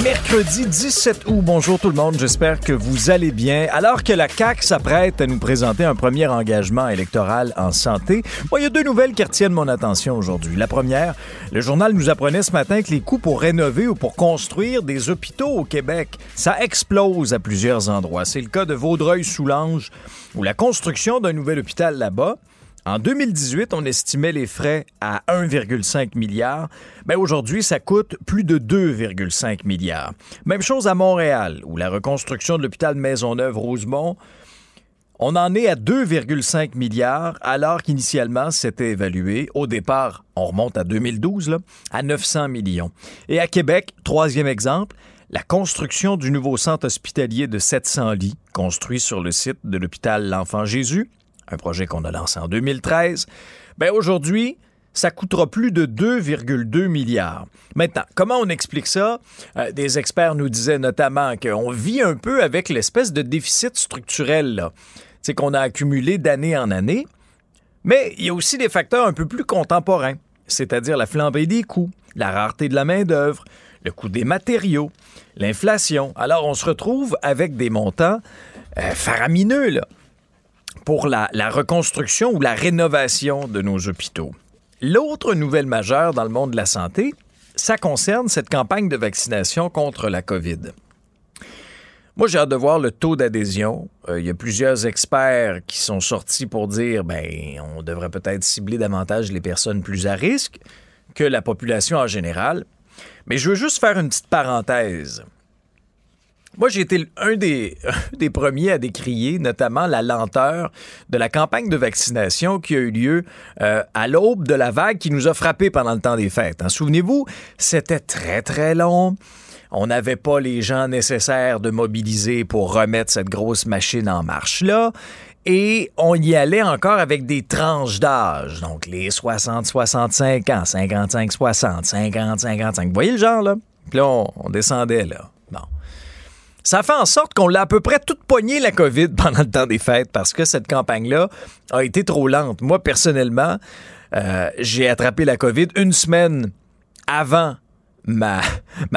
Mercredi 17 août, bonjour tout le monde, j'espère que vous allez bien. Alors que la CAQ s'apprête à nous présenter un premier engagement électoral en santé, il y a deux nouvelles qui retiennent mon attention aujourd'hui. La première, le journal nous apprenait ce matin que les coûts pour rénover ou pour construire des hôpitaux au Québec, ça explose à plusieurs endroits. C'est le cas de Vaudreuil-Soulanges, où la construction d'un nouvel hôpital là-bas en 2018, on estimait les frais à 1,5 milliard. Ben aujourd'hui, ça coûte plus de 2,5 milliards. Même chose à Montréal, où la reconstruction de l'hôpital Maisonneuve-Rosemont, on en est à 2,5 milliards, alors qu'initialement, c'était évalué, au départ, on remonte à 2012, là, à 900 millions. Et à Québec, troisième exemple, la construction du nouveau centre hospitalier de 700 lits, construit sur le site de l'hôpital L'Enfant Jésus, un projet qu'on a lancé en 2013, ben aujourd'hui, ça coûtera plus de 2,2 milliards. Maintenant, comment on explique ça? Euh, des experts nous disaient notamment qu'on vit un peu avec l'espèce de déficit structurel qu'on a accumulé d'année en année. Mais il y a aussi des facteurs un peu plus contemporains, c'est-à-dire la flambée des coûts, la rareté de la main-d'œuvre, le coût des matériaux, l'inflation. Alors, on se retrouve avec des montants euh, faramineux, pour la, reconstruction ou la rénovation de nos hôpitaux. L'autre nouvelle majeure dans le monde de la santé, ça concerne cette campagne de vaccination contre la COVID. Moi, j'ai hâte de voir le taux d'adhésion. Euh, il y a plusieurs experts qui sont sortis pour dire ben, on devrait peut-être cibler davantage les personnes plus à risque que la population en général. Mais je veux juste faire une petite parenthèse. Moi, j'ai été un des, premiers à décrier notamment la lenteur de la campagne de vaccination qui a eu lieu euh, à l'aube de la vague qui nous a frappés pendant le temps des fêtes. Hein. Souvenez-vous, c'était très, très long. On n'avait pas les gens nécessaires de mobiliser pour remettre cette grosse machine en marche-là. Et on y allait encore avec des tranches d'âge. Donc, les 60-65 ans, 55-60, 50-55. Vous voyez le genre, là? Puis là, on descendait, là. Ça fait en sorte qu'on l'a à peu près toute poignée la COVID pendant le temps des fêtes parce que cette campagne-là a été trop lente. Moi, personnellement, euh, j'ai attrapé la COVID une semaine avant ma,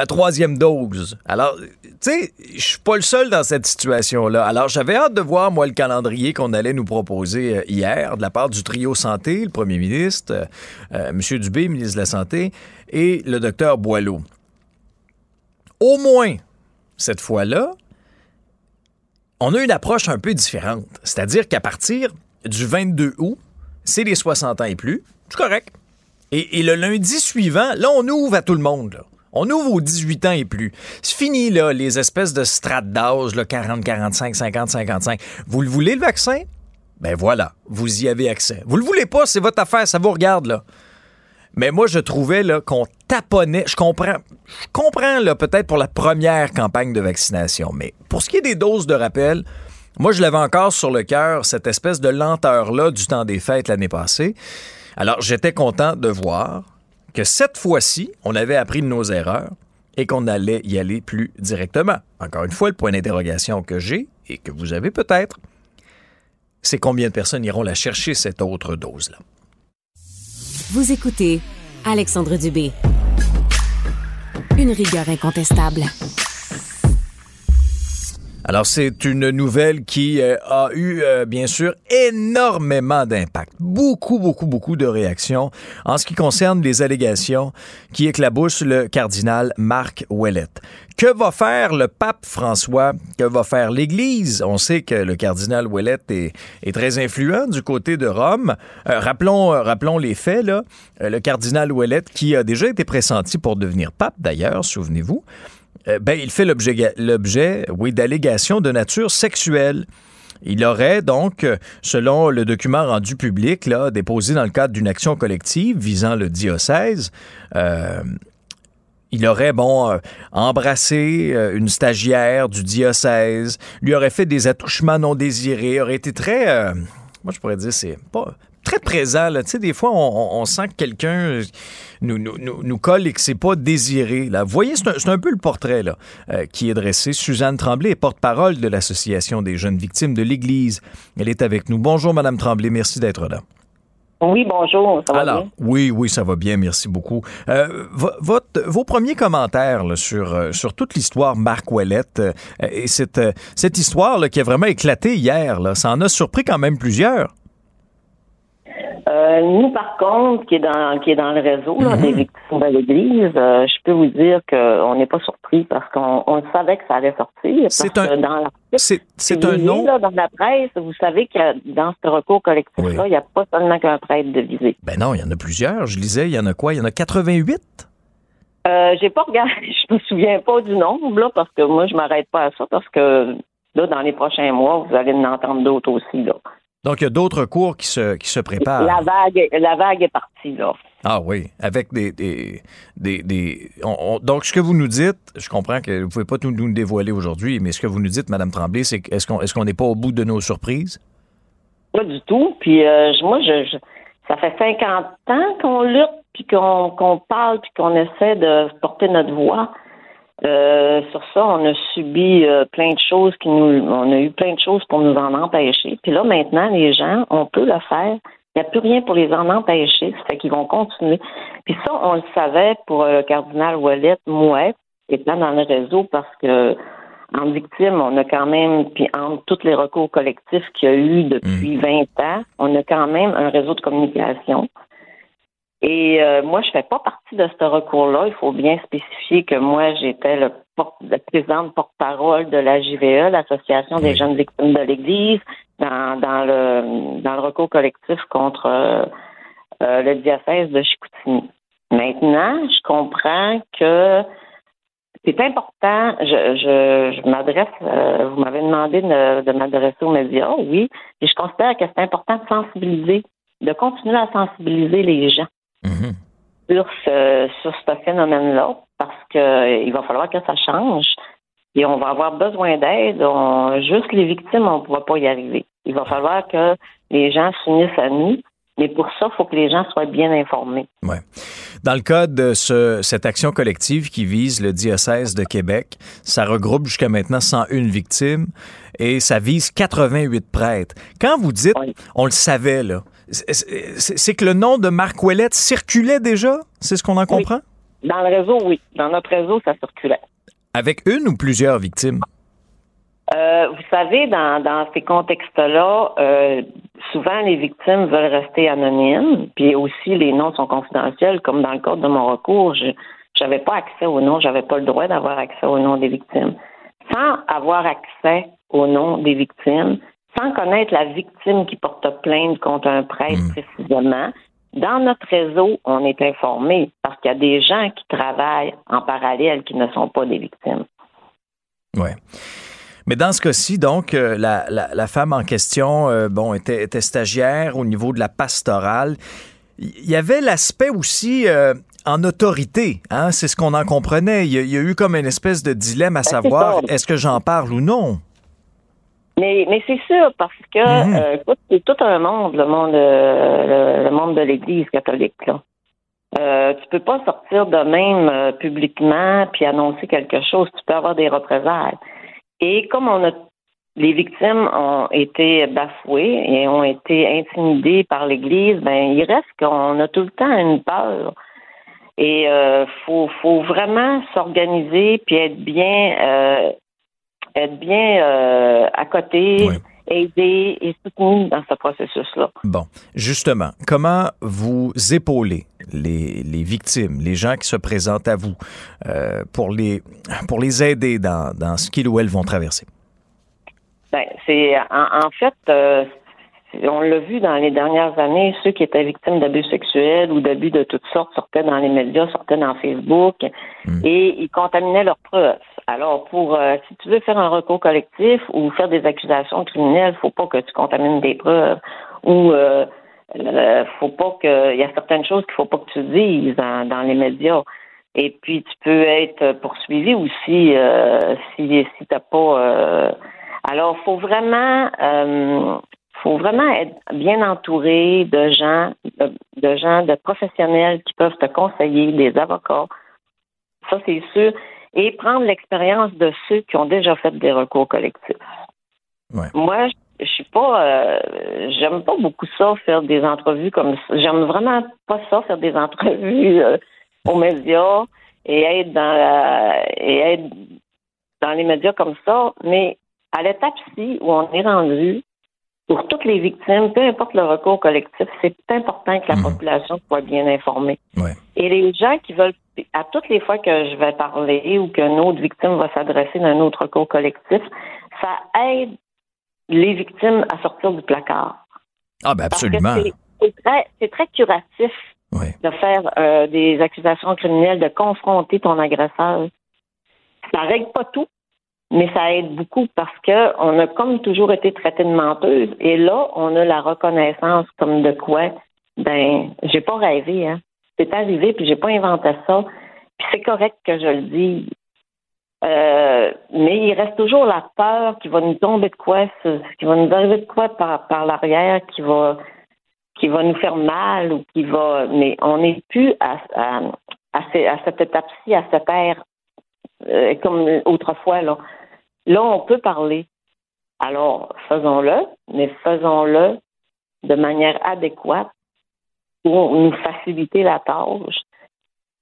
troisième dose. Alors, tu sais, je suis pas le seul dans cette situation-là. Alors, j'avais hâte de voir, moi, le calendrier qu'on allait nous proposer euh, hier de la part du trio santé, le premier ministre, euh, M. Dubé, ministre de la Santé, et le docteur Boileau. Au moins, cette fois-là, on a une approche un peu différente. C'est-à-dire qu'à partir du 22 août, c'est les 60 ans et plus. C'est correct. Et, le lundi suivant, là, on ouvre à tout le monde. On ouvre aux 18 ans et plus. C'est fini, là, les espèces de strates d'âge, 40, 45, 50, 55. Vous le voulez, le vaccin? Ben voilà, vous y avez accès. Vous le voulez pas, c'est votre affaire, ça vous regarde, là. Mais moi, je trouvais qu'on Je comprends, je comprends là, peut-être pour la première campagne de vaccination. Mais pour ce qui est des doses de rappel, moi, je l'avais encore sur le cœur, cette espèce de lenteur-là du temps des fêtes l'année passée. Alors, j'étais content de voir que cette fois-ci, on avait appris de nos erreurs et qu'on allait y aller plus directement. Encore une fois, le point d'interrogation que j'ai et que vous avez peut-être, c'est combien de personnes iront la chercher, cette autre dose-là? Vous écoutez Alexandre Dubé. Une rigueur incontestable. Alors, c'est une nouvelle qui euh, a eu, euh, bien sûr, énormément d'impact. Beaucoup, beaucoup, beaucoup de réactions en ce qui concerne les allégations qui éclaboussent le cardinal Marc Ouellette. Que va faire le pape François? Que va faire l'Église? On sait que le cardinal Ouellette est, très influent du côté de Rome. Euh, rappelons, rappelons les faits, là. Le cardinal Ouellette, qui a déjà été pressenti pour devenir pape, d'ailleurs, souvenez-vous, ben, il fait l'objet, oui, d'allégations de nature sexuelle. Il aurait donc, selon le document rendu public, là, déposé dans le cadre d'une action collective visant le diocèse, Il aurait, bon, euh, embrassé euh, une stagiaire du diocèse, lui aurait fait des attouchements non désirés, aurait été très, euh, moi je pourrais dire, c'est pas très présent. Là. Tu sais, des fois, on, sent que quelqu'un nous, nous, nous, colle et que c'est pas désiré. Là. Vous voyez, c'est un, peu le portrait là, qui est dressé. Suzanne Tremblay est porte-parole de l'Association des jeunes victimes de l'Église. Elle est avec nous. Bonjour, Madame Tremblay. Merci d'être là. Oui, bonjour. Ça va Alors, bien? Oui, oui, ça va bien. Merci beaucoup. Euh, votre, vos premiers commentaires sur, euh, sur toute l'histoire Marc Ouellette euh, et cette, cette histoire là, qui a vraiment éclaté hier, là, ça en a surpris quand même plusieurs. Euh, nous, par contre, qui est dans qui est dans le réseau là, des mhm. victimes de l'Église, euh, je peux vous dire qu'on n'est pas surpris parce qu'on on savait que ça allait sortir. C'est un dans c'est un nom. Là, dans la presse, vous savez que dans ce recours collectif-là, il n'y a pas seulement qu'un prêtre de visée. Ben non, il y en a plusieurs. Je lisais, il y en a quoi? Il y en a 88? Euh, j'ai pas regardé, je me souviens pas du nombre, là, parce que moi, je m'arrête pas à ça, parce que là, dans les prochains mois, vous allez en entendre d'autres aussi, là. Donc, il y a d'autres cours qui se, qui se préparent. La vague, la vague est partie, là. Ah oui, avec des... des, des, donc, ce que vous nous dites, je comprends que vous ne pouvez pas tout nous dévoiler aujourd'hui, mais ce que vous nous dites, Mme Tremblay, c'est est-ce qu'on est qu'on n'est pas au bout de nos surprises? Pas du tout. Puis euh, moi, je, ça fait 50 ans qu'on lutte, puis qu'on parle, puis qu'on essaie de porter notre voix. Euh, sur ça, on a subi euh, plein de choses qui nous, on a eu plein de choses pour nous en empêcher. Puis là, maintenant, les gens, on peut le faire. Il n'y a plus rien pour les en empêcher. Ça fait qu'ils vont continuer. Puis ça, on le savait pour le cardinal Wallet Mouette, étant dans le réseau, parce que en victime, on a quand même, puis entre tous les recours collectifs qu'il y a eu depuis 20 mmh. ans, on a quand même un réseau de communication. Et euh, moi, je fais pas partie de ce recours-là. Il faut bien spécifier que moi, j'étais le, le présidente porte-parole de la JVE, l'Association des jeunes victimes de l'Église, dans, dans, le, dans le recours collectif contre euh, euh, le diocèse de Chicoutimi. Maintenant, je comprends que c'est important. Je, je, je m'adresse, vous m'avez demandé de, de m'adresser aux médias, oui, et je considère que c'est important de sensibiliser, de continuer à sensibiliser les gens. Mhm. sur ce, sur ce phénomène-là parce qu'il va falloir que ça change et on va avoir besoin d'aide. Juste les victimes, on ne pourra pas y arriver. Il va falloir que les gens s'unissent à nous. Mais pour ça, il faut que les gens soient bien informés. Ouais. Dans le cas de ce, cette action collective qui vise le diocèse de Québec, ça regroupe jusqu'à maintenant 101 victimes et ça vise 88 prêtres. Quand vous dites, on le savait, là, c'est que le nom de Marc Ouellette circulait déjà? C'est ce qu'on en comprend? Dans le réseau, oui. Dans notre réseau, ça circulait. Avec une ou plusieurs victimes? Euh, vous savez, dans, ces contextes-là, euh, souvent les victimes veulent rester anonymes, puis aussi les noms sont confidentiels, comme dans le cadre de mon recours, je n'avais pas accès au nom, j'avais pas le droit d'avoir accès au nom des victimes. Sans avoir accès au nom des victimes, sans connaître la victime qui porte plainte contre un prêtre hmm. précisément, dans notre réseau, on est informé parce qu'il y a des gens qui travaillent en parallèle qui ne sont pas des victimes. Oui. Mais dans ce cas-ci, donc, euh, la, femme en question, euh, bon, était, stagiaire au niveau de la pastorale. Il y avait l'aspect aussi euh, en autorité, hein? c'est ce qu'on en comprenait. Il y, a, il y, a, eu comme une espèce de dilemme à ben, savoir est-ce que j'en parle ou non? Mais, mais c'est sûr, parce que euh, écoute, c'est tout un monde, le monde euh, le, monde de l'Église catholique. Là. Euh, tu peux pas sortir de même euh, publiquement puis annoncer quelque chose. Tu peux avoir des représailles. Et comme on a les victimes ont été bafouées et ont été intimidées par l'Église, ben il reste qu'on a tout le temps une peur. Et euh, faut, faut vraiment s'organiser puis être bien être bien euh, à côté. aider et soutenir dans ce processus-là. Bon, justement, comment vous épaulez les, les, victimes, les gens qui se présentent à vous euh, pour, les, pour les aider dans, dans ce qu'ils ou elles vont traverser? Ben, c'est en, fait, euh, on l'a vu dans les dernières années, ceux qui étaient victimes d'abus sexuels ou d'abus de toutes sortes sortaient dans les médias, sortaient dans Facebook hmm. et ils contaminaient leurs preuves. Alors, pour euh, si tu veux faire un recours collectif ou faire des accusations criminelles, faut pas que tu contamines des preuves ou euh, euh faut pas que il y a certaines choses qu'il faut pas que tu dises dans, les médias. Et puis, tu peux être poursuivi aussi euh, si, si tu n'as pas. Euh, alors, faut vraiment, euh, faut vraiment être bien entouré de gens, de, gens, de professionnels qui peuvent te conseiller, des avocats. Ça, c'est sûr. Et prendre l'expérience de ceux qui ont déjà fait des recours collectifs. Moi, je suis pas, euh, j'aime pas beaucoup ça, faire des entrevues comme ça. J'aime vraiment pas ça, faire des entrevues euh, aux médias et être dans et être dans les médias comme ça. Mais à l'étape-ci où on est rendu, pour toutes les victimes, peu importe le recours collectif, c'est important que la mhm. population soit bien informée. Et les gens qui veulent, à toutes les fois que je vais parler ou qu'une autre victime va s'adresser d'un autre recours collectif, ça aide les victimes à sortir du placard. Ah, ben absolument. C'est très, curatif de faire euh, des accusations criminelles, de confronter ton agresseur. Ça règle pas tout, mais ça aide beaucoup parce que on a comme toujours été traité de menteuse et là, on a la reconnaissance comme de quoi, ben, j'ai pas rêvé, hein. C'est arrivé puis j'ai pas inventé ça. Puis c'est correct que je le dise. Euh, mais il reste toujours la peur qu'il va nous tomber de quoi, qu'il va nous arriver de quoi par, par l'arrière, qui va, qui va nous faire mal ou qui va. Mais on n'est plus à, à, à, cette étape-ci, à cette ère euh, comme autrefois. Là. Là, on peut parler. Alors, faisons-le, mais faisons-le de manière adéquate pour nous faciliter la tâche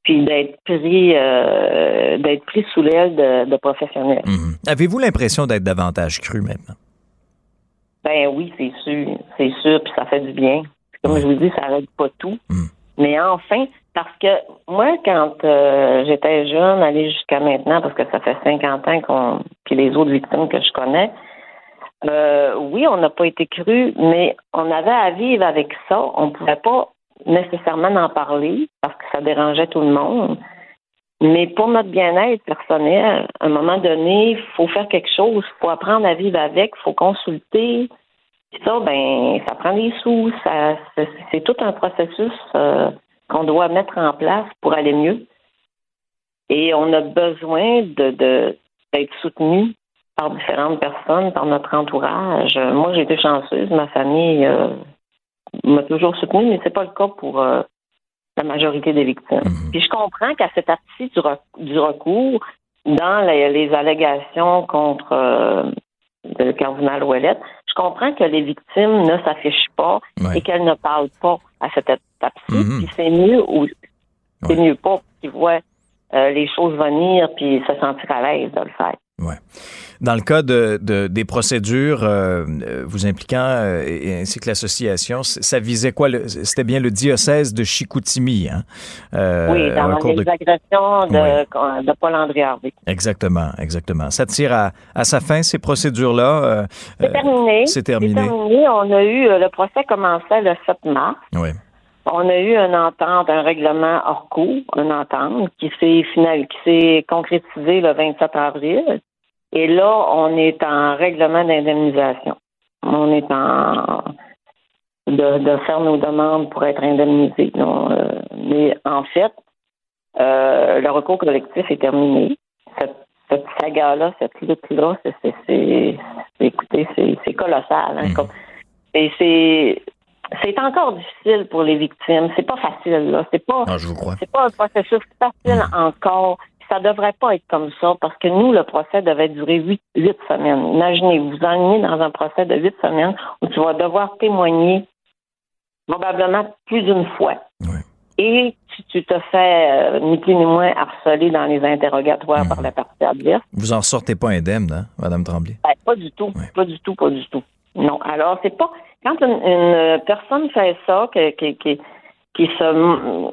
puis d'être pris euh, d'être pris sous l'aile de, professionnels. Mhm. Avez-vous l'impression d'être davantage cru maintenant? Ben oui, c'est sûr, c'est sûr, puis ça fait du bien. Comme je vous dis, ça règle pas tout. Mhm. Mais enfin, parce que moi, quand euh, j'étais jeune, aller jusqu'à maintenant, parce que ça fait 50 ans qu'on puis les autres victimes que je connais, euh, oui, on n'a pas été cru, mais on avait à vivre avec ça. On ne pouvait pas nécessairement d'en parler parce que ça dérangeait tout le monde. Mais pour notre bien-être personnel, à un moment donné, il faut faire quelque chose, il faut apprendre à vivre avec, il faut consulter. ça, ben, ça prend des sous. Ça, c'est tout un processus euh, qu'on doit mettre en place pour aller mieux. Et on a besoin de, d'être soutenu par différentes personnes, par notre entourage. Moi, j'ai été chanceuse, ma famille. Euh, m'a toujours soutenu, mais c'est pas le cas pour euh, la majorité des victimes. Mhm. Puis je comprends qu'à cette partie du, recours, dans les, allégations contre euh, le cardinal Ouellet, je comprends que les victimes ne s'affichent pas et qu'elles ne parlent pas à cette étape-ci. Mhm. Puis c'est mieux ou c'est mieux pas qu'ils voient euh, les choses venir puis se sentir à l'aise de le faire. Ouais. Dans le cas de, des procédures euh, vous impliquant euh, ainsi que l'association, ça visait quoi? C'était bien le diocèse de Chicoutimi, hein? Euh, oui, dans les agressions de, Paul-André Harvey. Exactement, exactement. Ça tire à, à sa fin, ces procédures-là? c'est terminé. C'est terminé. terminé. On a eu, le procès commençait le 7 mars. Oui. On a eu une entente, un règlement hors cours, une entente qui s'est final, qui s'est concrétisée le 27 avril. Et là, on est en règlement d'indemnisation. On est en de, faire nos demandes pour être indemnisés. Euh, mais en fait, euh, le recours collectif est terminé. Cette, saga-là, cette lutte-là, c'est, écoutez, c'est, colossal. Hein, mm. Et c'est c'est encore difficile pour les victimes. C'est pas facile, là. C'est pas, ah, je vous crois. c'est pas un processus facile mm. encore. Ça devrait pas être comme ça parce que nous, le procès devait durer huit, semaines. Imaginez, vous vous dans un procès de huit semaines où tu vas devoir témoigner probablement plus d'une fois. Et tu, te fais euh, ni plus ni moins harceler dans les interrogatoires par mm. la partie adverse. Vous en sortez pas indemne, hein, Madame Tremblay? Ben, pas du tout. Pas du tout, pas du tout. Non. Alors, c'est pas quand une, personne fait ça, qui, qui, qui se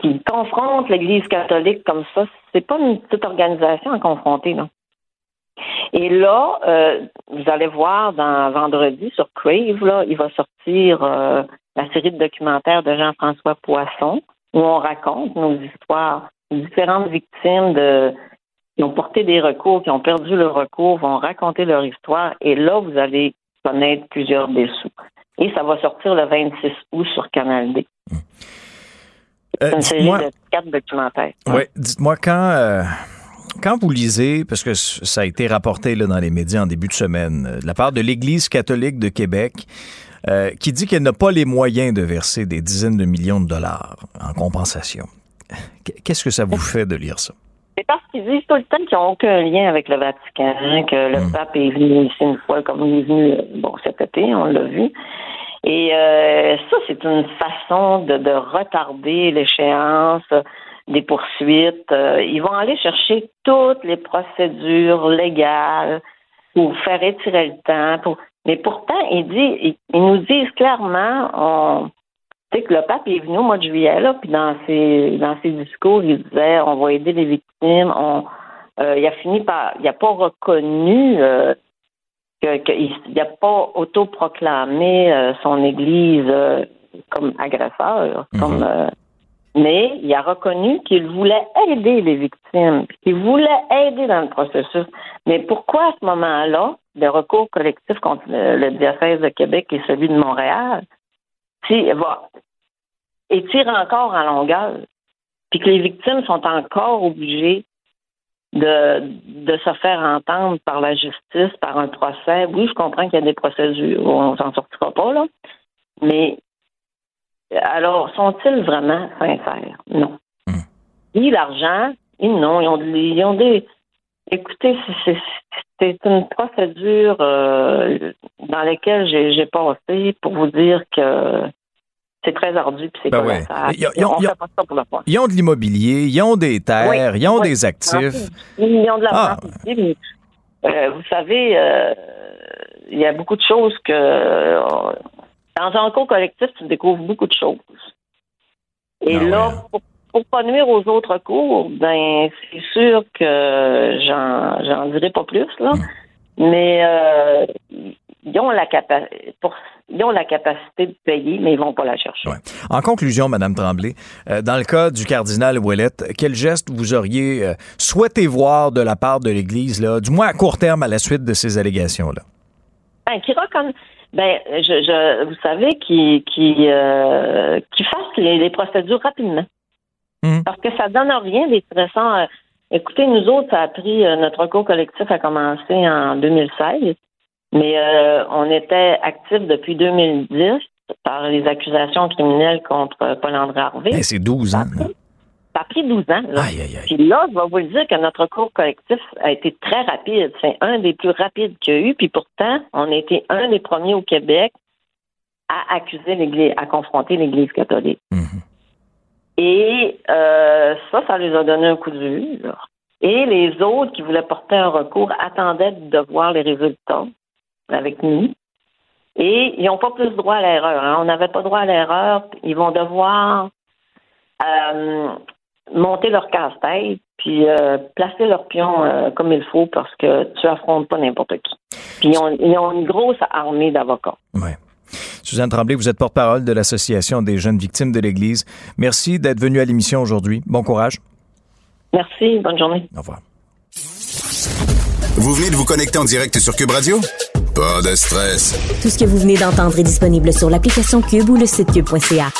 qui confronte l'Église catholique comme ça, c'est pas une petite organisation à confronter, non. Et là, euh, vous allez voir dans vendredi sur Crave, là, il va sortir euh, la série de documentaires de Jean-François Poisson, où on raconte nos histoires. Différentes victimes qui ont porté des recours, qui ont perdu le recours, vont raconter leur histoire. Et là, vous allez connaître plusieurs dessous. Et ça va sortir le 26 août sur Canal D. C'est Euh, une série de quatre documentaires. Oui, dites-moi quand, euh, quand vous lisez, parce que ça a été rapporté là, dans les médias en début de semaine, euh, de la part de l'Église catholique de Québec, euh, qui dit qu'elle n'a pas les moyens de verser des dizaines de millions de dollars en compensation. Qu'est-ce que ça vous fait de lire ça? C'est parce qu'ils disent tout le temps qu'ils n'ont aucun lien avec le Vatican, que le Mm. pape est venu ici une fois, comme il est venu bon, cet été, on l'a vu. Et euh, ça, c'est une façon de, de retarder l'échéance des poursuites. Euh, ils vont aller chercher toutes les procédures légales pour faire étirer le temps. Pour... Mais pourtant, ils, disent, ils nous disent clairement, on, tu sais que le pape est venu au mois de juillet, là, puis dans ses, dans ses discours, il disait on va aider les victimes. On, euh, il a fini par. Il n'a pas reconnu euh, que- n'a pas autoproclamé euh, son Église euh, comme agresseur, Mhm. comme. mais il a reconnu qu'il voulait aider les victimes, puis qu'il voulait aider dans le processus. Mais pourquoi à ce moment-là, le recours collectif contre le, le diocèse de Québec et celui de Montréal, si, va, étire encore en longueur, puis que les victimes sont encore obligées de, de se faire entendre par la justice, par un procès. Oui, je comprends qu'il y a des procédures, on s'en sortira pas, là. Mais alors, sont-ils vraiment sincères? Non. Hmm. Ni l'argent, ni non. Ils ont, ils ont des. Écoutez, c'est- une procédure euh, dans laquelle j'ai passé pour vous dire que c'est très ardu puis c'est Ben pas ouais. la Ils ont- ils ont- On ils ont- fait pas ça pour. Ils ont de l'immobilier, ils ont des terres, Oui, ils ont oui. des actifs. Ils ont de l'argent Ah. euh, vous savez, euh, il y a beaucoup de choses que. euh, dans un cours collectif, tu découvres beaucoup de choses. Et Ah là, ouais. pour, pour pas nuire aux autres cours, ben c'est sûr que j'en j'en dirai pas plus, là. Hmm. Mais ils ont la capacité ils ont la capacité de payer, mais ils vont pas la chercher. Ouais. En conclusion, Madame Tremblay, euh, dans le cas du cardinal Ouellette, quel geste vous auriez euh, souhaité voir de la part de l'Église, là, du moins à court terme à la suite de ces allégations-là? Ben, qui reconnaît. Ben, je, je, vous savez, qui, qui, euh, qui fasse les, les procédures rapidement. Mhm. Parce que ça donne rien des écoutez, nous autres, ça a pris, notre recours collectif a commencé en 2016, mais euh, on était actifs depuis 2010 par les accusations criminelles contre Paul-André Harvey. Ben, c'est 12 ans. là. Ça a pris 12 ans. Là. Aïe, aïe, aïe. Puis là, je vais vous le dire que notre cours collectif a été très rapide. C'est un des plus rapides qu'il y a eu. Puis pourtant, on a été un des premiers au Québec à accuser l'Église, à confronter l'Église catholique. Mhm. Et euh, ça, ça les a donné un coup de vue. là. Et les autres qui voulaient porter un recours attendaient de voir les résultats avec nous. Et ils n'ont pas plus droit à l'erreur. hein. On n'avait pas droit à l'erreur. Ils vont devoir euh, monter leur casse-tête puis euh, placer leur pion euh, comme il faut parce que tu affrontes pas n'importe qui. Puis ils ont, ils ont une grosse armée d'avocats. Ouais. Suzanne Tremblay, vous êtes porte-parole de l'Association des jeunes victimes de l'Église. Merci d'être venue à l'émission aujourd'hui. Bon courage. Merci, bonne journée. Au revoir. Vous venez de vous connecter en direct sur Cube Radio? Pas de stress. Tout ce que vous venez d'entendre est disponible sur l'application Cube ou le site cube.ca.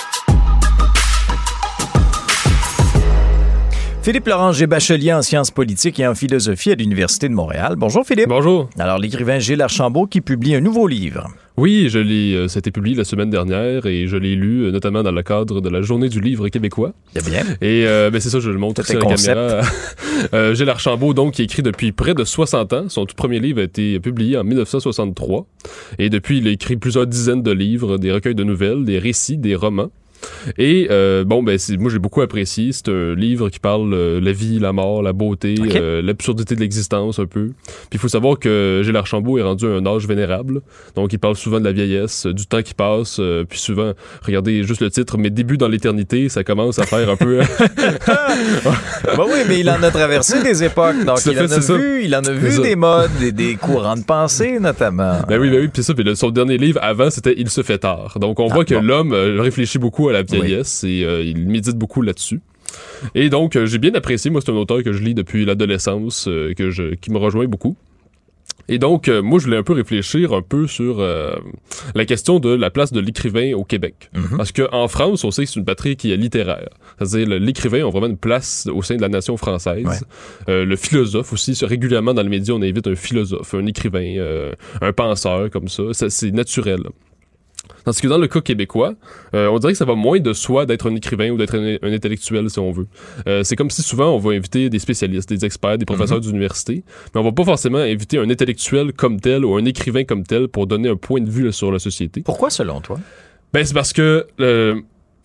Philippe Laurent G. Bachelier en sciences politiques et en philosophie à l'Université de Montréal. Bonjour Philippe. Bonjour. Alors l'écrivain Gilles Archambault qui publie un nouveau livre. Oui, je l'ai, euh, ça a été publié la semaine dernière et je l'ai lu euh, notamment dans le cadre de la Journée du livre québécois. C'est bien. Et euh, ben, c'est ça, je le montre à la caméra. euh, Gilles Archambault, donc, qui écrit depuis près de 60 ans. Son tout premier livre a été publié en 1963. Et depuis, il a écrit plusieurs dizaines de livres, des recueils de nouvelles, des récits, des romans. Et euh, bon, ben moi j'ai beaucoup apprécié. C'est un livre qui parle euh, la vie, la mort, la beauté, euh, l'absurdité de l'existence un peu. Puis il faut savoir que Gilles Archambault est rendu à un âge vénérable. Donc il parle souvent de la vieillesse, euh, du temps qui passe. euh, puis souvent, regardez juste le titre, Mes débuts dans l'éternité, ça commence à faire un peu... Bah oui, mais il en a traversé des époques. Donc il fait, en a ça. vu, il en a vu des modes, des, des courants de pensée notamment. Ben oui, ben oui, puis ça, puis le- son dernier livre avant, c'était Il se fait tard. Donc on Ah, voit que bon. l'homme euh, réfléchit beaucoup à la vieillesse et euh, il médite beaucoup là-dessus. Et donc, euh, j'ai bien apprécié. Moi, c'est un auteur que je lis depuis l'adolescence, euh, que je, qui me rejoint beaucoup. Et donc, euh, moi, je voulais un peu réfléchir un peu sur euh, la question de la place de l'écrivain au Québec. Mhm. Parce qu'en France, on sait que c'est une patrie qui est littéraire. C'est-à-dire, l'écrivain a vraiment une place au sein de la nation française. Ouais. Euh, le philosophe aussi, régulièrement dans les médias, on invite un philosophe, un écrivain, un penseur comme ça. ça c'est naturel. Tandis que dans le cas québécois, euh, on dirait que ça va moins de soi d'être un écrivain ou d'être un, un intellectuel, si on veut. Euh, c'est comme si souvent on va inviter des spécialistes, des experts, des professeurs d'université, mais on va pas forcément inviter un intellectuel comme tel ou un écrivain comme tel pour donner un point de vue là, sur la société. Pourquoi, selon toi? Ben, c'est parce que euh,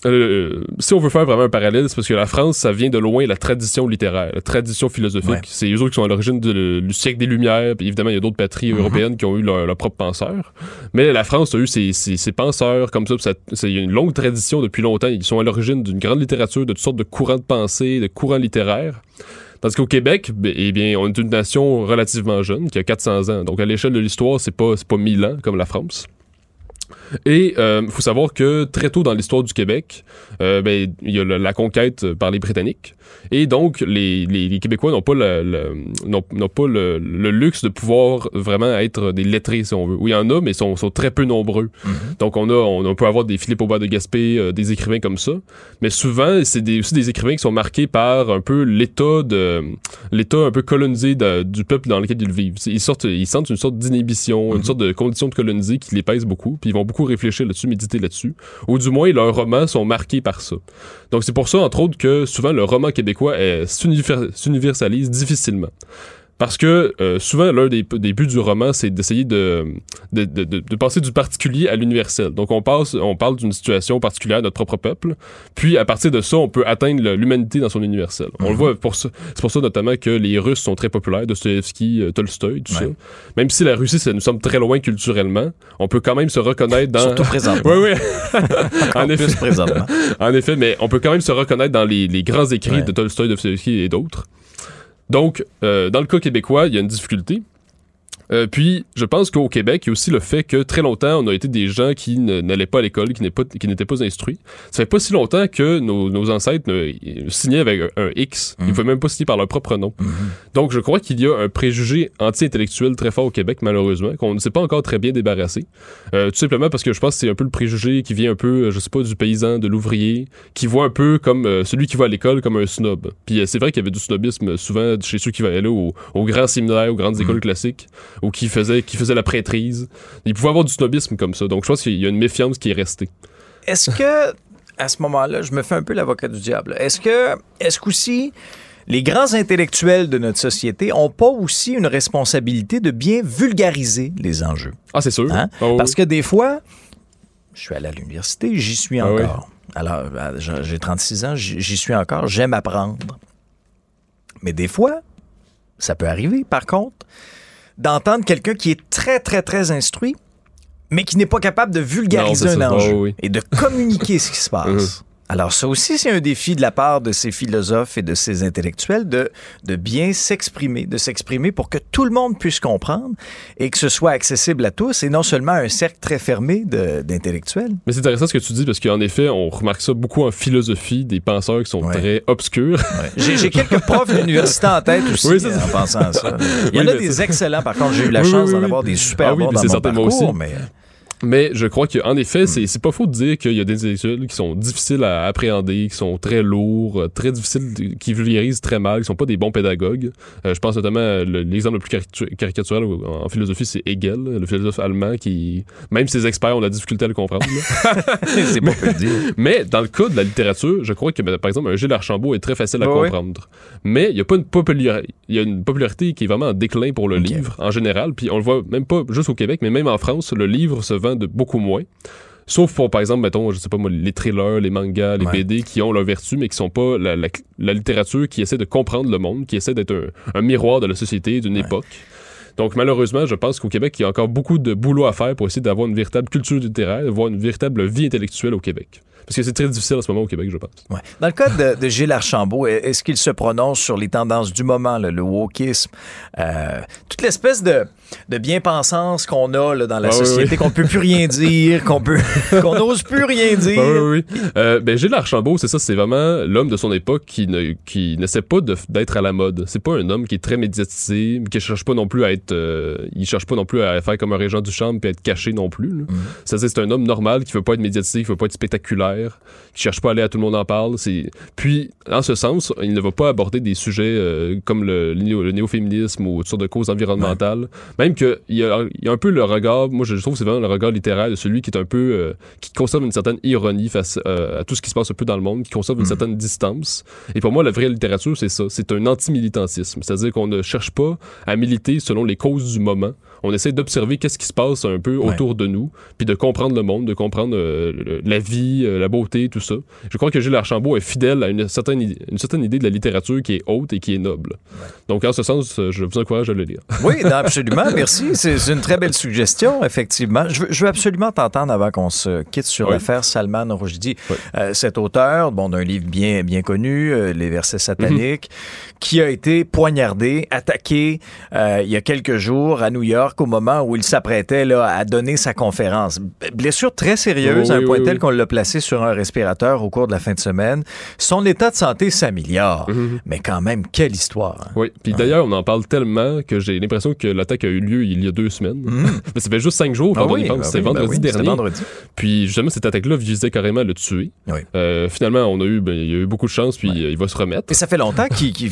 euh, si on veut faire vraiment un parallèle, c'est parce que la France, ça vient de loin la tradition littéraire, la tradition philosophique. Ouais. C'est eux autres qui sont à l'origine du siècle des Lumières. Puis évidemment, il y a d'autres patries européennes qui ont eu leur, leur propre penseur. Mais la France a eu ses, ses- ses penseurs comme ça. Il y a une longue tradition depuis longtemps. Ils sont à l'origine d'une grande littérature, de toutes sortes de courants de pensée, de courants littéraires. Tandis qu'au Québec, ben, eh bien, on est une nation relativement jeune, qui a 400 ans. Donc, à l'échelle de l'histoire, c'est pas, c'est pas 1000 ans comme la France. Et il faut savoir que très tôt dans l'histoire du Québec, euh, ben, il y a le- la conquête euh, par les Britanniques. Et donc, les, les- les Québécois n'ont pas, le, le- n'ont- n'ont pas le, le luxe de pouvoir vraiment être des lettrés, si on veut. Oui, il y en a, mais ils sont, sont très peu nombreux. Donc, on, a, on, on peut avoir des Philippe Aubert de Gaspé, euh, des écrivains comme ça. Mais souvent, c'est des, aussi des écrivains qui sont marqués par un peu l'état de l'état un peu colonisé de- du peuple dans lequel ils vivent. Ils, sortent, ils sentent une sorte d'inhibition, une sorte de condition de colonisé qui les pèse beaucoup, puis ils vont beaucoup réfléchir là-dessus, méditer là-dessus. Ou du moins, leurs romans sont marqués par ça. Donc c'est pour ça, entre autres, que souvent le roman québécois s'univer- s'universalise difficilement. Parce que euh, souvent, l'un des, des buts du roman, c'est d'essayer de, de, de, de- de passer du particulier à l'universel. Donc, on, passe, on parle d'une situation particulière à notre propre peuple, puis à partir de ça, on peut atteindre l'humanité dans son universel. On le voit, pour c'est pour ça notamment que les Russes sont très populaires, Dostoevsky, euh, Tolstoï, tout Ouais. ça. Même si la Russie, ça nous semble très loin culturellement, on peut quand même se reconnaître dans... Surtout présentement. Oui, oui. en En effet. plus présentement. En effet, mais on peut quand même se reconnaître dans les, les grands écrits Ouais. de Tolstoï, Dostoevsky et d'autres. Donc, euh, dans le cas québécois, il y a une difficulté. Euh, puis, je pense qu'au Québec, il y a aussi le fait que très longtemps, on a été des gens qui ne- n'allaient pas à l'école, qui n'étaient pas, instruits. Ça fait pas si longtemps que nos, nos ancêtres euh, signaient avec un, un X. Ils ne pouvaient même pas signer par leur propre nom. Donc, je crois qu'il y a un préjugé anti-intellectuel très fort au Québec, malheureusement, qu'on ne s'est pas encore très bien débarrassé. Euh, tout simplement parce que je pense que c'est un peu le préjugé qui vient un peu, euh, je sais pas, du paysan, de l'ouvrier, qui voit un peu comme euh, celui qui va à l'école comme un snob. Puis euh, c'est vrai qu'il y avait du snobisme souvent chez ceux qui allaient au, au grand séminaire, aux grandes écoles classiques, ou qui faisaient, qui faisaient la prêtrise. Il pouvait avoir du snobisme comme ça. Donc je pense qu'il y a une méfiance qui est restée. Est-ce que, à ce moment-là, je me fais un peu l'avocat du diable, est-ce que, est-ce qu'aussi, les grands intellectuels de notre société ont pas aussi une responsabilité de bien vulgariser les enjeux? Ah, c'est sûr. Hein? Ah oui. Parce que des fois, je suis allé à l'université, j'y suis Ah oui. encore. Alors, j'ai j'ai 36 ans, j'y j'y suis encore, j'aime apprendre. Mais des fois, ça peut arriver, par contre, d'entendre quelqu'un qui est très, très, très instruit, mais qui n'est pas capable de vulgariser Non, un ça. enjeu Ah oui. et de communiquer ce qui se passe. Alors ça aussi, c'est un défi de la part de ces philosophes et de ces intellectuels de, de bien s'exprimer, de s'exprimer pour que tout le monde puisse comprendre et que ce soit accessible à tous et non seulement à un cercle très fermé d'intellectuels. Mais c'est intéressant ce que tu dis parce qu'en effet, on remarque ça beaucoup en philosophie, des penseurs qui sont Ouais. très obscurs. J'ai j'ai quelques profs d'université en tête aussi Oui, c'est en pensant à ça. Il y en Oui, a des excellents, par contre, j'ai eu la chance oui, d'en avoir des super Ah oui, bons mais dans mon parcours, aussi. mais Mais je crois qu'en effet, Hmm. c'est pas faux de dire qu'il y a des intellectuels qui sont difficiles à appréhender, qui sont très lourds, euh, très difficiles, de- qui vulgarisent très mal, qui sont pas des bons pédagogues. Euh, je pense notamment le- l'exemple le plus caricatural en philosophie, c'est Hegel, le philosophe allemand qui, même ses experts ont la difficulté à le comprendre. c'est pas peu dire. Mais dans le cas de la littérature, je crois que ben, par exemple un Gilles Archambault est très facile à ouais. comprendre. Mais il y a pas une popularité, il y a une popularité qui est vraiment en déclin pour le livre en général, puis on le voit même pas juste au Québec, mais même en France, le livre se vend de beaucoup moins. Sauf pour, par exemple, mettons, je sais pas moi, les thrillers, les mangas, les Ouais. BD qui ont leur vertu, mais qui sont pas la, la- la littérature qui essaie de comprendre le monde, qui essaie d'être un, un miroir de la société, d'une époque. Donc, malheureusement, je pense qu'au Québec, il y a encore beaucoup de boulot à faire pour essayer d'avoir une véritable culture littéraire, d'avoir une véritable vie intellectuelle au Québec. Parce que c'est très difficile en ce moment au Québec, je pense. Ouais. Dans le cas de, de Gilles Archambault, est-ce qu'il se prononce sur les tendances du moment, là, le wokisme, euh, toute l'espèce de, de bien-pensance qu'on a là, dans la Ah, oui, société, oui. qu'on peut plus rien dire, qu'on peut, qu'on n'ose plus rien dire. Ah oui, oui. Euh, ben, Gilles Archambault, c'est ça, c'est vraiment l'homme de son époque qui ne qui n'essaie pas d'être à la mode. C'est pas un homme qui est très médiatisé, qui cherche pas non plus à être, euh, il cherche pas non plus à faire comme un régent du chambre puis à être caché non plus. C'est-à-dire, c'est un homme normal qui veut pas être médiatisé, qui veut pas être spectaculaire, qui cherche pas à aller à tout le monde en parle. C'est puis, en ce sens, il ne va pas aborder des sujets euh, comme le, le néo- le néo-féminisme ou toutes sortes de causes environnementales. Même que il y a, il y a un peu le regard, moi je trouve que c'est vraiment le regard littéraire de celui qui est un peu euh, qui conserve une certaine ironie face euh, à tout ce qui se passe un peu dans le monde, qui conserve une certaine distance. Et pour moi, la vraie littérature, c'est ça. C'est un anti-militantisme. C'est-à-dire qu'on ne cherche pas à militer selon les causes du moment. On essaie d'observer qu'est-ce qui se passe un peu Ouais. autour de nous, puis de comprendre le monde, de comprendre euh, le- la vie, euh, la beauté, tout ça. Je crois que Gilles Archambault est fidèle à une certaine, idée- une certaine idée de la littérature qui est haute et qui est noble. Donc, en ce sens, euh, je vous encourage à le lire. Oui, non, absolument. Merci. C'est une très belle suggestion, effectivement. Je veux, je veux absolument t'entendre avant qu'on se quitte sur Oui. l'affaire Salman Rushdie. Oui. Euh, cet auteur, bon, d'un livre bien, bien connu, Les versets sataniques, Mhm. qui a été poignardé, attaqué il y a quelques jours à New York au moment où il s'apprêtait à donner sa conférence. Blessure très sérieuse, Oui, à un oui, point oui, tel qu'on l'a placé sur un respirateur au cours de la fin de semaine. Son état de santé s'améliore. Mhm. Mais quand même, quelle histoire. hein. Oui, puis d'ailleurs, on en parle tellement que j'ai l'impression que l'attaque a eu lieu il y a deux semaines. Mais ça fait juste cinq jours, Ah quand on y pense. C'était oui, ben vendredi dernier. vendredi. Puis justement, cette attaque-là visait carrément à le tuer. Euh, finalement, on a eu, ben, il y a eu beaucoup de chance, puis il va se remettre. Et ça fait longtemps qu'il dis,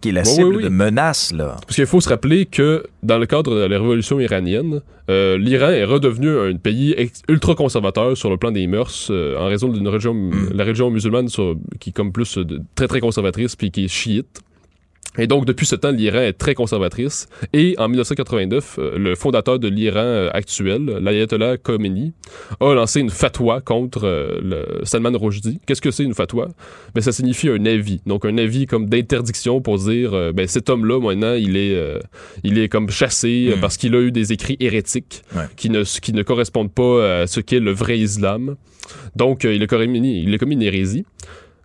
qu'il est la cible de menaces, là. Parce qu'il faut se rappeler que dans le cadre de la révolution iranienne, euh, l'Iran est redevenu un pays ultra conservateur sur le plan des mœurs euh, en raison d'une religion, Mm. la religion musulmane sur- qui est comme plus de- très très conservatrice puis qui est chiite. Et donc, depuis ce temps, l'Iran est très conservatrice. Et en 1989, euh, le fondateur de l'Iran euh, actuel, l'ayatollah Khomeini, a lancé une fatwa contre euh, le Salman Rushdie. Qu'est-ce que c'est une fatwa? Ben, ça signifie un avis. Donc, un avis comme d'interdiction pour dire, euh, ben, cet homme-là, maintenant, il est, euh, il est comme chassé euh, Mm. parce qu'il a eu des écrits hérétiques Ouais. qui, ne, qui ne correspondent pas à ce qu'est le vrai islam. Donc, euh, il, a commis, il a commis une hérésie.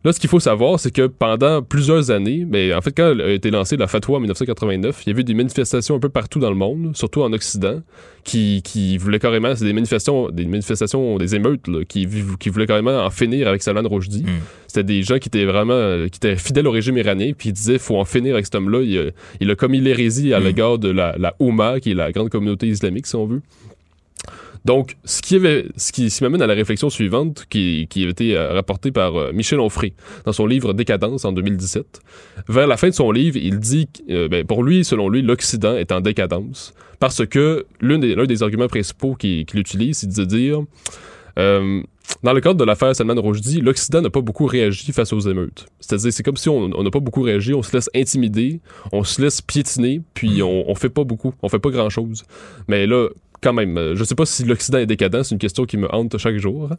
Là, ce qu'il faut savoir, c'est que pendant plusieurs années, mais en fait, quand a été lancée la fatwa en 1989, il y avait eu des manifestations un peu partout dans le monde, surtout en Occident, qui, qui voulaient carrément, c'est des manifestations, des manifestations, des émeutes, là, qui, qui voulaient carrément en finir avec Salman Rushdie. Mm. C'était des gens qui étaient vraiment, euh, qui étaient fidèles au régime iranien, puis ils disaient, faut en finir avec cet homme-là. Il, a- il a commis l'hérésie à Mm. l'égard de la, la Oumma, qui est la grande communauté islamique, si on veut. Donc, ce qui, avait, ce qui, ce qui m'amène à la réflexion suivante, qui, qui a été euh, rapportée par euh, Michel Onfray dans son livre Décadence en 2017. Vers la fin de son livre, il dit, euh, ben, pour lui, selon lui, l'Occident est en décadence, parce que l'un des, arguments principaux qu'il utilise, c'est de dire, euh, dans le cadre de l'affaire Salman Rushdie, l'Occident n'a pas beaucoup réagi face aux émeutes. C'est-à-dire, c'est comme si on on n'a pas beaucoup réagi, on se laisse intimider, on se laisse piétiner, puis on, on fait pas beaucoup, on fait pas grand-chose. Mais là, quand même, euh, je sais pas si l'Occident est décadent, c'est une question qui me hante chaque jour.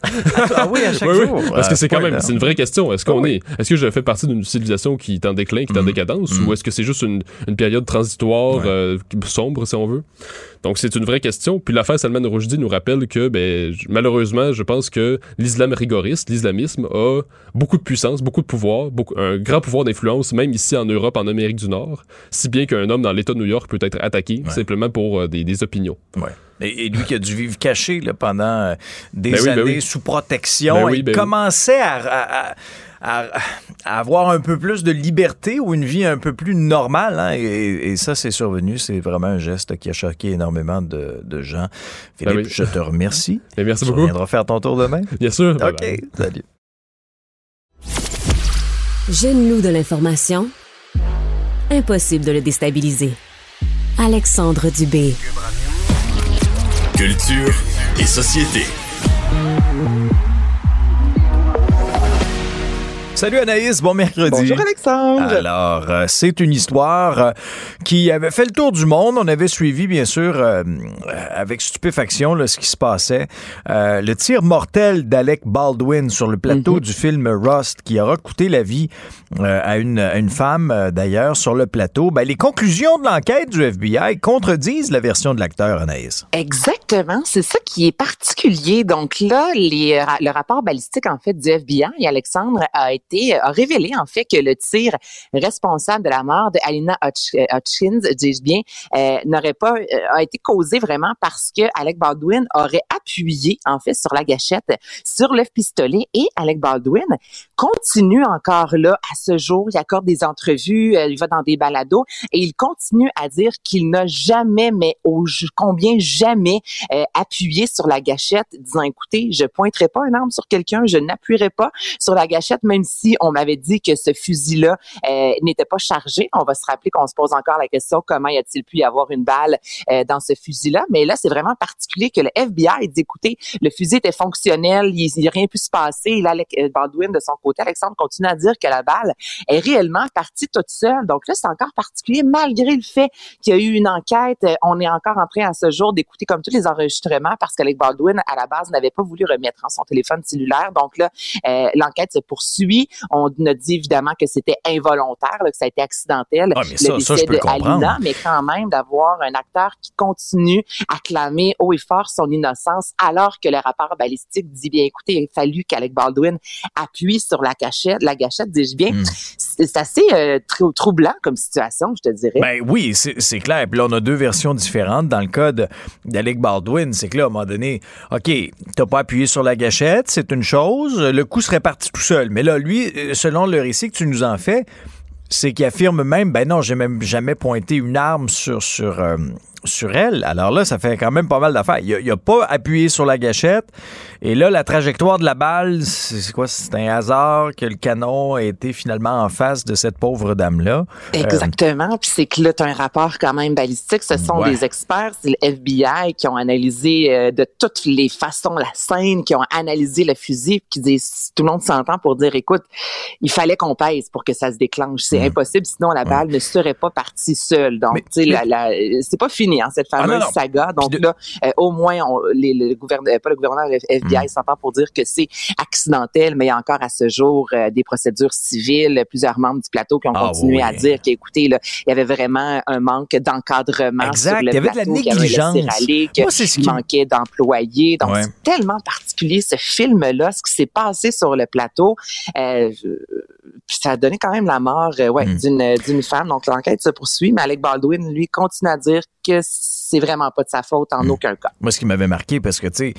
Ah oui, à chaque Oui, oui, jour. parce que ce c'est quand même, c'est une vraie question. Est-ce qu'on Ah oui. est, est-ce que je fais partie d'une civilisation qui est en déclin, qui est en Mhm. décadence, Mhm. ou est-ce que c'est juste une, une période transitoire, Ouais. euh, sombre, si on veut? Donc, c'est une vraie question. Puis l'affaire Salman Rushdie nous rappelle que, ben, malheureusement, je pense que l'islam rigoriste, l'islamisme, a beaucoup de puissance, beaucoup de pouvoir, beaucoup, un grand pouvoir d'influence, même ici en Europe, en Amérique du Nord, si bien qu'un homme dans l'État de New York peut être attaqué Ouais. simplement pour euh, des, des opinions. Ouais. Et, et lui qui a dû vivre caché là, pendant euh, des Ben oui, ben années oui. sous protection, Ben oui, il oui. commençait à, à- à- à- à avoir un peu plus de liberté ou une vie un peu plus normale. hein, et, et ça, c'est survenu. C'est vraiment un geste qui a choqué énormément de, de gens. Philippe, Ben oui. je te remercie. Et merci Tu beaucoup. reviendras faire ton tour demain? Bien sûr. Bye OK, bye. salut. Gêne-nous de l'information. Impossible de le déstabiliser. Alexandre Dubé. Culture et société. Salut Anaïs, bon mercredi. Bonjour Alexandre. Alors, euh, c'est une histoire euh, qui avait fait le tour du monde. On avait suivi, bien sûr, euh, avec stupéfaction là, ce qui se passait. le tir mortel d'Alec Baldwin sur le plateau Mhm. du film Rust, qui aura coûté la vie à, une, à une femme, d'ailleurs, sur le plateau. Ben, les conclusions de l'enquête du FBI contredisent la version de l'acteur, Anaïs. Exactement, c'est ça qui est particulier. Donc là, les, le rapport balistique en fait du FBI, Alexandre, a été a révélé en fait que le tir responsable de la mort de Alina euh, Hutchins, dis-je bien, euh, n'aurait pas euh, a été causé vraiment parce que Alec Baldwin aurait appuyé en fait sur la gâchette sur le pistolet et Alec Baldwin continue encore là à ce jour, il accorde des entrevues, euh, il va dans des balados et il continue à dire qu'il n'a jamais, mais au combien jamais euh, appuyé sur la gâchette, disant écoutez, je pointerai pas une arme sur quelqu'un, je n'appuierai pas sur la gâchette, même si on m'avait dit que ce fusil-là euh, n'était pas chargé. On va se rappeler qu'on se pose encore la question comment y a-t-il pu y avoir une balle euh, dans ce fusil-là, mais là c'est vraiment particulier que le FBI dit écoutez, le fusil était fonctionnel, il n'y a rien pu se passer. Et là, Alec- euh, Baldwin de son côté, Alexandre continue à dire que la balle est réellement partie toute seule. Donc là, c'est encore particulier malgré le fait qu'il y a eu une enquête. Euh, On est encore en train à ce jour d'écouter comme tous les enregistrements parce qu'Alec Baldwin, à la base, n'avait pas voulu remettre en son téléphone cellulaire. Donc là, euh, l'enquête se poursuit. On a dit évidemment que c'était involontaire, là, que ça a été accidentel. Ah, mais ça, le ça, je peux de. Alina, mais quand même d'avoir un acteur qui continue à clamer haut et fort son innocence alors que le rapport balistique dit bien écoutez, il a fallu qu'Alec Baldwin appuie sur la cachette, la gâchette, dis-je bien. Hmm. C'est assez euh, trou- troublant comme situation, je te dirais. Ben oui, c'est clair. Puis là, on a deux versions différentes. Dans le cas de- d'Alec Baldwin, c'est que là, à un moment donné, OK, t'as pas appuyé sur la gâchette, c'est une chose. Le coup serait parti tout seul. Mais là, lui, euh, selon le récit que tu nous en fais, c'est qu'il affirme même, ben non, j'ai même jamais pointé une arme sur, sur, euh, sur elle. Alors là, ça fait quand même pas mal d'affaires. Il, a- il a pas appuyé sur la gâchette. Et là, la trajectoire de la balle, c'est quoi? C'est un hasard que le canon a été finalement en face de cette pauvre dame-là. Euh, Exactement. Puis c'est que là, tu as un rapport quand même balistique. Ce sont Ouais. des experts, c'est le FBI qui ont analysé euh, de toutes les façons la scène, qui ont analysé le fusil, qui disent, tout le monde s'entend pour dire, écoute, il fallait qu'on pèse pour que ça se déclranche. C'est impossible, sinon la balle ne serait pas partie seule. Donc, Mm. Tu sais, c'est pas fini, hein, cette Ah, non, fameuse non. saga. Donc de- là, euh, au moins, on, les, le gouverneur, pas le gouverneur, le FBI Mm. s'entend pour dire que c'est accidentel, mais il y a encore à ce jour euh, des procédures civiles, plusieurs membres du plateau qui ont Ah, continué oui. à dire qu'écoutez, là, il y avait vraiment un manque d'encadrement Exact. sur le Il y avait de la négligence. aller, Moi, c'est ce qui- manquait d'employés. Donc, Ouais. c'est tellement particulier, ce film-là, ce qui s'est passé sur le plateau. Euh, ça a donné quand même la mort euh, ouais, Mm. d'une d'une femme. Donc, l'enquête se poursuit, mais Alec Baldwin, lui, continue à dire que c'est vraiment pas de sa faute en Mm. aucun cas. Moi, ce qui m'avait marqué, parce que, tu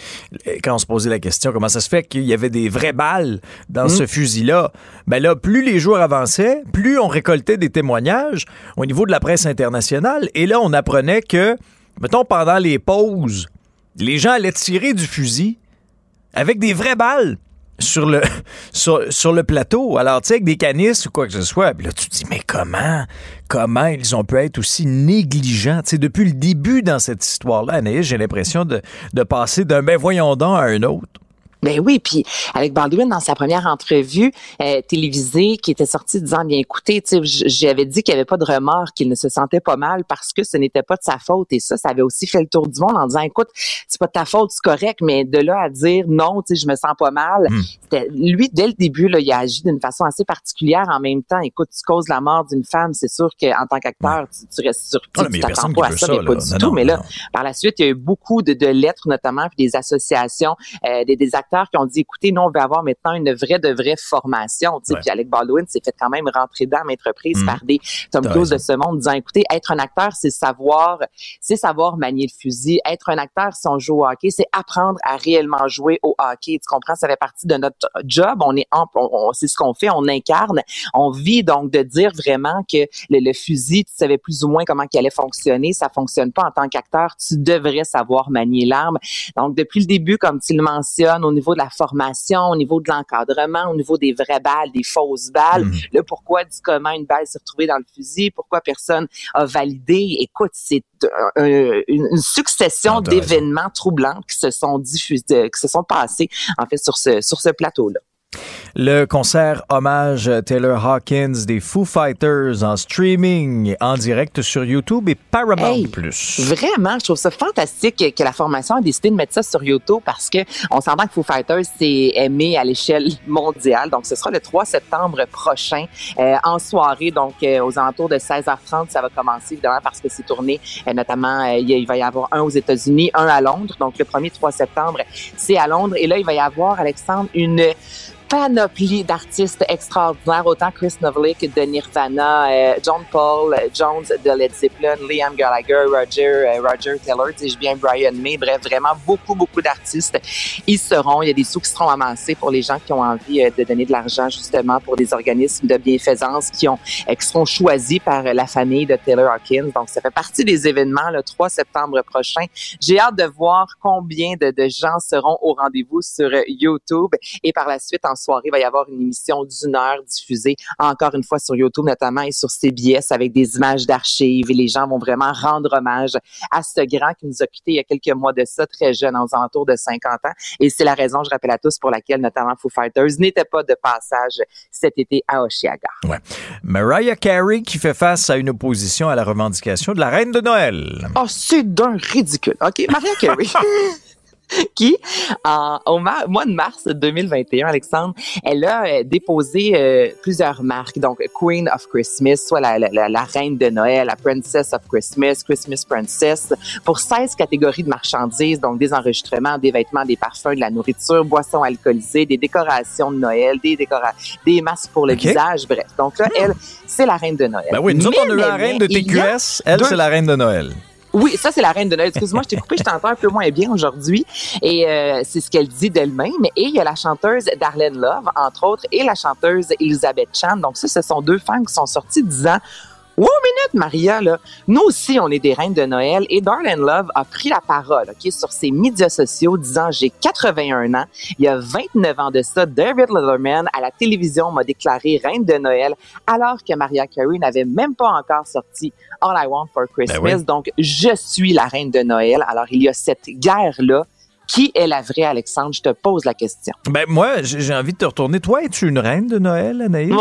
sais, quand on se posait la question, comment ça se fait qu'il y avait des vraies balles dans Mm. ce fusil-là? Ben là, plus les jours avançaient, plus on récoltait des témoignages au niveau de la presse internationale. Et là, on apprenait que, mettons, pendant les pauses, les gens allaient tirer du fusil avec des vraies balles sur le, sur, sur le plateau. Alors, tu sais, avec des canisses ou quoi que ce soit. Puis là, tu te dis, mais comment, comment ils ont pu être aussi négligents? Tu depuis le début dans cette histoire-là, Anaïs, j'ai l'impression de, de passer d'un ben voyons donc à un autre. Ben oui, puis Alec Baldwin, dans sa première entrevue euh, télévisée, qui était sortie disant, bien écoutez, tu sais, j- j'avais dit qu'il n'y avait pas de remords, qu'il ne se sentait pas mal parce que ce n'était pas de sa faute. Et ça, ça avait aussi fait le tour du monde en disant, écoute, c'est pas de ta faute, c'est correct, mais de là à dire, non, tu sais, je me sens pas mal. Mm. Lui, dès le début, là, il a agi d'une façon assez particulière. En même temps, écoute, tu causes la mort d'une femme, c'est sûr qu'en tant qu'acteur, tu, tu restes surpris, Ah, tu t'attends pas à ça, ça, mais pas du Non, tout. non, mais là, non. par la suite, il y a eu beaucoup de, de lettres, notamment, puis des associations, euh, des, des acteurs qui ont dit, écoutez, nous, on veut avoir maintenant une vraie de vraie formation. Tu sais, Ouais. Puis Alec Baldwin s'est fait quand même rentrer dans maintes reprises Mhm. par des Tom Cruise de ce monde, disant, écoutez, être un acteur, c'est savoir, c'est savoir manier le fusil. Être un acteur, si on joue au hockey, c'est apprendre à réellement jouer au hockey. Tu comprends? Ça fait partie de notre job. On est, en, on, on- c'est ce qu'on fait, on incarne, on vit. Donc, de dire vraiment que le, le fusil, tu savais plus ou moins comment qu'il allait fonctionner, ça fonctionne pas en tant qu'acteur. Tu devrais savoir manier l'arme. Donc, depuis le début, comme tu le mentionnes, au niveau de la formation, au niveau de l'encadrement, au niveau des vraies balles, des fausses balles, Mhm. le pourquoi du comment une balle s'est retrouvée dans le fusil, pourquoi personne a validé. Écoute, c'est euh, une, succession d'événements troublants qui se sont diffusés, qui se sont passés, en fait, sur ce, sur ce plateau-là. Le concert hommage Taylor Hawkins des Foo Fighters en streaming en direct sur YouTube et Paramount+. Plus. Vraiment, je trouve ça fantastique que la formation a décidé de mettre ça sur YouTube parce que on s'entend que Foo Fighters c'est aimé à l'échelle mondiale. Donc, ce sera le 3 septembre prochain euh, en soirée, donc euh, aux alentours de 16h30. Ça va commencer évidemment parce que c'est tourné, euh, notamment il va y avoir un aux États-Unis, un à Londres. Donc, le 1er 3 septembre, c'est à Londres. Et là, il va y avoir, Alexandre, une panoplie d'artistes extraordinaires, autant Chris Novelic de Nirvana, euh, John Paul Jones de Led Zeppelin, Liam Gallagher, Roger, euh, Roger Taylor, dis-je bien Brian May, bref, vraiment beaucoup, beaucoup d'artistes. Ils seront, il y a des sous qui seront amassés pour les gens qui ont envie euh, de donner de l'argent justement pour des organismes de bienfaisance qui, ont, qui seront choisis par la famille de Taylor Hawkins. Donc, ça fait partie des événements le 3 septembre prochain. J'ai hâte de voir combien de, de gens seront au rendez-vous sur YouTube et par la suite, en soirée, il va y avoir une émission d'une heure diffusée encore une fois sur YouTube notamment et sur CBS avec des images d'archives et les gens vont vraiment rendre hommage à ce grand qui nous a quittés il y a quelques mois de ça, très jeune, aux alentours de 50 ans. Et c'est la raison, je rappelle à tous, pour laquelle notamment Foo Fighters n'était pas de passage cet été à Oshiaga. Ouais. Mariah Carey qui fait face à une opposition à la revendication de la reine de Noël. Oh, c'est d'un ridicule. OK, Mariah Carey. qui, en, au mois de mars 2021, Alexandre, elle a euh, déposé euh, plusieurs marques, donc Queen of Christmas, soit la, la, la, reine de Noël, la Princess of Christmas, Christmas Princess, pour 16 catégories de marchandises, donc des enregistrements, des vêtements, des parfums, de la nourriture, boissons alcoolisées, des décorations de Noël, des décora des masques pour le visage, bref. Donc là, elle, c'est la reine de Noël. Ben oui, nous autres, on a eu la reine de TQS, elle, c'est la reine de Noël. Oui, ça, c'est la reine de Noël. Excuse-moi, je t'ai coupé, je t'entends un peu moins bien aujourd'hui. Et euh, c'est ce qu'elle dit d'elle-même. Et il y a la chanteuse Darlene Love, entre autres, et la chanteuse Elizabeth Chan. Donc ça, ce sont deux femmes qui sont sorties disant Wow, minute, Maria, là. Nous aussi, on est des reines de Noël et Darlene Love a pris la parole, OK, sur ses médias sociaux disant, j'ai 81 ans. Il y a 29 ans de ça, David Letterman à la télévision m'a déclaré reine de Noël alors que Maria Carey n'avait même pas encore sorti All I Want for Christmas. Ben Donc, je suis la reine de Noël. Alors, il y a cette guerre-là qui est la vraie, Alexandre? Je te pose la question. Ben, moi, j'ai envie de te retourner. Toi, es-tu une reine de Noël, Anaïs?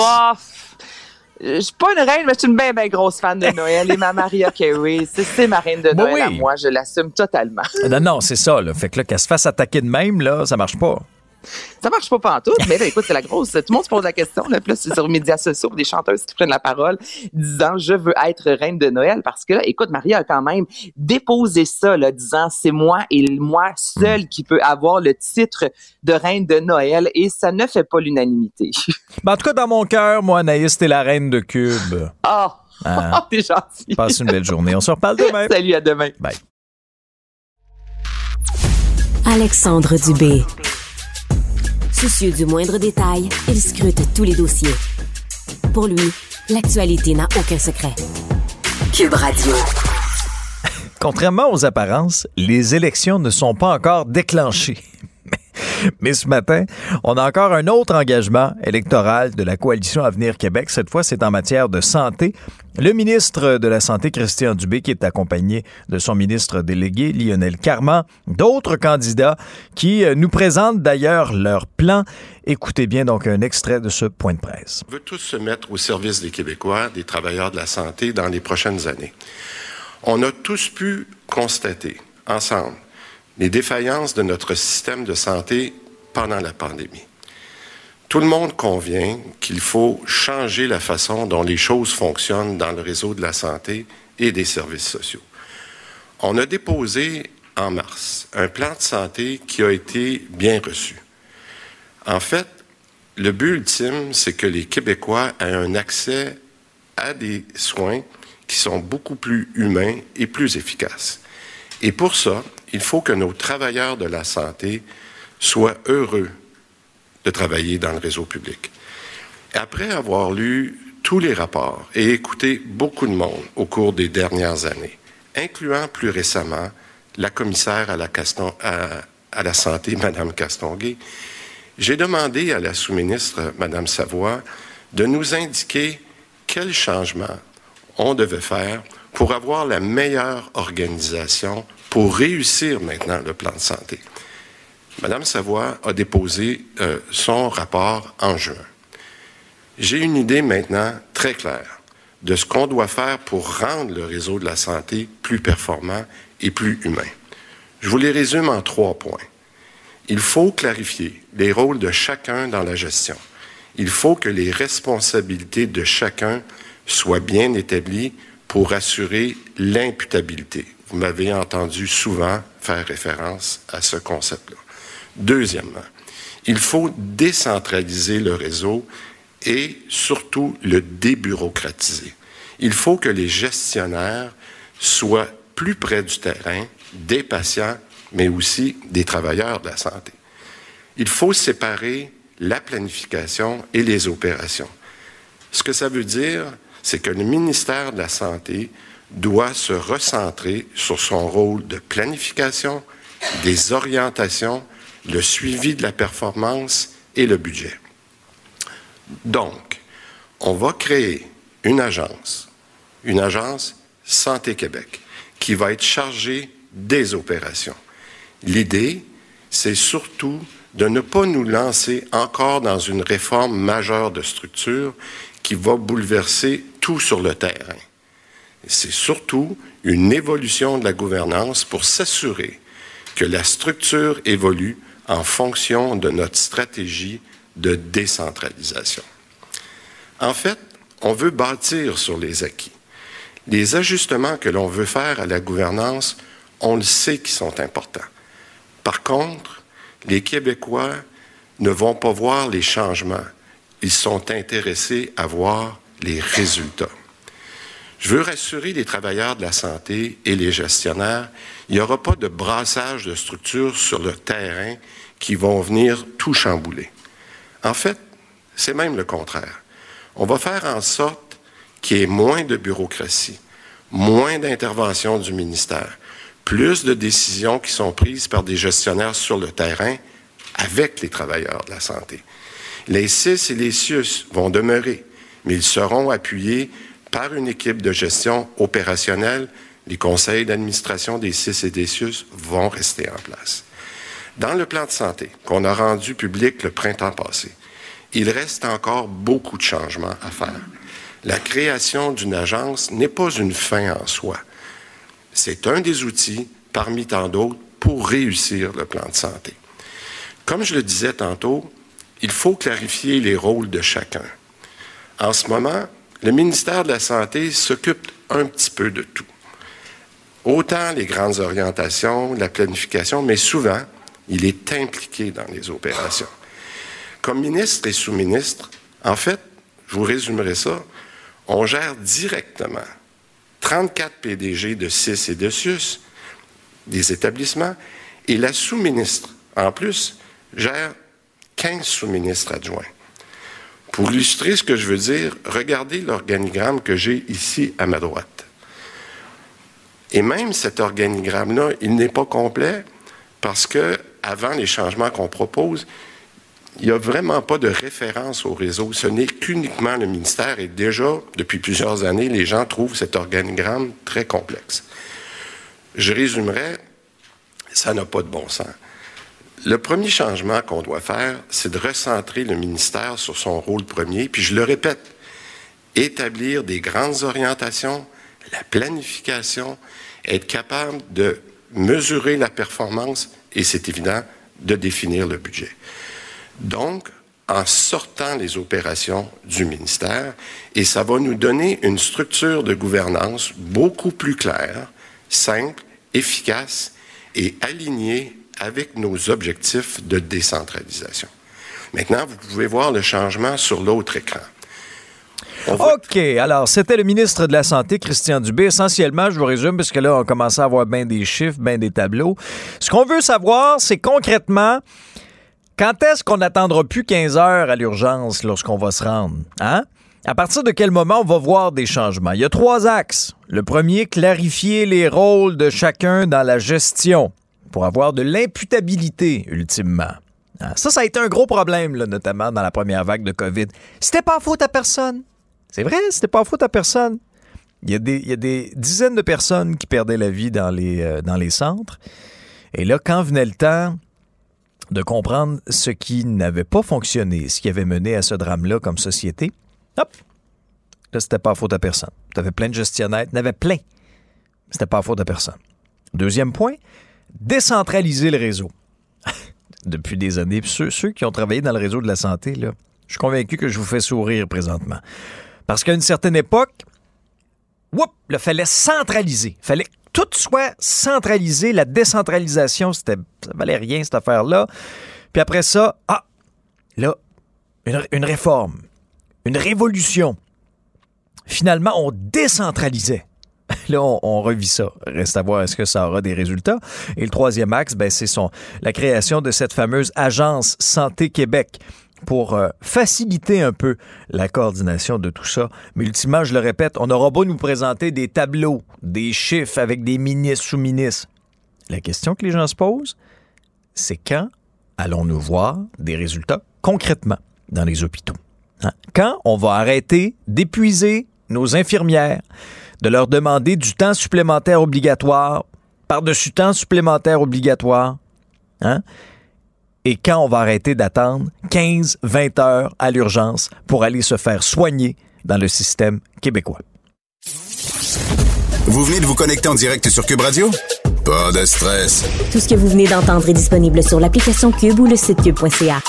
Je suis pas une reine, mais je suis une bien, bien grosse fan de Noël. Et ma Maria Carey, c'est ma reine de Noël à moi. Je l'assume totalement. Non, non, c'est ça. Là. Fait que là, qu'elle se fasse attaquer de même, là, ça marche pas. Ça marche pas partout, mais là, écoute, c'est la grosse. Tout le monde se pose la question. Là, plus c'est sur les médias sociaux, des chanteuses qui prennent la parole, disant je veux être reine de Noël, parce que là, écoute, Maria a quand même déposé ça, là, disant c'est moi et moi seul qui peut avoir le titre de reine de Noël, et ça ne fait pas l'unanimité. Ben, en tout cas, dans mon cœur, moi, Anaïs, t'es la reine de Cube. Ah, oh. t'es gentil. Passe une belle journée. On se reparle demain. Salut, à demain. Bye. Alexandre Dubé. Soucieux du moindre détail, il scrute tous les dossiers. Pour lui, l'actualité n'a aucun secret. Cube Radio. Contrairement aux apparences, les élections ne sont pas encore déclenchées. Mais ce matin, on a encore un autre engagement électoral de la coalition Avenir Québec. Cette fois, c'est en matière de santé. Le ministre de la Santé, Christian Dubé, qui est accompagné de son ministre délégué, Lionel Carman, d'autres candidats qui euh, nous présentent d'ailleurs leur plan. Écoutez bien donc un extrait de ce point de presse. On veut tous se mettre au service des Québécois, des travailleurs de la santé dans les prochaines années. On a tous pu constater ensemble les défaillances de notre système de santé pendant la pandémie. Tout le monde convient qu'il faut changer la façon dont les choses fonctionnent dans le réseau de la santé et des services sociaux. On a déposé en mars un plan de santé qui a été bien reçu. En fait, le but ultime, c'est que les Québécois aient un accès à des soins qui sont beaucoup plus humains et plus efficaces. Et pour ça, il faut que nos travailleurs de la santé soient heureux de travailler dans le réseau public. Après avoir lu tous les rapports et écouté beaucoup de monde au cours des dernières années, incluant plus récemment la commissaire à la, santé, Mme Castonguay, j'ai demandé à la sous-ministre, Mme Savoie, de nous indiquer quels changements on devait faire pour avoir la meilleure organisation pour réussir maintenant le plan de santé. Madame Savoie a déposé euh, son rapport en juin. J'ai une idée maintenant très claire de ce qu'on doit faire pour rendre le réseau de la santé plus performant et plus humain. Je vous les résume en trois points. Il faut clarifier les rôles de chacun dans la gestion. Il faut que les responsabilités de chacun soient bien établies pour assurer l'imputabilité. Vous m'avez entendu souvent faire référence à ce concept-là. Deuxièmement, il faut décentraliser le réseau et surtout le débureaucratiser. Il faut que les gestionnaires soient plus près du terrain, des patients, mais aussi des travailleurs de la santé. Il faut séparer la planification et les opérations. Ce que ça veut dire, c'est que le ministère de la Santé doit se recentrer sur son rôle de planification, des orientations, le suivi de la performance et le budget. Donc, on va créer une agence, une agence Santé Québec, qui va être chargée des opérations. L'idée, c'est surtout de ne pas nous lancer encore dans une réforme majeure de structure qui va bouleverser tout sur le terrain. C'est surtout une évolution de la gouvernance pour s'assurer que la structure évolue en fonction de notre stratégie de décentralisation. En fait, on veut bâtir sur les acquis. Les ajustements que l'on veut faire à la gouvernance, on le sait qu'ils sont importants. Par contre, les Québécois ne vont pas voir les changements. Ils sont intéressés à voir les résultats. Je veux rassurer les travailleurs de la santé et les gestionnaires, il n'y aura pas de brassage de structures sur le terrain qui vont venir tout chambouler. En fait, c'est même le contraire. On va faire en sorte qu'il y ait moins de bureaucratie, moins d'intervention du ministère, plus de décisions qui sont prises par des gestionnaires sur le terrain avec les travailleurs de la santé. Les CIS et les CIUS vont demeurer, mais ils seront appuyés par une équipe de gestion opérationnelle. Les conseils d'administration des CIS et des CIUS vont rester en place. Dans le plan de santé qu'on a rendu public le printemps passé, il reste encore beaucoup de changements à faire. La création d'une agence n'est pas une fin en soi. C'est un des outils, parmi tant d'autres, pour réussir le plan de santé. Comme je le disais tantôt, il faut clarifier les rôles de chacun. En ce moment, le ministère de la Santé s'occupe un petit peu de tout. Autant les grandes orientations, la planification, mais souvent, il est impliqué dans les opérations. Comme ministre et sous-ministre, en fait, je vous résumerai ça, on gère directement 34 PDG de CIS et de SUS, des établissements, et la sous-ministre, en plus, gère 15 sous-ministres adjoints. Pour illustrer ce que je veux dire, regardez l'organigramme que j'ai ici à ma droite. Et même cet organigramme-là, il n'est pas complet parce que, avant les changements qu'on propose, il n'y a vraiment pas de référence au réseau. Ce n'est qu'uniquement le ministère et déjà, depuis plusieurs années, les gens trouvent cet organigramme très complexe. Je résumerai, ça n'a pas de bon sens. Le premier changement qu'on doit faire, c'est de recentrer le ministère sur son rôle premier, puis je le répète, établir des grandes orientations, la planification, être capable de mesurer la performance et, c'est évident, de définir le budget. Donc, en sortant les opérations du ministère, et ça va nous donner une structure de gouvernance beaucoup plus claire, simple, efficace et alignée avec nos objectifs de décentralisation. Maintenant, vous pouvez voir le changement sur l'autre écran. OK. Alors, c'était le ministre de la Santé, Christian Dubé. Essentiellement, je vous résume, parce que là, on commence à avoir bien des chiffres, bien des tableaux. Ce qu'on veut savoir, c'est concrètement, quand est-ce qu'on n'attendra plus 15 heures à l'urgence lorsqu'on va se rendre? Hein? À partir de quel moment on va voir des changements? Il y a trois axes. Le premier, clarifier les rôles de chacun dans la gestion pour avoir de l'imputabilité, ultimement. Ah, ça, ça a été un gros problème, notamment dans la première vague de COVID. C'était pas faute à personne. C'est vrai, c'était pas faute à personne. Il y, a des, dizaines de personnes qui perdaient la vie dans les, euh, dans les centres. Et là, quand venait le temps de comprendre ce qui n'avait pas fonctionné, ce qui avait mené à ce drame-là comme société, hop, là, c'était pas faute à personne. Tu avais plein de gestionnaires, tu avais plein. C'était pas faute à personne. Deuxième point, décentraliser le réseau. Depuis des années, ceux, ceux qui ont travaillé dans le réseau de la santé, là, je suis convaincu que je vous fais sourire présentement. Parce qu'à une certaine époque, whoop, il fallait centraliser. Il fallait que tout soit centralisé. La décentralisation, c'était, ça valait rien, cette affaire-là. Puis après ça, ah, là, une réforme, une révolution. Finalement, on décentralisait. Là, on, revit ça. Reste à voir est-ce que ça aura des résultats. Et le troisième axe, ben, c'est son, la création de cette fameuse agence Santé Québec pour euh, faciliter un peu la coordination de tout ça. Mais ultimement, je le répète, on aura beau nous présenter des tableaux, des chiffres avec des ministres, sous-ministres. La question que les gens se posent, c'est quand allons-nous voir des résultats concrètement dans les hôpitaux? Hein? Quand on va arrêter d'épuiser nos infirmières, de leur demander du temps supplémentaire obligatoire, par-dessus temps supplémentaire obligatoire, hein? et quand on va arrêter d'attendre 15, 20 heures à l'urgence pour aller se faire soigner dans le système québécois. Vous venez de vous connecter en direct sur Cube Radio? Pas de stress. Tout ce que vous venez d'entendre est disponible sur l'application Cube ou le site cube.ca.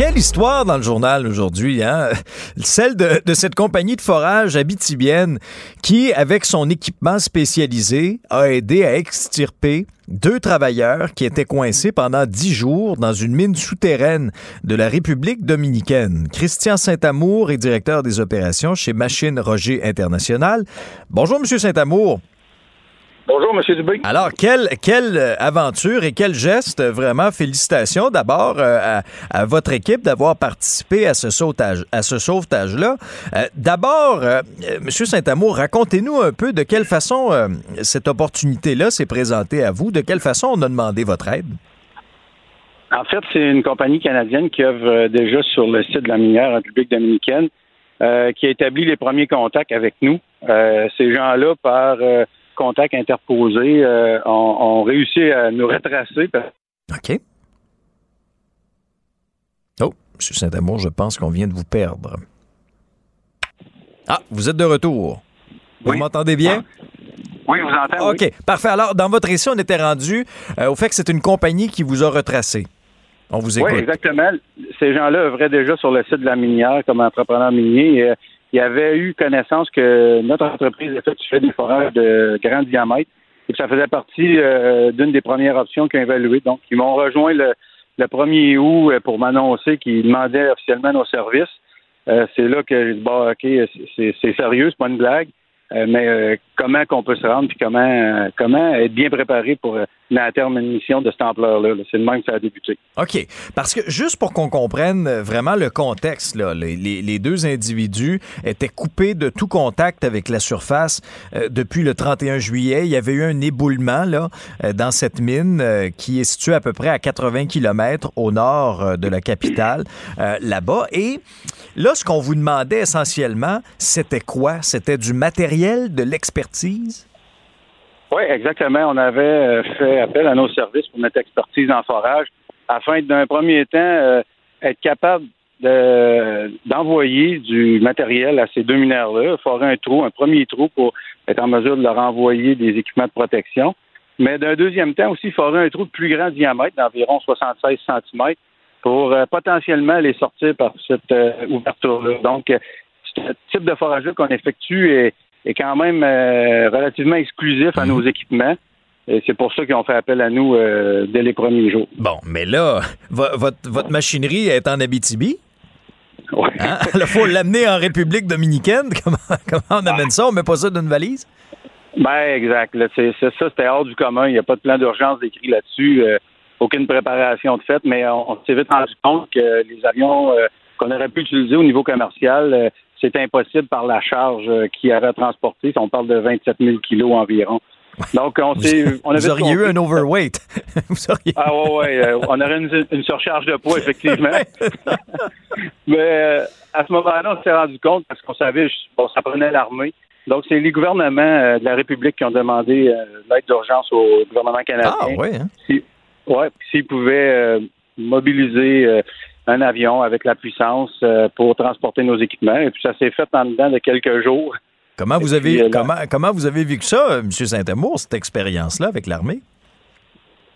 Quelle histoire dans le journal aujourd'hui, hein? Celle de, cette compagnie de forage habitibienne qui, avec son équipement spécialisé, a aidé à extirper deux travailleurs qui étaient coincés pendant dix jours dans une mine souterraine de la République dominicaine. Christian Saint-Amour est directeur des opérations chez Machine Roger International. Bonjour, Monsieur Saint-Amour. Bonjour, M. Dubé. Alors, quelle, quelle aventure et quel geste, vraiment, félicitations d'abord euh, à, à, votre équipe d'avoir participé à ce sauvetage, à ce sauvetage-là. Euh, d'abord, euh, M. Saint-Amour, racontez-nous un peu de quelle façon euh, cette opportunité-là s'est présentée à vous, de quelle façon on a demandé votre aide? En fait, c'est une compagnie canadienne qui œuvre déjà sur le site de la minière en République dominicaine, qui a établi les premiers contacts avec nous. ces gens-là, par contacts interposés euh, ont, ont, réussi à nous retracer. OK. Oh, M. Saint-Amour, je pense qu'on vient de vous perdre. Ah, vous êtes de retour. Vous oui. m'entendez bien? Ah. Oui, je vous entends. OK, oui. parfait. Alors, dans votre récit, on était rendu euh, au fait que c'est une compagnie qui vous a retracé. On vous écoute. Oui, exactement. Ces gens-là œuvraient déjà sur le site de la minière comme entrepreneurs miniers. Il avait eu connaissance que notre entreprise effectuait des forages de grand diamètre et que ça faisait partie euh, d'une des premières options qu'ils ont évaluées. Donc, ils m'ont rejoint le, le 1er août pour m'annoncer qu'ils demandaient officiellement nos services. Euh, c'est là que j'ai dit, bon, OK, c'est sérieux, c'est pas une blague. Euh, mais euh, comment qu'on peut se rendre puis comment euh, comment être bien préparé pour à terme une mission de cette ampleur-là. -là, c'est le même que ça a débuté. OK. Parce que juste pour qu'on comprenne vraiment le contexte, là, les, deux individus étaient coupés de tout contact avec la surface euh, depuis le 31 juillet. Il y avait eu un éboulement là, dans cette mine euh, qui est située à peu près à 80 km au nord de la capitale, euh, là-bas. Et là, ce qu'on vous demandait essentiellement, c'était quoi? C'était du matériel de l'expertise? Oui, exactement. On avait fait appel à nos services pour notre expertise en forage afin d'un premier temps euh, être capable d'envoyer de, du matériel à ces deux mineurs-là, forer un trou, un premier trou pour être en mesure de leur envoyer des équipements de protection. Mais d'un deuxième temps aussi, forer un trou de plus grand diamètre, d'environ 76 cm, pour euh, potentiellement les sortir par cette euh, ouverture-là. Donc, ce type de forage-là qu'on effectue est, est quand même euh, relativement exclusif à nos équipements. Et c'est pour ça qu'ils ont fait appel à nous euh, dès les premiers jours. Bon, mais là, votre, votre machinerie est en Abitibi? Oui. Hein? Il faut l'amener en République dominicaine. Comment, comment on amène ça? On met pas ça dans une valise? Ben, exact. C'est ça, c'était hors du commun. Il n'y a pas de plan d'urgence décrit là-dessus. Euh, aucune préparation de fait, mais on, on s'est vite rendu compte que les avions euh, qu'on aurait pu utiliser au niveau commercial, c'est impossible par la charge qu'il y avait à transporter. On parle de 27 000 kilos environ. Donc, on s'est. On Vous auriez eu un overweight. Vous auriez... Ah, ouais, ouais. Euh, on aurait une, une, surcharge de poids, effectivement. Mais euh, à ce moment-là, on s'est rendu compte parce qu'on savait, bon, ça prenait l'armée. Donc, c'est les gouvernements euh, de la République qui ont demandé euh, l'aide d'urgence au gouvernement canadien. Ah, oui. Hein? Si, ouais, s'ils pouvaient euh, mobiliser euh, un avion avec la puissance euh, pour transporter nos équipements. Et puis, ça s'est fait en dedans de quelques jours. Comment vous avez, puis, euh, comment, comment vous avez vécu ça, euh, M. Saint-Amour, cette expérience-là avec l'armée?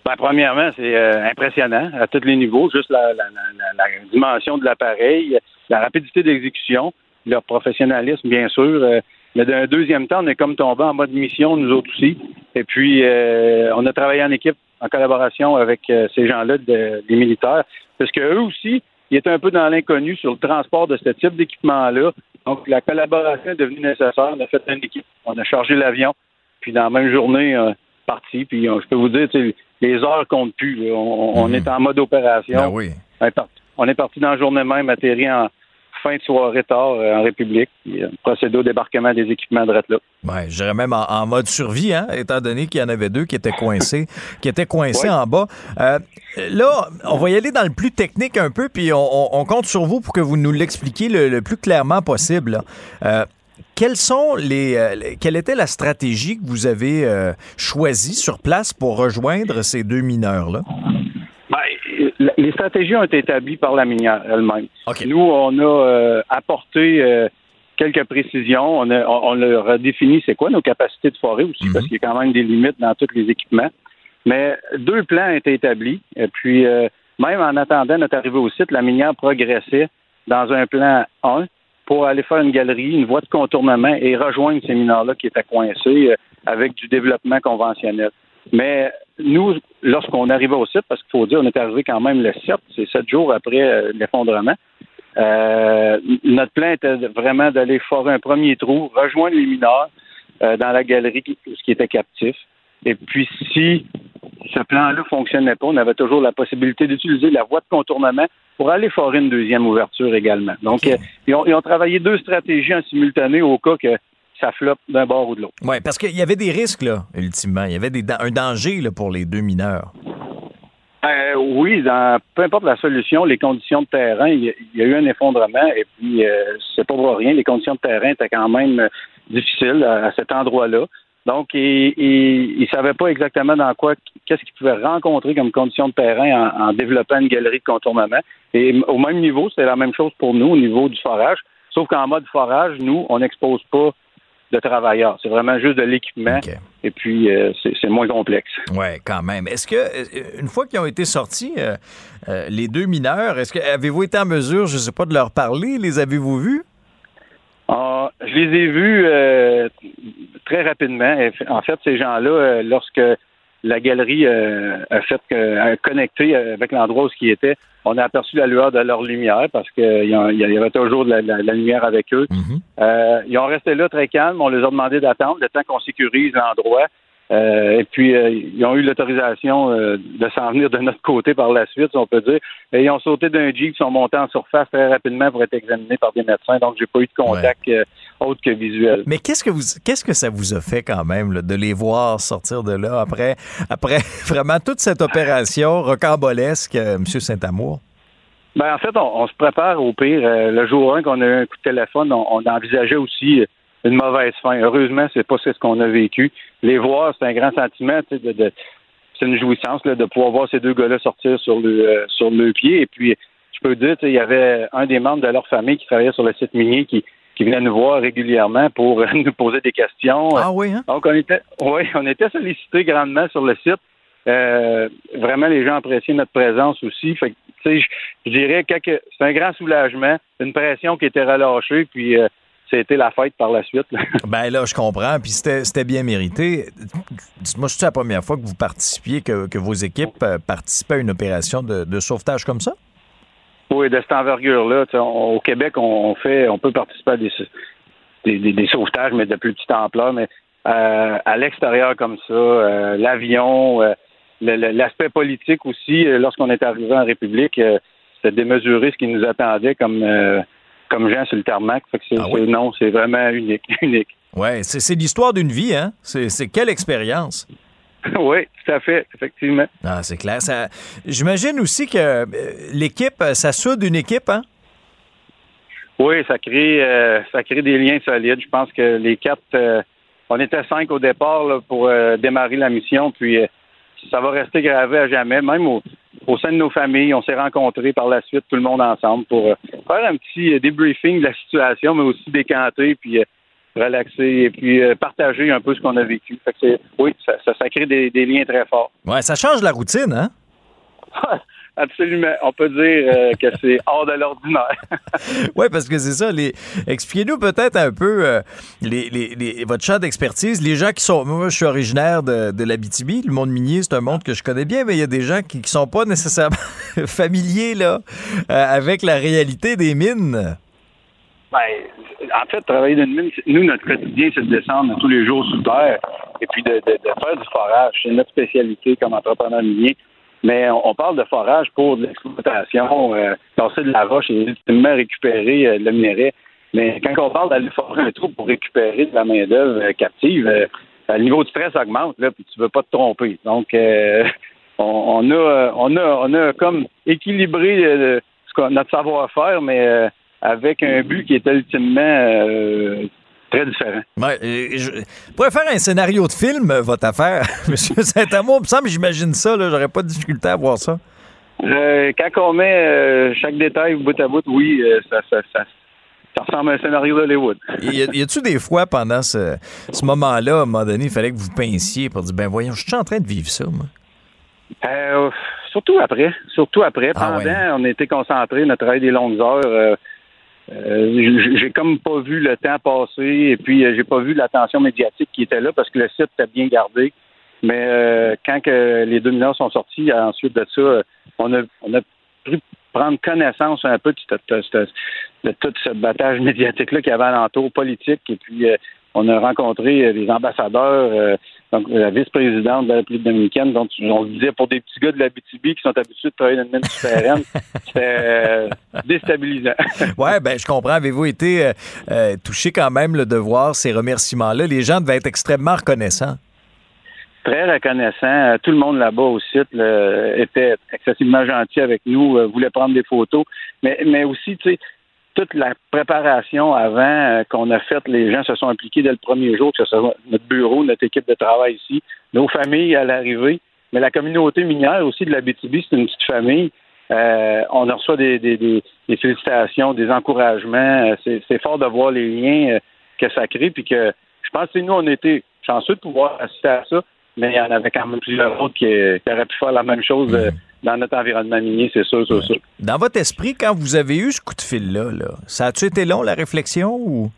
Ben, premièrement, c'est euh, impressionnant à tous les niveaux, juste la, la- la- la- la dimension de l'appareil, la rapidité d'exécution, leur professionnalisme, bien sûr. euh, mais d'un deuxième temps, on est comme tombé en mode mission, nous autres aussi. Et puis, euh, on a travaillé en équipe, en collaboration avec ces gens-là, de- des militaires, parce que eux aussi, ils étaient un peu dans l'inconnu sur le transport de ce type d'équipement-là. Donc, la collaboration est devenue nécessaire. On a fait une équipe, on a chargé l'avion, puis dans la même journée, euh, parti. Puis, euh, je peux vous dire, les heures comptent plus. là. On, on Mhm. est en mode opération. Ben oui. On est parti- On est parti dans la journée même, atterri en fin de soirée tard euh, en République, puis euh, procédé au débarquement des équipements de là. Ouais, je dirais même en, en mode survie, hein, étant donné qu'il y en avait deux qui étaient coincés, qui étaient coincés Ouais. en bas. Euh, là, on va y aller dans le plus technique un peu, puis on, on- on compte sur vous pour que vous nous l'expliquiez le, le plus clairement possible. Euh, quelles sont les, euh, quelle était la stratégie que vous avez choisie sur place pour rejoindre ces deux mineurs-là? Les stratégies ont été établies par la minière elle-même. Nous, on a euh, apporté euh, quelques précisions. On, a, on, on leur a défini c'est quoi nos capacités de forêt aussi, Mhm. parce qu'il y a quand même des limites dans tous les équipements. Mais deux plans étaient établis. Et puis, euh, même en attendant notre arrivée au site, la minière progressait dans un plan 1 pour aller faire une galerie, une voie de contournement et rejoindre ces mineurs-là qui étaient coincés euh, avec du développement conventionnel. Mais nous, lorsqu'on arrivait au site, parce qu'il faut dire, on est arrivé quand même le 7, c'est sept jours après euh, l'effondrement, euh, notre plan était vraiment d'aller forer un premier trou, rejoindre les mineurs euh, dans la galerie qui, ce qui était captif. Et puis, si ce plan-là fonctionnait pas, on avait toujours la possibilité d'utiliser la voie de contournement pour aller forer une deuxième ouverture également. Donc, euh, ils, ont, ils ont travaillé deux stratégies en simultané au cas que ça floppe d'un bord ou de l'autre. Oui, parce qu'il y avait des risques, là, ultimement. Il y avait des, un danger là, pour les deux mineurs. Euh, oui, dans peu importe la solution, les conditions de terrain, il y, a- il y a eu un effondrement et puis euh, c'est pas pour rien. Les conditions de terrain étaient quand même euh, difficiles à, à cet endroit-là. Donc, ils il, il savaient pas exactement dans quoi, qu'est-ce qu'ils pouvaient rencontrer comme conditions de terrain en, en développant une galerie de contournement. Et au même niveau, c'est la même chose pour nous au niveau du forage. Sauf qu'en mode forage, nous, on n'expose pas de travailleurs. C'est vraiment juste de l'équipement. Et puis, euh, c'est moins complexe. Oui, quand même. Est-ce que, euh, une fois qu'ils ont été sortis, euh, euh, les deux mineurs, est-ce que avez-vous été en mesure, je ne sais pas, de leur parler? Les avez-vous vus? Ah, je les ai vus très rapidement. En fait, ces gens-là, lorsque la galerie euh, a fait que- a connecté avec l'endroit où ce qui était, on a aperçu la lueur de leur lumière parce qu'il y, avait toujours de la, la- la lumière avec eux. Mhm. Euh, ils ont resté là très calmes. On les a demandé d'attendre le temps qu'on sécurise l'endroit. Euh, et puis, euh, ils ont eu l'autorisation euh, de s'en venir de notre côté par la suite, si on peut dire. Et ils ont sauté d'un Jeep, ils sont montés en surface très rapidement pour être examinés par des médecins. Donc, j'ai pas eu de contact euh, autre que visuel. Mais qu'est-ce que vous, qu'est-ce que ça vous a fait quand même là, de les voir sortir de là après, après vraiment toute cette opération rocambolesque, euh, M. Saint-Amour? Ben, en fait, on, on se prépare au pire. Euh, le jour 1 qu'on a eu un coup de téléphone, on, on envisageait aussi euh, une mauvaise fin. Heureusement, c'est pas ce qu'on a vécu. Les voir, c'est un grand sentiment, de, de- c'est une jouissance là, de pouvoir voir ces deux gars-là sortir sur le euh, sur le pied. Et puis, je peux dire, il y avait un des membres de leur famille qui travaillait sur le site minier qui, qui venait nous voir régulièrement pour nous poser des questions. Ah oui, hein? Donc, on était, oui, on était sollicités grandement sur le site. Euh, vraiment, les gens appréciaient notre présence aussi. Fait que, tu sais, je, dirais que c'est un grand soulagement, une pression qui était relâchée, puis euh, c'était la fête par la suite. Ben là, je comprends, puis c'était, bien mérité. Dites-moi, c'est la première fois que vous participiez, que, que vos équipes euh, participaient à une opération de, de sauvetage comme ça? Oui, de cette envergure-là, au Québec, on, fait, on peut participer à des, des, des- des sauvetages, mais de plus petite ampleur, mais euh, à l'extérieur comme ça, euh, l'avion, euh, l'aspect politique aussi, lorsqu'on est arrivé en République, c'était démesuré ce qui nous attendait comme comme gens sur le tarmac. Fait que Ah oui? non, c'est vraiment unique, unique. Oui, c'est, l'histoire d'une vie, hein? C'est quelle expérience? oui, tout à fait, effectivement. Ah, c'est clair. Ça, j'imagine aussi que euh, l'équipe, euh, ça soude une équipe, hein? Oui, ça crée, euh, ça crée des liens solides. Je pense que les quatre, euh, on était cinq au départ là, pour euh, démarrer la mission, puis ça va rester gravé à jamais. Même au, au sein de nos familles, on s'est rencontrés par la suite, tout le monde ensemble, pour faire un petit débriefing de la situation, mais aussi décanter, puis relaxer et puis partager un peu ce qu'on a vécu. Fait que oui, ça, ça, ça crée des, des, liens très forts. Ouais, ça change la routine, hein? Absolument. On peut dire euh, que c'est hors de l'ordinaire. oui, parce que c'est ça. Les... Expliquez-nous peut-être un peu euh, les, les, votre champ d'expertise. Les gens qui sont. Moi, je suis originaire de, de l'Abitibi. Le monde minier, c'est un monde que je connais bien, mais il y a des gens qui ne sont pas nécessairement familiers là, euh, avec la réalité des mines. Ben, en fait, travailler dans une mine, nous, notre quotidien, c'est de descendre tous les jours sous terre et puis de, faire du forage. C'est notre spécialité comme entrepreneur minier. Mais on, parle de forage pour de l'exploitation, euh, de la roche et ultimement récupérer euh, le minerai. Mais quand on parle d'aller forer un trou pour récupérer de la main-d'œuvre euh, captive, euh, le niveau de stress augmente, là, puis tu veux pas te tromper. Donc, on, a, on, a, on a comme équilibré notre savoir-faire, mais avec un but qui est ultimement très différent. Ouais, je pourrais faire un scénario de film, euh, votre affaire, M. Saint-Amour. Il me j'imagine ça. J'aurais pas de difficulté à voir ça. Euh, quand on met euh, chaque détail bout à bout, oui, ça, ça, ça, ressemble à un scénario d'Hollywood. y a-tu des fois pendant ce, ce moment-là, à un moment donné, il fallait que vous pinciez pour dire, ben voyons, je suis en train de vivre ça, moi? surtout après. Surtout après. Ah Pendant, on était concentrés, notre travail des longues heures. Euh, j'ai comme pas vu le temps passer et puis euh, j'ai pas vu l'attention médiatique qui était là parce que le site était bien gardé. Mais euh, quand que les millions sont sortis, ensuite de ça, on a, on a pu prendre connaissance un peu de, de tout ce battage médiatique-là qu'il y avait alentour politique. Et puis, on a rencontré des ambassadeurs, donc, la vice-présidente de la République dominicaine, donc on disait pour des petits gars de la BTB qui sont habitués de travailler dans une même souterraine, c'était euh, déstabilisant. oui, ben je comprends. Avez-vous été euh, euh, touché quand même le de voir ces remerciements-là? Les gens devaient être extrêmement reconnaissants. Très reconnaissants. Tout le monde là-bas au site était excessivement gentil avec nous, voulait prendre des photos. Mais, mais aussi, tu sais, toute la préparation avant euh, qu'on a faite, les gens se sont impliqués dès le premier jour, que ce soit notre bureau, notre équipe de travail ici, nos familles à l'arrivée, mais la communauté minière aussi de la BTB, c'est une petite famille. Euh, on reçoit des, des, des, félicitations, des encouragements. Euh, c'est fort de voir les liens que ça crée, puis que je pense que nous, on était chanceux de pouvoir assister à ça, mais il y en avait quand même plusieurs autres qui, auraient pu faire la même chose. Mm-hmm dans notre environnement minier, c'est sûr, c'est sûr. Dans votre esprit, quand vous avez eu ce coup de fil-là, ça a-tu été long, la réflexion, ou?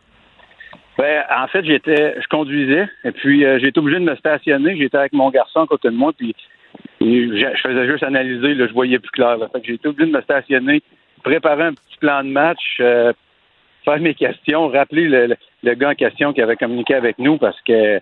Ben, en fait, j'étais, je conduisais, et puis euh, j'ai été obligé de me stationner. J'étais avec mon garçon à côté de moi, puis je faisais juste analyser, là, je voyais plus clair. Fait que j'ai été obligé de me stationner, préparer un petit plan de match, euh, faire mes questions, rappeler le, le, gars en question qui avait communiqué avec nous parce que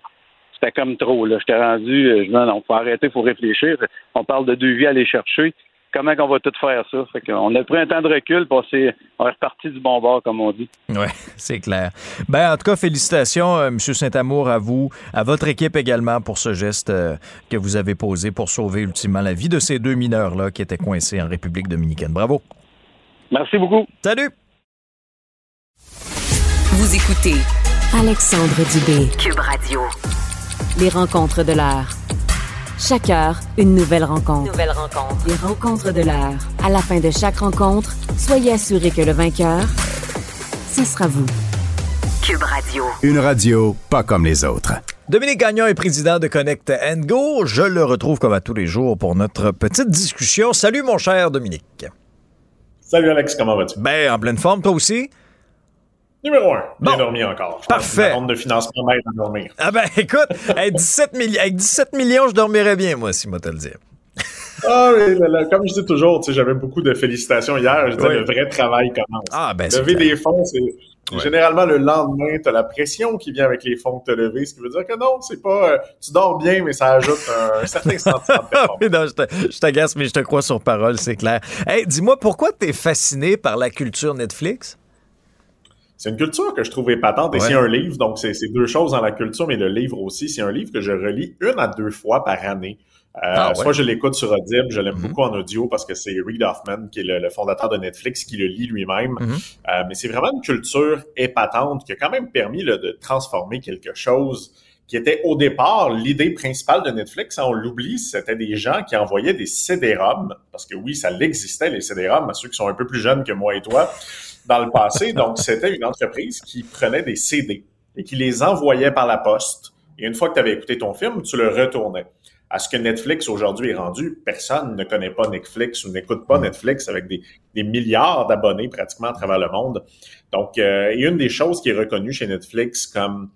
c'était comme trop. Là. J'étais rendu, euh, je dis non, faut arrêter, il faut réfléchir. On parle de deux vies à aller chercher. Comment qu'on va tout faire ça? Fait on a pris un temps de recul, on est reparti du bon bord, comme on dit. Oui, c'est clair. Ben, en tout cas, félicitations, euh, M. Saint-Amour, à vous, à votre équipe également pour ce geste euh, que vous avez posé pour sauver ultimement la vie de ces deux mineurs-là qui étaient coincés en République dominicaine. Bravo. Merci beaucoup. Salut. Vous écoutez Alexandre Dubé, Cube Radio. Les rencontres de l'heure. Chaque heure, une nouvelle rencontre. Nouvelle rencontre. Les rencontres de l'heure. À la fin de chaque rencontre, soyez assurés que le vainqueur, ce sera vous. Cube Radio. Une radio pas comme les autres. Dominique Gagnon est président de Connect Go. Je le retrouve comme à tous les jours pour notre petite discussion. Salut mon cher Dominique. Salut Alex, comment vas-tu? Ben, en pleine forme, toi aussi? Numéro un, bien dormi encore. Parfait. La de financement m'aide à dormir. Ah ben écoute, avec 17, avec 17 millions, je dormirais bien, moi, si moi te le dire. Ah, comme je dis toujours, j'avais beaucoup de félicitations hier. Je disais, le vrai travail commence. Ah, ben, Lever des fonds, c'est généralement le lendemain, tu as la pression qui vient avec les fonds que tu as levés, ce qui veut dire que non, c'est pas. Euh, tu dors bien, mais ça ajoute un, certain sentiment de non, je t'agace, mais je te crois sur parole, c'est clair. Hey, dis-moi, pourquoi tu es fasciné par la culture Netflix? C'est une culture que je trouve épatante et c'est un livre, donc c'est deux choses dans la culture, mais le livre aussi, c'est un livre que je relis une à deux fois par année. Euh, ah Soit je l'écoute sur Audible, je l'aime mm-hmm. beaucoup en audio parce que c'est Reid Hoffman, qui est le, fondateur de Netflix, qui le lit lui-même. Mm-hmm. euh, mais c'est vraiment une culture épatante qui a quand même permis de transformer quelque chose qui était au départ l'idée principale de Netflix. Hein, on l'oublie, c'était des gens qui envoyaient des CD-ROM, parce que oui, ça l'existait, les CD-ROM, à ceux qui sont un peu plus jeunes que moi et toi, dans le passé. Donc, c'était une entreprise qui prenait des CD et qui les envoyait par la poste. Et une fois que tu avais écouté ton film, tu le retournais à ce que Netflix aujourd'hui est rendu, personne ne connaît pas Netflix ou n'écoute pas mm. Netflix avec des, milliards d'abonnés pratiquement à travers le monde. Donc, euh, et une des choses qui est reconnue chez Netflix comme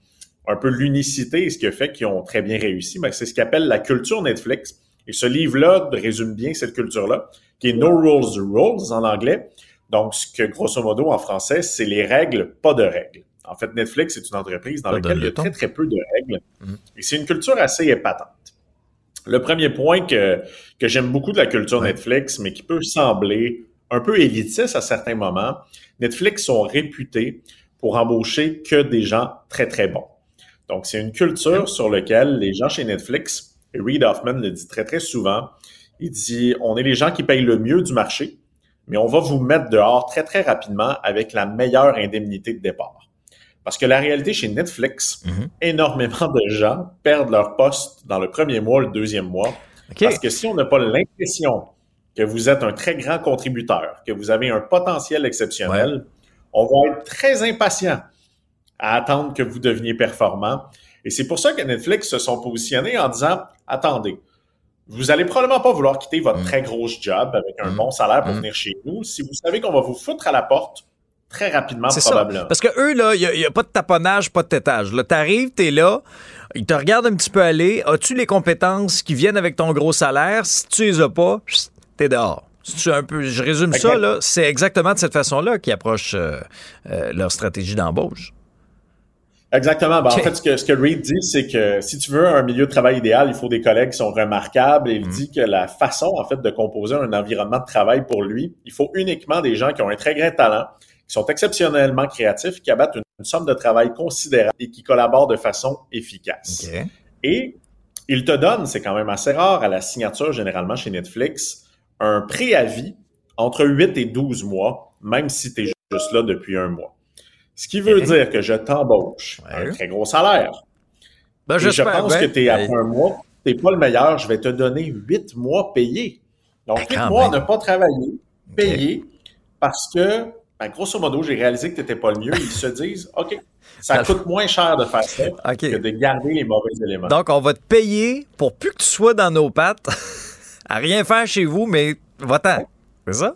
un peu l'unicité et ce qui a fait qu'ils ont très bien réussi, ben, c'est ce qu'appelle la culture Netflix. Et ce livre-là résume bien cette culture-là, qui est No Rules, Rules en anglais. Donc, ce que grosso modo en français, c'est les règles, pas de règles. En fait, Netflix est une entreprise dans laquelle il y a très, très peu de règles. Mm. Et c'est une culture assez épatante. Le premier point que, que j'aime beaucoup de la culture Netflix, mais qui peut sembler un peu élitiste à certains moments, Netflix sont réputés pour embaucher que des gens très, très bons. Donc, c'est une culture sur laquelle les gens chez Netflix, et Reid Hoffman le dit très, très souvent, il dit, on est les gens qui payent le mieux du marché, mais on va vous mettre dehors très, très rapidement avec la meilleure indemnité de départ. Parce que la réalité chez Netflix, mhm. énormément de gens perdent leur poste dans le premier mois, le deuxième mois. Parce que si on n'a pas l'impression que vous êtes un très grand contributeur, que vous avez un potentiel exceptionnel, on va être très impatient à attendre que vous deveniez performant. Et c'est pour ça que Netflix se sont positionnés en disant, attendez, vous allez probablement pas vouloir quitter votre mhm. très gros job avec un mhm. bon salaire pour venir chez nous si vous savez qu'on va vous foutre à la porte très rapidement, probablement. Parce que eux, là, il n'y a, pas de taponnage, pas de tétage. Là, t'arrives, t'es là, ils te regardent un petit peu aller. As-tu les compétences qui viennent avec ton gros salaire? Si tu les as pas, t'es dehors. Si un peu, je résume ça, là, c'est exactement de cette façon-là qu'ils approchent euh, euh, leur stratégie d'embauche. Exactement. Ben, En fait, ce que, ce que Reed dit, c'est que si tu veux un milieu de travail idéal, il faut des collègues qui sont remarquables. Et il mm. dit que la façon, en fait, de composer un environnement de travail pour lui, il faut uniquement des gens qui ont un très grand talent, qui sont exceptionnellement créatifs, qui abattent une, somme de travail considérable et qui collaborent de façon efficace. Et il te donne, c'est quand même assez rare à la signature généralement chez Netflix, un préavis entre 8 et 12 mois, même si tu es juste là depuis un mois. Ce qui veut dire que je t'embauche un très gros salaire. Ben, je pense que tu es à un mois, tu n'es pas le meilleur, je vais te donner 8 mois payés. Donc, 8 ben, mois ne pas travailler, payés, parce que ben, grosso modo, j'ai réalisé que tu n'étais pas le mieux. Ils se disent, OK, ça coûte moins cher de faire ça que de garder les mauvais éléments. Donc, on va te payer pour plus que tu sois dans nos pattes, à rien faire chez vous, mais va-t'en. C'est ça?